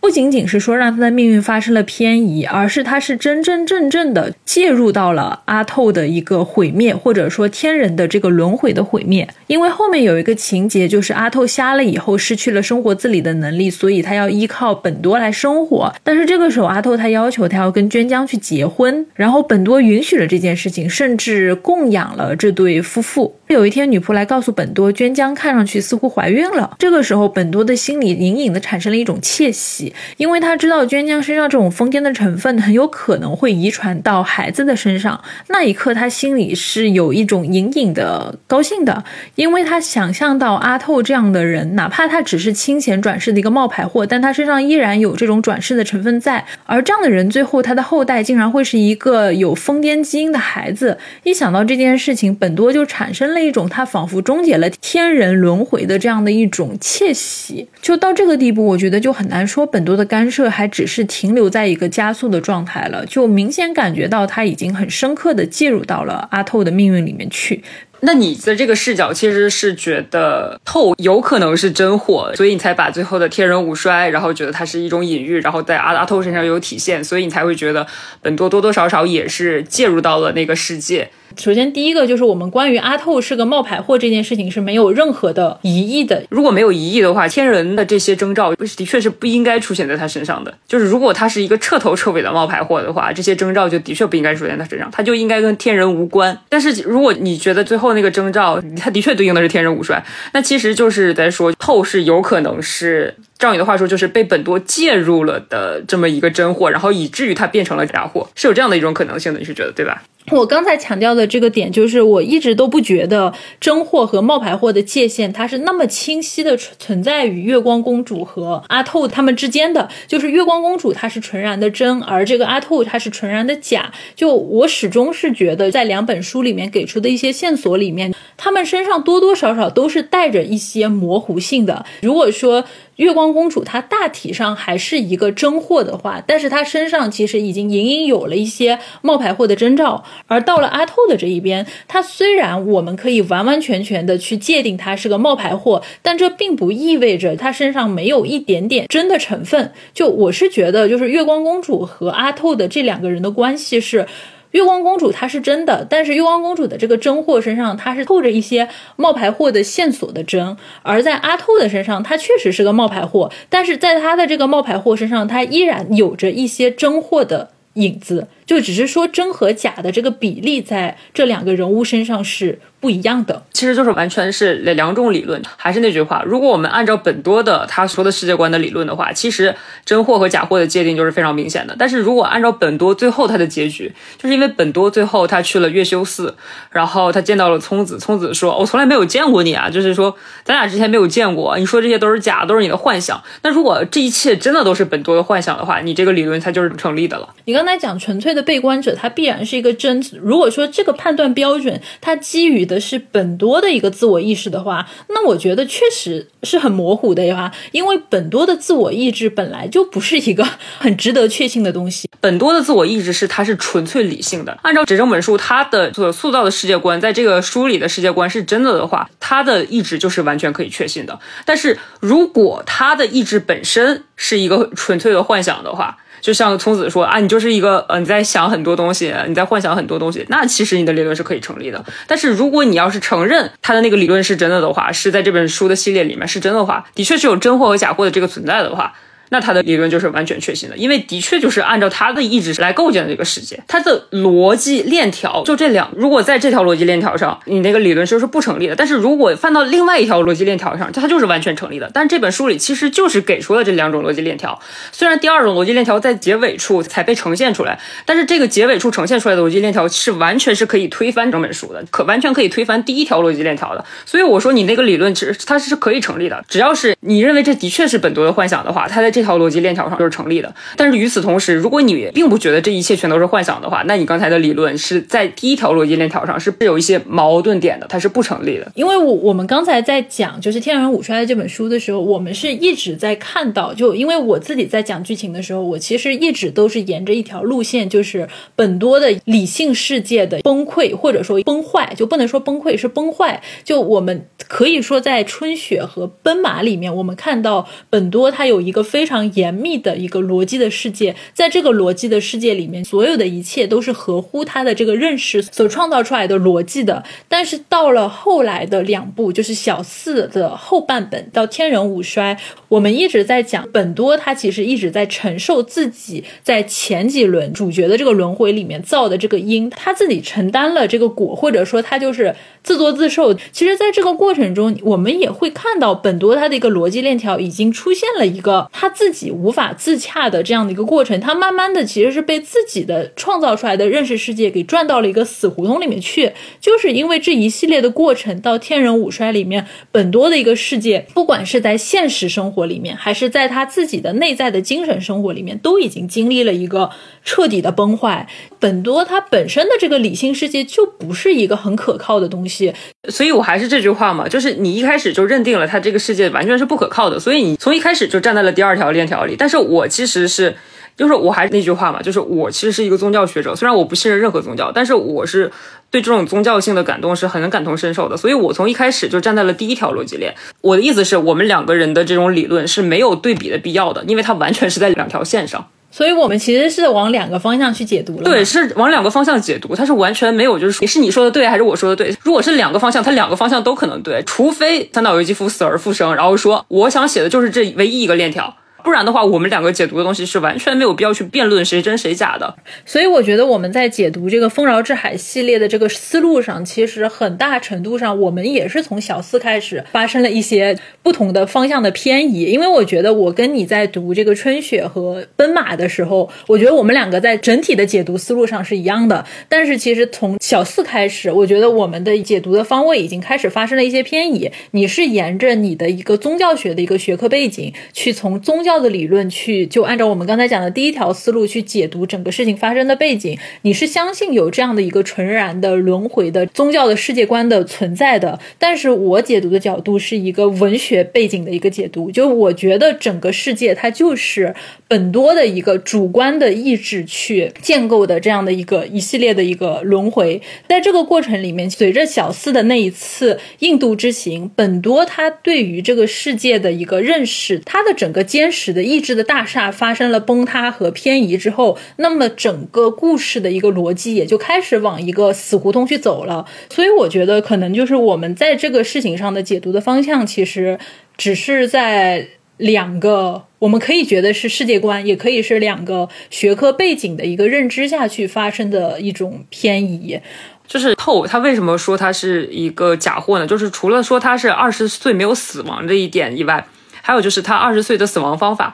不仅仅是说让他的命运发生了偏移，而是他是真真正正的介入到了阿透的一个毁灭，或者说天人的这个轮回的毁灭。因为后面有一个情节，就是阿透瞎了以后失去了生活自理的能力，所以他要依靠本多来生活。但是这个时候，阿透他要求他要跟娟江去结婚，然后本多允许了这件事情，甚至供养了这对夫妇。有一天，女仆来告诉本多，娟江看上去似乎怀孕了。这个时候，本多的心里隐隐的产生了一种窃喜，因为他知道娟娟身上这种疯癫的成分很有可能会遗传到孩子的身上。那一刻，他心里是有一种隐隐的高兴的，因为他想象到阿透这样的人，哪怕他只是清闲转世的一个冒牌货，但他身上依然有这种转世的成分在。而这样的人，最后他的后代竟然会是一个有疯癫基因的孩子。一想到这件事情，本多就产生了。一种他仿佛终结了天人轮回的这样的一种窃喜，就到这个地步，我觉得就很难说本很多的干涉还只是停留在一个加速的状态了，就明显感觉到他已经很深刻的介入到了阿透的命运里面去。那你的这个视角其实是觉得透有可能是真货，所以你才把最后的天人五衰，然后觉得它是一种隐喻，然后在阿阿透身上有体现，所以你才会觉得本多多多少少也是介入到了那个世界。首先，第一个就是我们关于阿透是个冒牌货这件事情是没有任何的疑义的。如果没有疑义的话，天人的这些征兆的确是不应该出现在他身上的。就是如果他是一个彻头彻尾的冒牌货的话，这些征兆就的确不应该出现在他身上，他就应该跟天人无关。但是如果你觉得最后那个征兆，他的确对应的是天人五衰，那其实就是在说透是有可能是。照你的话说，就是被本多介入了的这么一个真货，然后以至于它变成了假货，是有这样的一种可能性的，你是觉得对吧？我刚才强调的这个点，就是我一直都不觉得真货和冒牌货的界限，它是那么清晰的存在于月光公主和阿透他们之间的。就是月光公主她是纯然的真，而这个阿透她是纯然的假。就我始终是觉得，在两本书里面给出的一些线索里面，他们身上多多少少都是带着一些模糊性的。如果说，月光公主她大体上还是一个真货的话，但是她身上其实已经隐隐有了一些冒牌货的征兆。而到了阿透的这一边，他虽然我们可以完完全全的去界定他是个冒牌货，但这并不意味着他身上没有一点点真的成分。就我是觉得，就是月光公主和阿透的这两个人的关系是。月光公主她是真的，但是月光公主的这个真货身上，她是透着一些冒牌货的线索的真；而在阿透的身上，他确实是个冒牌货，但是在他的这个冒牌货身上，他依然有着一些真货的影子。就只是说真和假的这个比例，在这两个人物身上是不一样的，其实就是完全是两种理论。还是那句话，如果我们按照本多的他说的世界观的理论的话，其实真货和假货的界定就是非常明显的。但是如果按照本多最后他的结局，就是因为本多最后他去了月修寺，然后他见到了聪子，聪子说：“我从来没有见过你啊，就是说咱俩之前没有见过，你说这些都是假，都是你的幻想。那如果这一切真的都是本多的幻想的话，你这个理论它就是成立的了。你刚才讲纯粹的。被观者他必然是一个真。如果说这个判断标准它基于的是本多的一个自我意识的话，那我觉得确实是很模糊的呀。因为本多的自我意志本来就不是一个很值得确信的东西。本多的自我意志是它是纯粹理性的。按照这整本书它的所塑造的世界观，在这个书里的世界观是真的的话，他的意志就是完全可以确信的。但是如果他的意志本身是一个纯粹的幻想的话，就像聪子说啊，你就是一个呃，你在想很多东西，你在幻想很多东西，那其实你的理论是可以成立的。但是如果你要是承认他的那个理论是真的的话，是在这本书的系列里面是真的话，的确是有真货和假货的这个存在的话。那他的理论就是完全确信的，因为的确就是按照他的意志来构建的这个世界，他的逻辑链条就这两。如果在这条逻辑链条上，你那个理论就是不成立的。但是如果放到另外一条逻辑链条上，它就是完全成立的。但这本书里其实就是给出了这两种逻辑链条，虽然第二种逻辑链条在结尾处才被呈现出来，但是这个结尾处呈现出来的逻辑链条是完全是可以推翻整本书的，可完全可以推翻第一条逻辑链条的。所以我说你那个理论其实它是可以成立的，只要是你认为这的确是本多的幻想的话，它在这。这条逻辑链条上就是成立的，但是与此同时，如果你并不觉得这一切全都是幻想的话，那你刚才的理论是在第一条逻辑链条上是有一些矛盾点的，它是不成立的。因为我我们刚才在讲就是《天人五衰》的这本书的时候，我们是一直在看到，就因为我自己在讲剧情的时候，我其实一直都是沿着一条路线，就是本多的理性世界的崩溃或者说崩坏，就不能说崩溃是崩坏，就我们可以说在春雪和奔马里面，我们看到本多他有一个非。非常严密的一个逻辑的世界，在这个逻辑的世界里面，所有的一切都是合乎他的这个认识所创造出来的逻辑的。但是到了后来的两部，就是小四的后半本到天人五衰，我们一直在讲本多，他其实一直在承受自己在前几轮主角的这个轮回里面造的这个因，他自己承担了这个果，或者说他就是自作自受。其实，在这个过程中，我们也会看到本多他的一个逻辑链条已经出现了一个他。自己无法自洽的这样的一个过程，他慢慢的其实是被自己的创造出来的认识世界给转到了一个死胡同里面去，就是因为这一系列的过程，到天人五衰里面，本多的一个世界，不管是在现实生活里面，还是在他自己的内在的精神生活里面，都已经经历了一个彻底的崩坏。本多他本身的这个理性世界就不是一个很可靠的东西，所以我还是这句话嘛，就是你一开始就认定了他这个世界完全是不可靠的，所以你从一开始就站在了第二条。链条里，但是我其实是就是我还是那句话嘛，就是我其实是一个宗教学者，虽然我不信任任何宗教，但是我是对这种宗教性的感动是很感同身受的，所以我从一开始就站在了第一条逻辑链。我的意思是我们两个人的这种理论是没有对比的必要的，因为它完全是在两条线上。所以我们其实是往两个方向去解读了。对，是往两个方向解读，它是完全没有就是说是你说的对还是我说的对。如果是两个方向，它两个方向都可能对，除非三岛由纪夫死而复生，然后说我想写的就是这唯一一个链条。不然的话，我们两个解读的东西是完全没有必要去辩论谁真谁假的。所以我觉得我们在解读这个《丰饶之海》系列的这个思路上，其实很大程度上我们也是从小四开始发生了一些不同的方向的偏移。因为我觉得我跟你在读这个《春雪》和《奔马》的时候，我觉得我们两个在整体的解读思路上是一样的。但是其实从小四开始，我觉得我们的解读的方位已经开始发生了一些偏移。你是沿着你的一个宗教学的一个学科背景去从宗教。教的理论去就按照我们刚才讲的第一条思路去解读整个事情发生的背景，你是相信有这样的一个纯然的轮回的宗教的世界观的存在的。但是我解读的角度是一个文学背景的一个解读，就我觉得整个世界它就是本多的一个主观的意志去建构的这样的一个一系列的一个轮回。在这个过程里面，随着小四的那一次印度之行，本多他对于这个世界的一个认识，他的整个坚实。使得意志的大厦发生了崩塌和偏移之后，那么整个故事的一个逻辑也就开始往一个死胡同去走了。所以我觉得，可能就是我们在这个事情上的解读的方向，其实只是在两个我们可以觉得是世界观，也可以是两个学科背景的一个认知下去发生的一种偏移。就是透，他为什么说他是一个假货呢？就是除了说他是二十岁没有死亡这一点以外。还有就是他二十岁的死亡方法，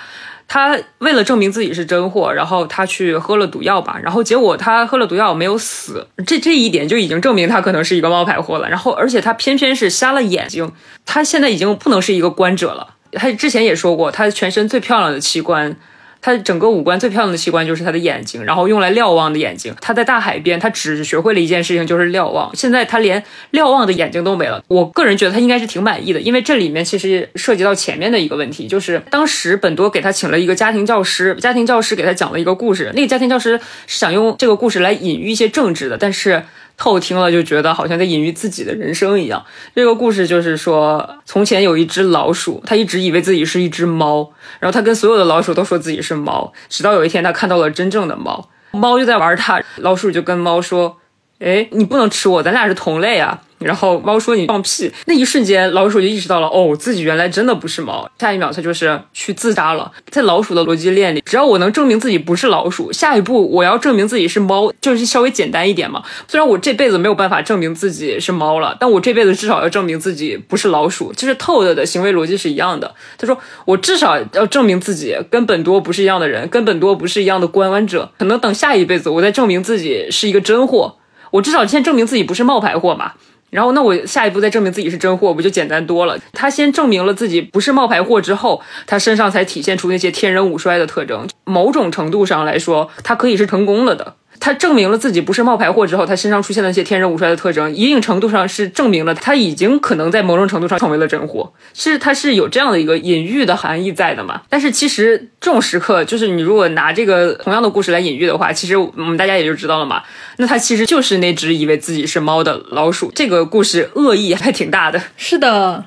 他为了证明自己是真货，然后他去喝了毒药吧，然后结果他喝了毒药没有死，这这一点就已经证明他可能是一个冒牌货了。然后而且他偏偏是瞎了眼睛，他现在已经不能是一个观者了。他之前也说过，他全身最漂亮的器官。他整个五官最漂亮的器官就是他的眼睛，然后用来瞭望的眼睛。他在大海边，他只学会了一件事情，就是瞭望。现在他连瞭望的眼睛都没了。我个人觉得他应该是挺满意的，因为这里面其实涉及到前面的一个问题，就是当时本多给他请了一个家庭教师，家庭教师给他讲了一个故事。那个家庭教师是想用这个故事来隐喻一些政治的，但是。透听了就觉得好像在隐喻自己的人生一样。这个故事就是说，从前有一只老鼠，它一直以为自己是一只猫，然后它跟所有的老鼠都说自己是猫，直到有一天它看到了真正的猫，猫就在玩它，老鼠就跟猫说：“哎，你不能吃我，咱俩是同类啊。”然后猫说：“你放屁！”那一瞬间，老鼠就意识到了，哦，自己原来真的不是猫。下一秒，它就是去自杀了。在老鼠的逻辑链里，只要我能证明自己不是老鼠，下一步我要证明自己是猫，就是稍微简单一点嘛。虽然我这辈子没有办法证明自己是猫了，但我这辈子至少要证明自己不是老鼠。就是 Toad 的行为逻辑是一样的。他说：“我至少要证明自己跟本多不是一样的人，跟本多不是一样的观玩者。可能等下一辈子，我再证明自己是一个真货。我至少先证明自己不是冒牌货嘛。”然后，那我下一步再证明自己是真货，不就简单多了？他先证明了自己不是冒牌货之后，他身上才体现出那些天人五衰的特征。某种程度上来说，他可以是成功了的。他证明了自己不是冒牌货之后，他身上出现的那些天人五衰的特征，一定程度上是证明了他已经可能在某种程度上成为了真货，是他是有这样的一个隐喻的含义在的嘛？但是其实这种时刻，就是你如果拿这个同样的故事来隐喻的话，其实我们大家也就知道了嘛。那他其实就是那只以为自己是猫的老鼠。这个故事恶意还挺大的。是的，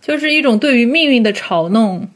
就是一种对于命运的嘲弄。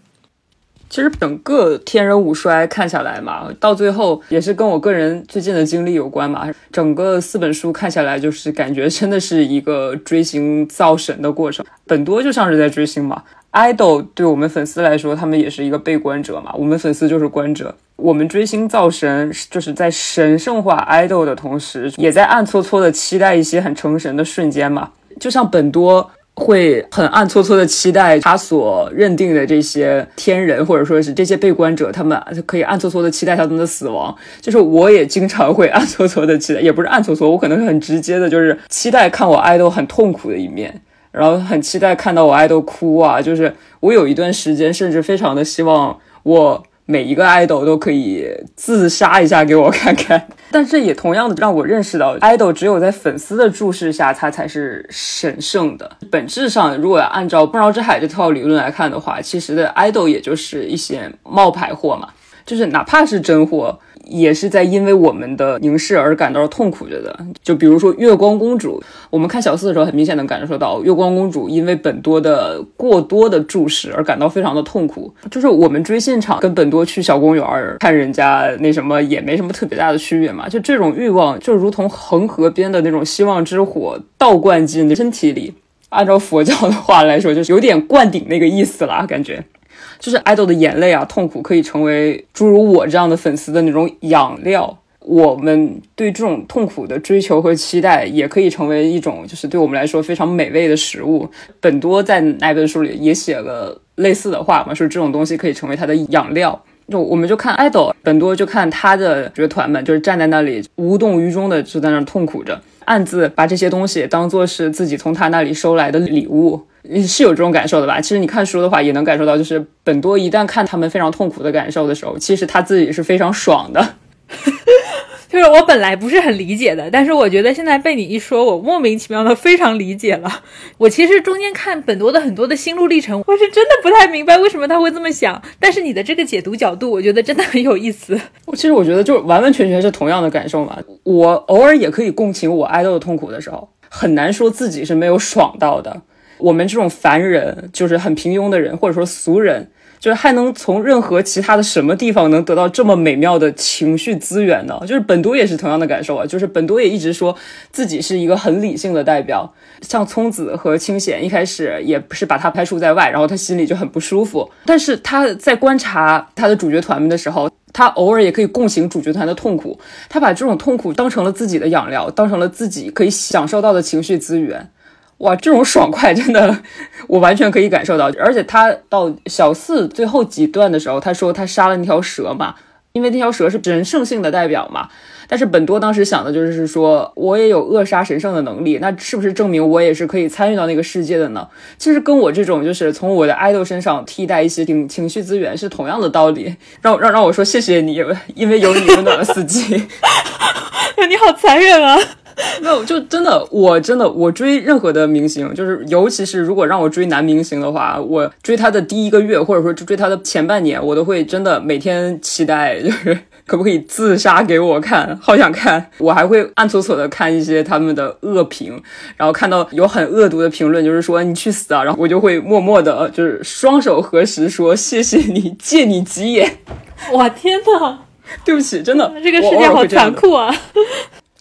其实整个天人五衰看下来嘛，到最后也是跟我个人最近的经历有关嘛。整个四本书看下来，就是感觉真的是一个追星造神的过程。本多就像是在追星嘛，idol 对我们粉丝来说，他们也是一个被观者嘛。我们粉丝就是观者，我们追星造神，就是在神圣化 idol 的同时，也在暗搓搓的期待一些很成神的瞬间嘛。就像本多。会很暗搓搓的期待他所认定的这些天人，或者说是这些被观者，他们可以暗搓搓的期待他们的死亡。就是我也经常会暗搓搓的期待，也不是暗搓搓，我可能是很直接的，就是期待看我爱豆很痛苦的一面，然后很期待看到我爱豆哭啊。就是我有一段时间，甚至非常的希望我。每一个爱豆都可以自杀一下给我看看，但是也同样的让我认识到，爱豆只有在粉丝的注视下，他才是神圣的。本质上，如果按照《不饶之海》这套理论来看的话，其实的爱豆也就是一些冒牌货嘛。就是哪怕是真货。也是在因为我们的凝视而感到痛苦着的。就比如说月光公主，我们看小四的时候，很明显能感受到月光公主因为本多的过多的注视而感到非常的痛苦。就是我们追现场跟本多去小公园看人家那什么也没什么特别大的区别嘛。就这种欲望，就如同恒河边的那种希望之火倒灌进身体里。按照佛教的话来说，就是有点灌顶那个意思啦，感觉。就是爱豆的眼泪啊，痛苦可以成为诸如我这样的粉丝的那种养料。我们对这种痛苦的追求和期待，也可以成为一种，就是对我们来说非常美味的食物。本多在那本书里也写了类似的话嘛，说这种东西可以成为他的养料。就我们就看爱豆，本多就看他的角团们，就是站在那里无动于衷的就在那痛苦着，暗自把这些东西当做是自己从他那里收来的礼物。是有这种感受的吧？其实你看书的话，也能感受到，就是本多一旦看他们非常痛苦的感受的时候，其实他自己是非常爽的。就是我本来不是很理解的，但是我觉得现在被你一说，我莫名其妙的非常理解了。我其实中间看本多的很多的心路历程，我是真的不太明白为什么他会这么想。但是你的这个解读角度，我觉得真的很有意思。我其实我觉得就完完全全是同样的感受嘛。我偶尔也可以共情我爱豆的痛苦的时候，很难说自己是没有爽到的。我们这种凡人，就是很平庸的人，或者说俗人，就是还能从任何其他的什么地方能得到这么美妙的情绪资源呢？就是本多也是同样的感受啊，就是本多也一直说自己是一个很理性的代表，像聪子和清显一开始也不是把他排除在外，然后他心里就很不舒服。但是他在观察他的主角团们的时候，他偶尔也可以共情主角团的痛苦，他把这种痛苦当成了自己的养料，当成了自己可以享受到的情绪资源。哇，这种爽快真的，我完全可以感受到。而且他到小四最后几段的时候，他说他杀了那条蛇嘛，因为那条蛇是神圣性的代表嘛。但是本多当时想的就是说，我也有扼杀神圣的能力，那是不是证明我也是可以参与到那个世界的呢？其实跟我这种就是从我的爱豆身上替代一些情情绪资源是同样的道理。让让让我说谢谢你，因为有你温暖了四季。你好残忍啊！没有，就真的，我真的，我追任何的明星，就是尤其是如果让我追男明星的话，我追他的第一个月，或者说追他的前半年，我都会真的每天期待，就是 可不可以自杀给我看，好想看。我还会暗搓搓的看一些他们的恶评，然后看到有很恶毒的评论，就是说你去死啊，然后我就会默默的，就是双手合十说谢谢你，借你吉言。哇天呐，对不起，真的，这个世界好残酷啊。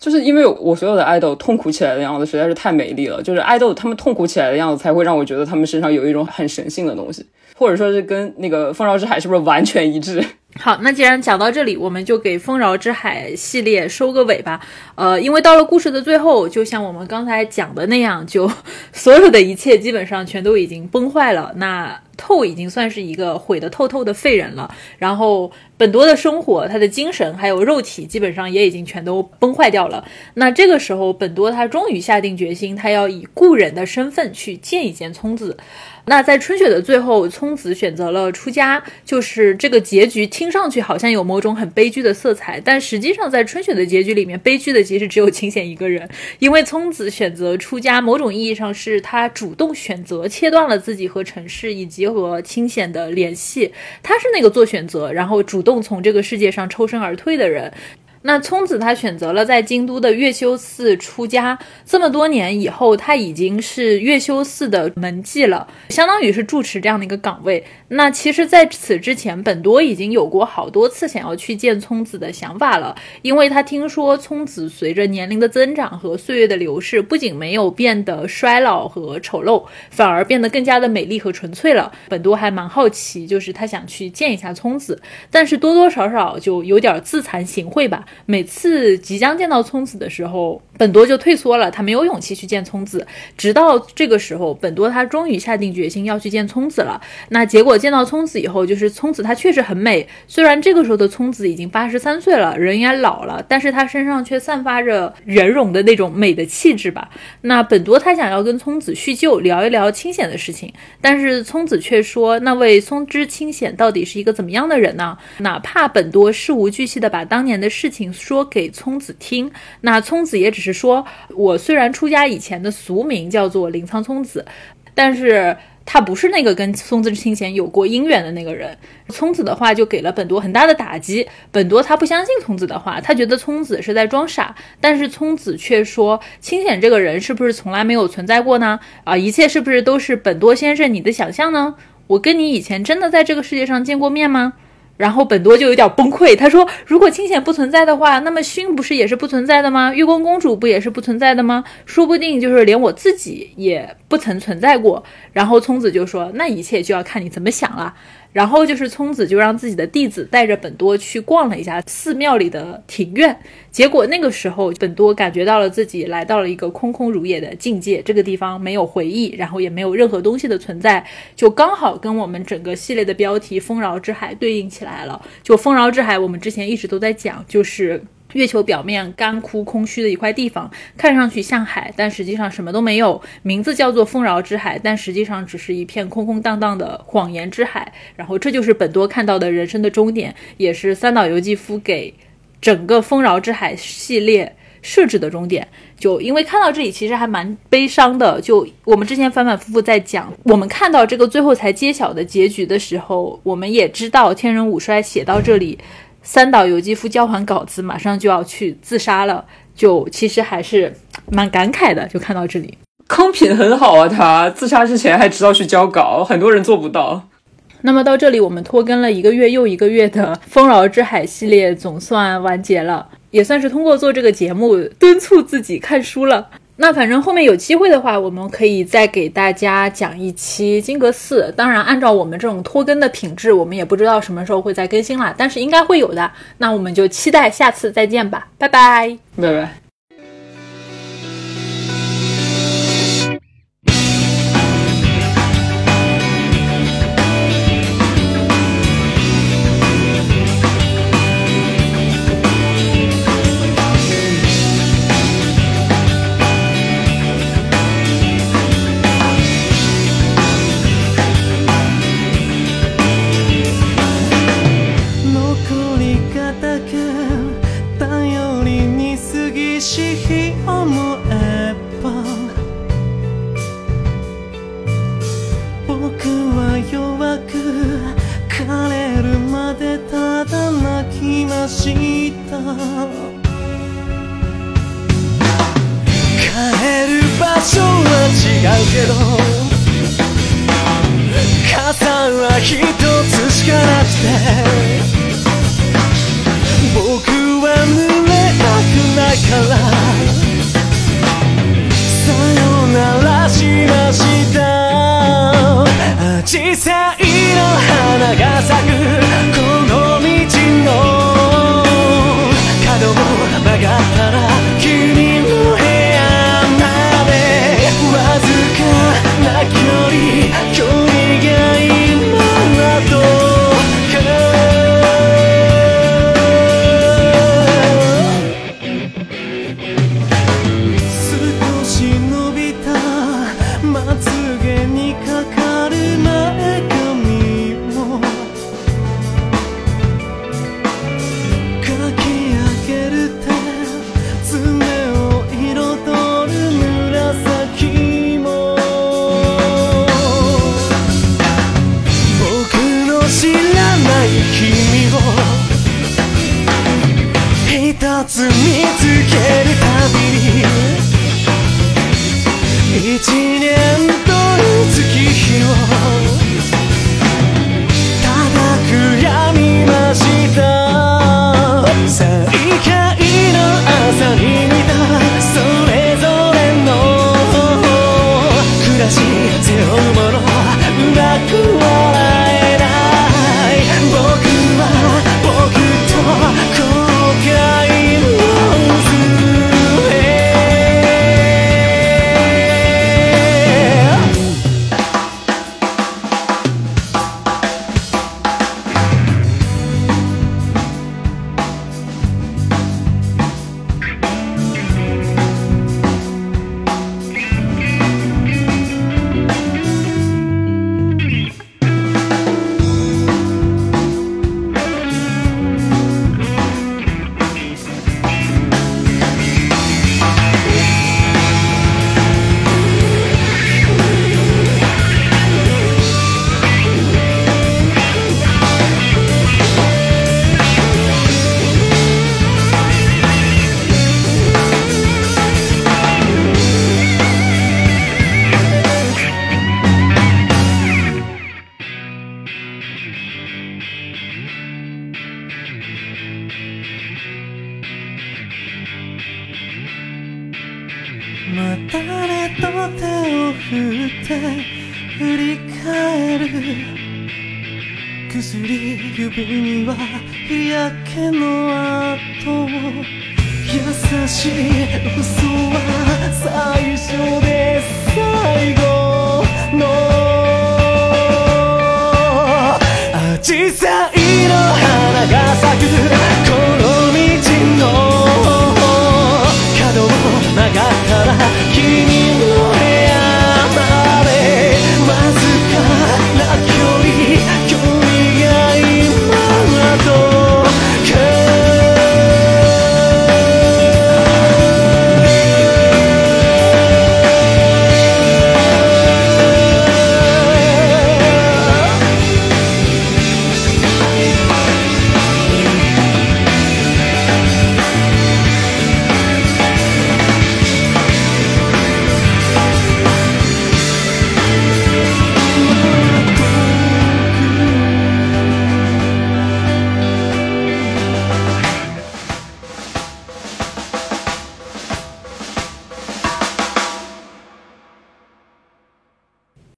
就是因为我所有的爱豆痛苦起来的样子实在是太美丽了，就是爱豆他们痛苦起来的样子才会让我觉得他们身上有一种很神性的东西，或者说是跟那个《丰饶之海》是不是完全一致？好，那既然讲到这里，我们就给《丰饶之海》系列收个尾吧。呃，因为到了故事的最后，就像我们刚才讲的那样，就 所有的一切基本上全都已经崩坏了。那透已经算是一个毁得透透的废人了。然后本多的生活，他的精神还有肉体，基本上也已经全都崩坏掉了。那这个时候，本多他终于下定决心，他要以故人的身份去见一见聪子。那在春雪的最后，聪子选择了出家，就是这个结局听上去好像有某种很悲剧的色彩，但实际上在春雪的结局里面，悲剧的其实只有清显一个人，因为聪子选择出家，某种意义上是他主动选择切断了自己和尘世以及结合清显的联系，他是那个做选择，然后主动从这个世界上抽身而退的人。那聪子他选择了在京都的月修寺出家，这么多年以后，他已经是月修寺的门妓了，相当于是住持这样的一个岗位。那其实，在此之前，本多已经有过好多次想要去见聪子的想法了，因为他听说聪子随着年龄的增长和岁月的流逝，不仅没有变得衰老和丑陋，反而变得更加的美丽和纯粹了。本多还蛮好奇，就是他想去见一下聪子，但是多多少少就有点自惭形秽吧。每次即将见到聪子的时候，本多就退缩了，他没有勇气去见聪子。直到这个时候，本多他终于下定决心要去见聪子了。那结果见到聪子以后，就是聪子她确实很美，虽然这个时候的聪子已经八十三岁了，人也老了，但是她身上却散发着圆融的那种美的气质吧。那本多他想要跟聪子叙旧，聊一聊清显的事情，但是聪子却说，那位松之清显到底是一个怎么样的人呢？哪怕本多事无巨细的把当年的事情。说给聪子听，那聪子也只是说，我虽然出家以前的俗名叫做林仓聪子，但是他不是那个跟松子清贤有过姻缘的那个人。聪子的话就给了本多很大的打击，本多他不相信聪子的话，他觉得聪子是在装傻，但是聪子却说清显这个人是不是从来没有存在过呢？啊，一切是不是都是本多先生你的想象呢？我跟你以前真的在这个世界上见过面吗？然后本多就有点崩溃，他说：“如果清显不存在的话，那么薰不是也是不存在的吗？月宫公主不也是不存在的吗？说不定就是连我自己也不曾存在过。”然后聪子就说：“那一切就要看你怎么想了。”然后就是聪子就让自己的弟子带着本多去逛了一下寺庙里的庭院，结果那个时候本多感觉到了自己来到了一个空空如也的境界，这个地方没有回忆，然后也没有任何东西的存在，就刚好跟我们整个系列的标题《丰饶之海》对应起来了。就丰饶之海，我们之前一直都在讲，就是。月球表面干枯空虚的一块地方，看上去像海，但实际上什么都没有。名字叫做丰饶之海，但实际上只是一片空空荡荡的谎言之海。然后这就是本多看到的人生的终点，也是三岛由纪夫给整个丰饶之海系列设置的终点。就因为看到这里，其实还蛮悲伤的。就我们之前反反复复在讲，我们看到这个最后才揭晓的结局的时候，我们也知道天人五衰写到这里。三岛由纪夫交还稿子，马上就要去自杀了，就其实还是蛮感慨的。就看到这里，康品很好啊，他自杀之前还知道去交稿，很多人做不到。那么到这里，我们拖更了一个月又一个月的《丰饶之海》系列总算完结了，也算是通过做这个节目敦促自己看书了。那反正后面有机会的话，我们可以再给大家讲一期金阁寺。当然，按照我们这种拖更的品质，我们也不知道什么时候会再更新啦，但是应该会有的。那我们就期待下次再见吧，拜拜，拜拜。一つしかなくて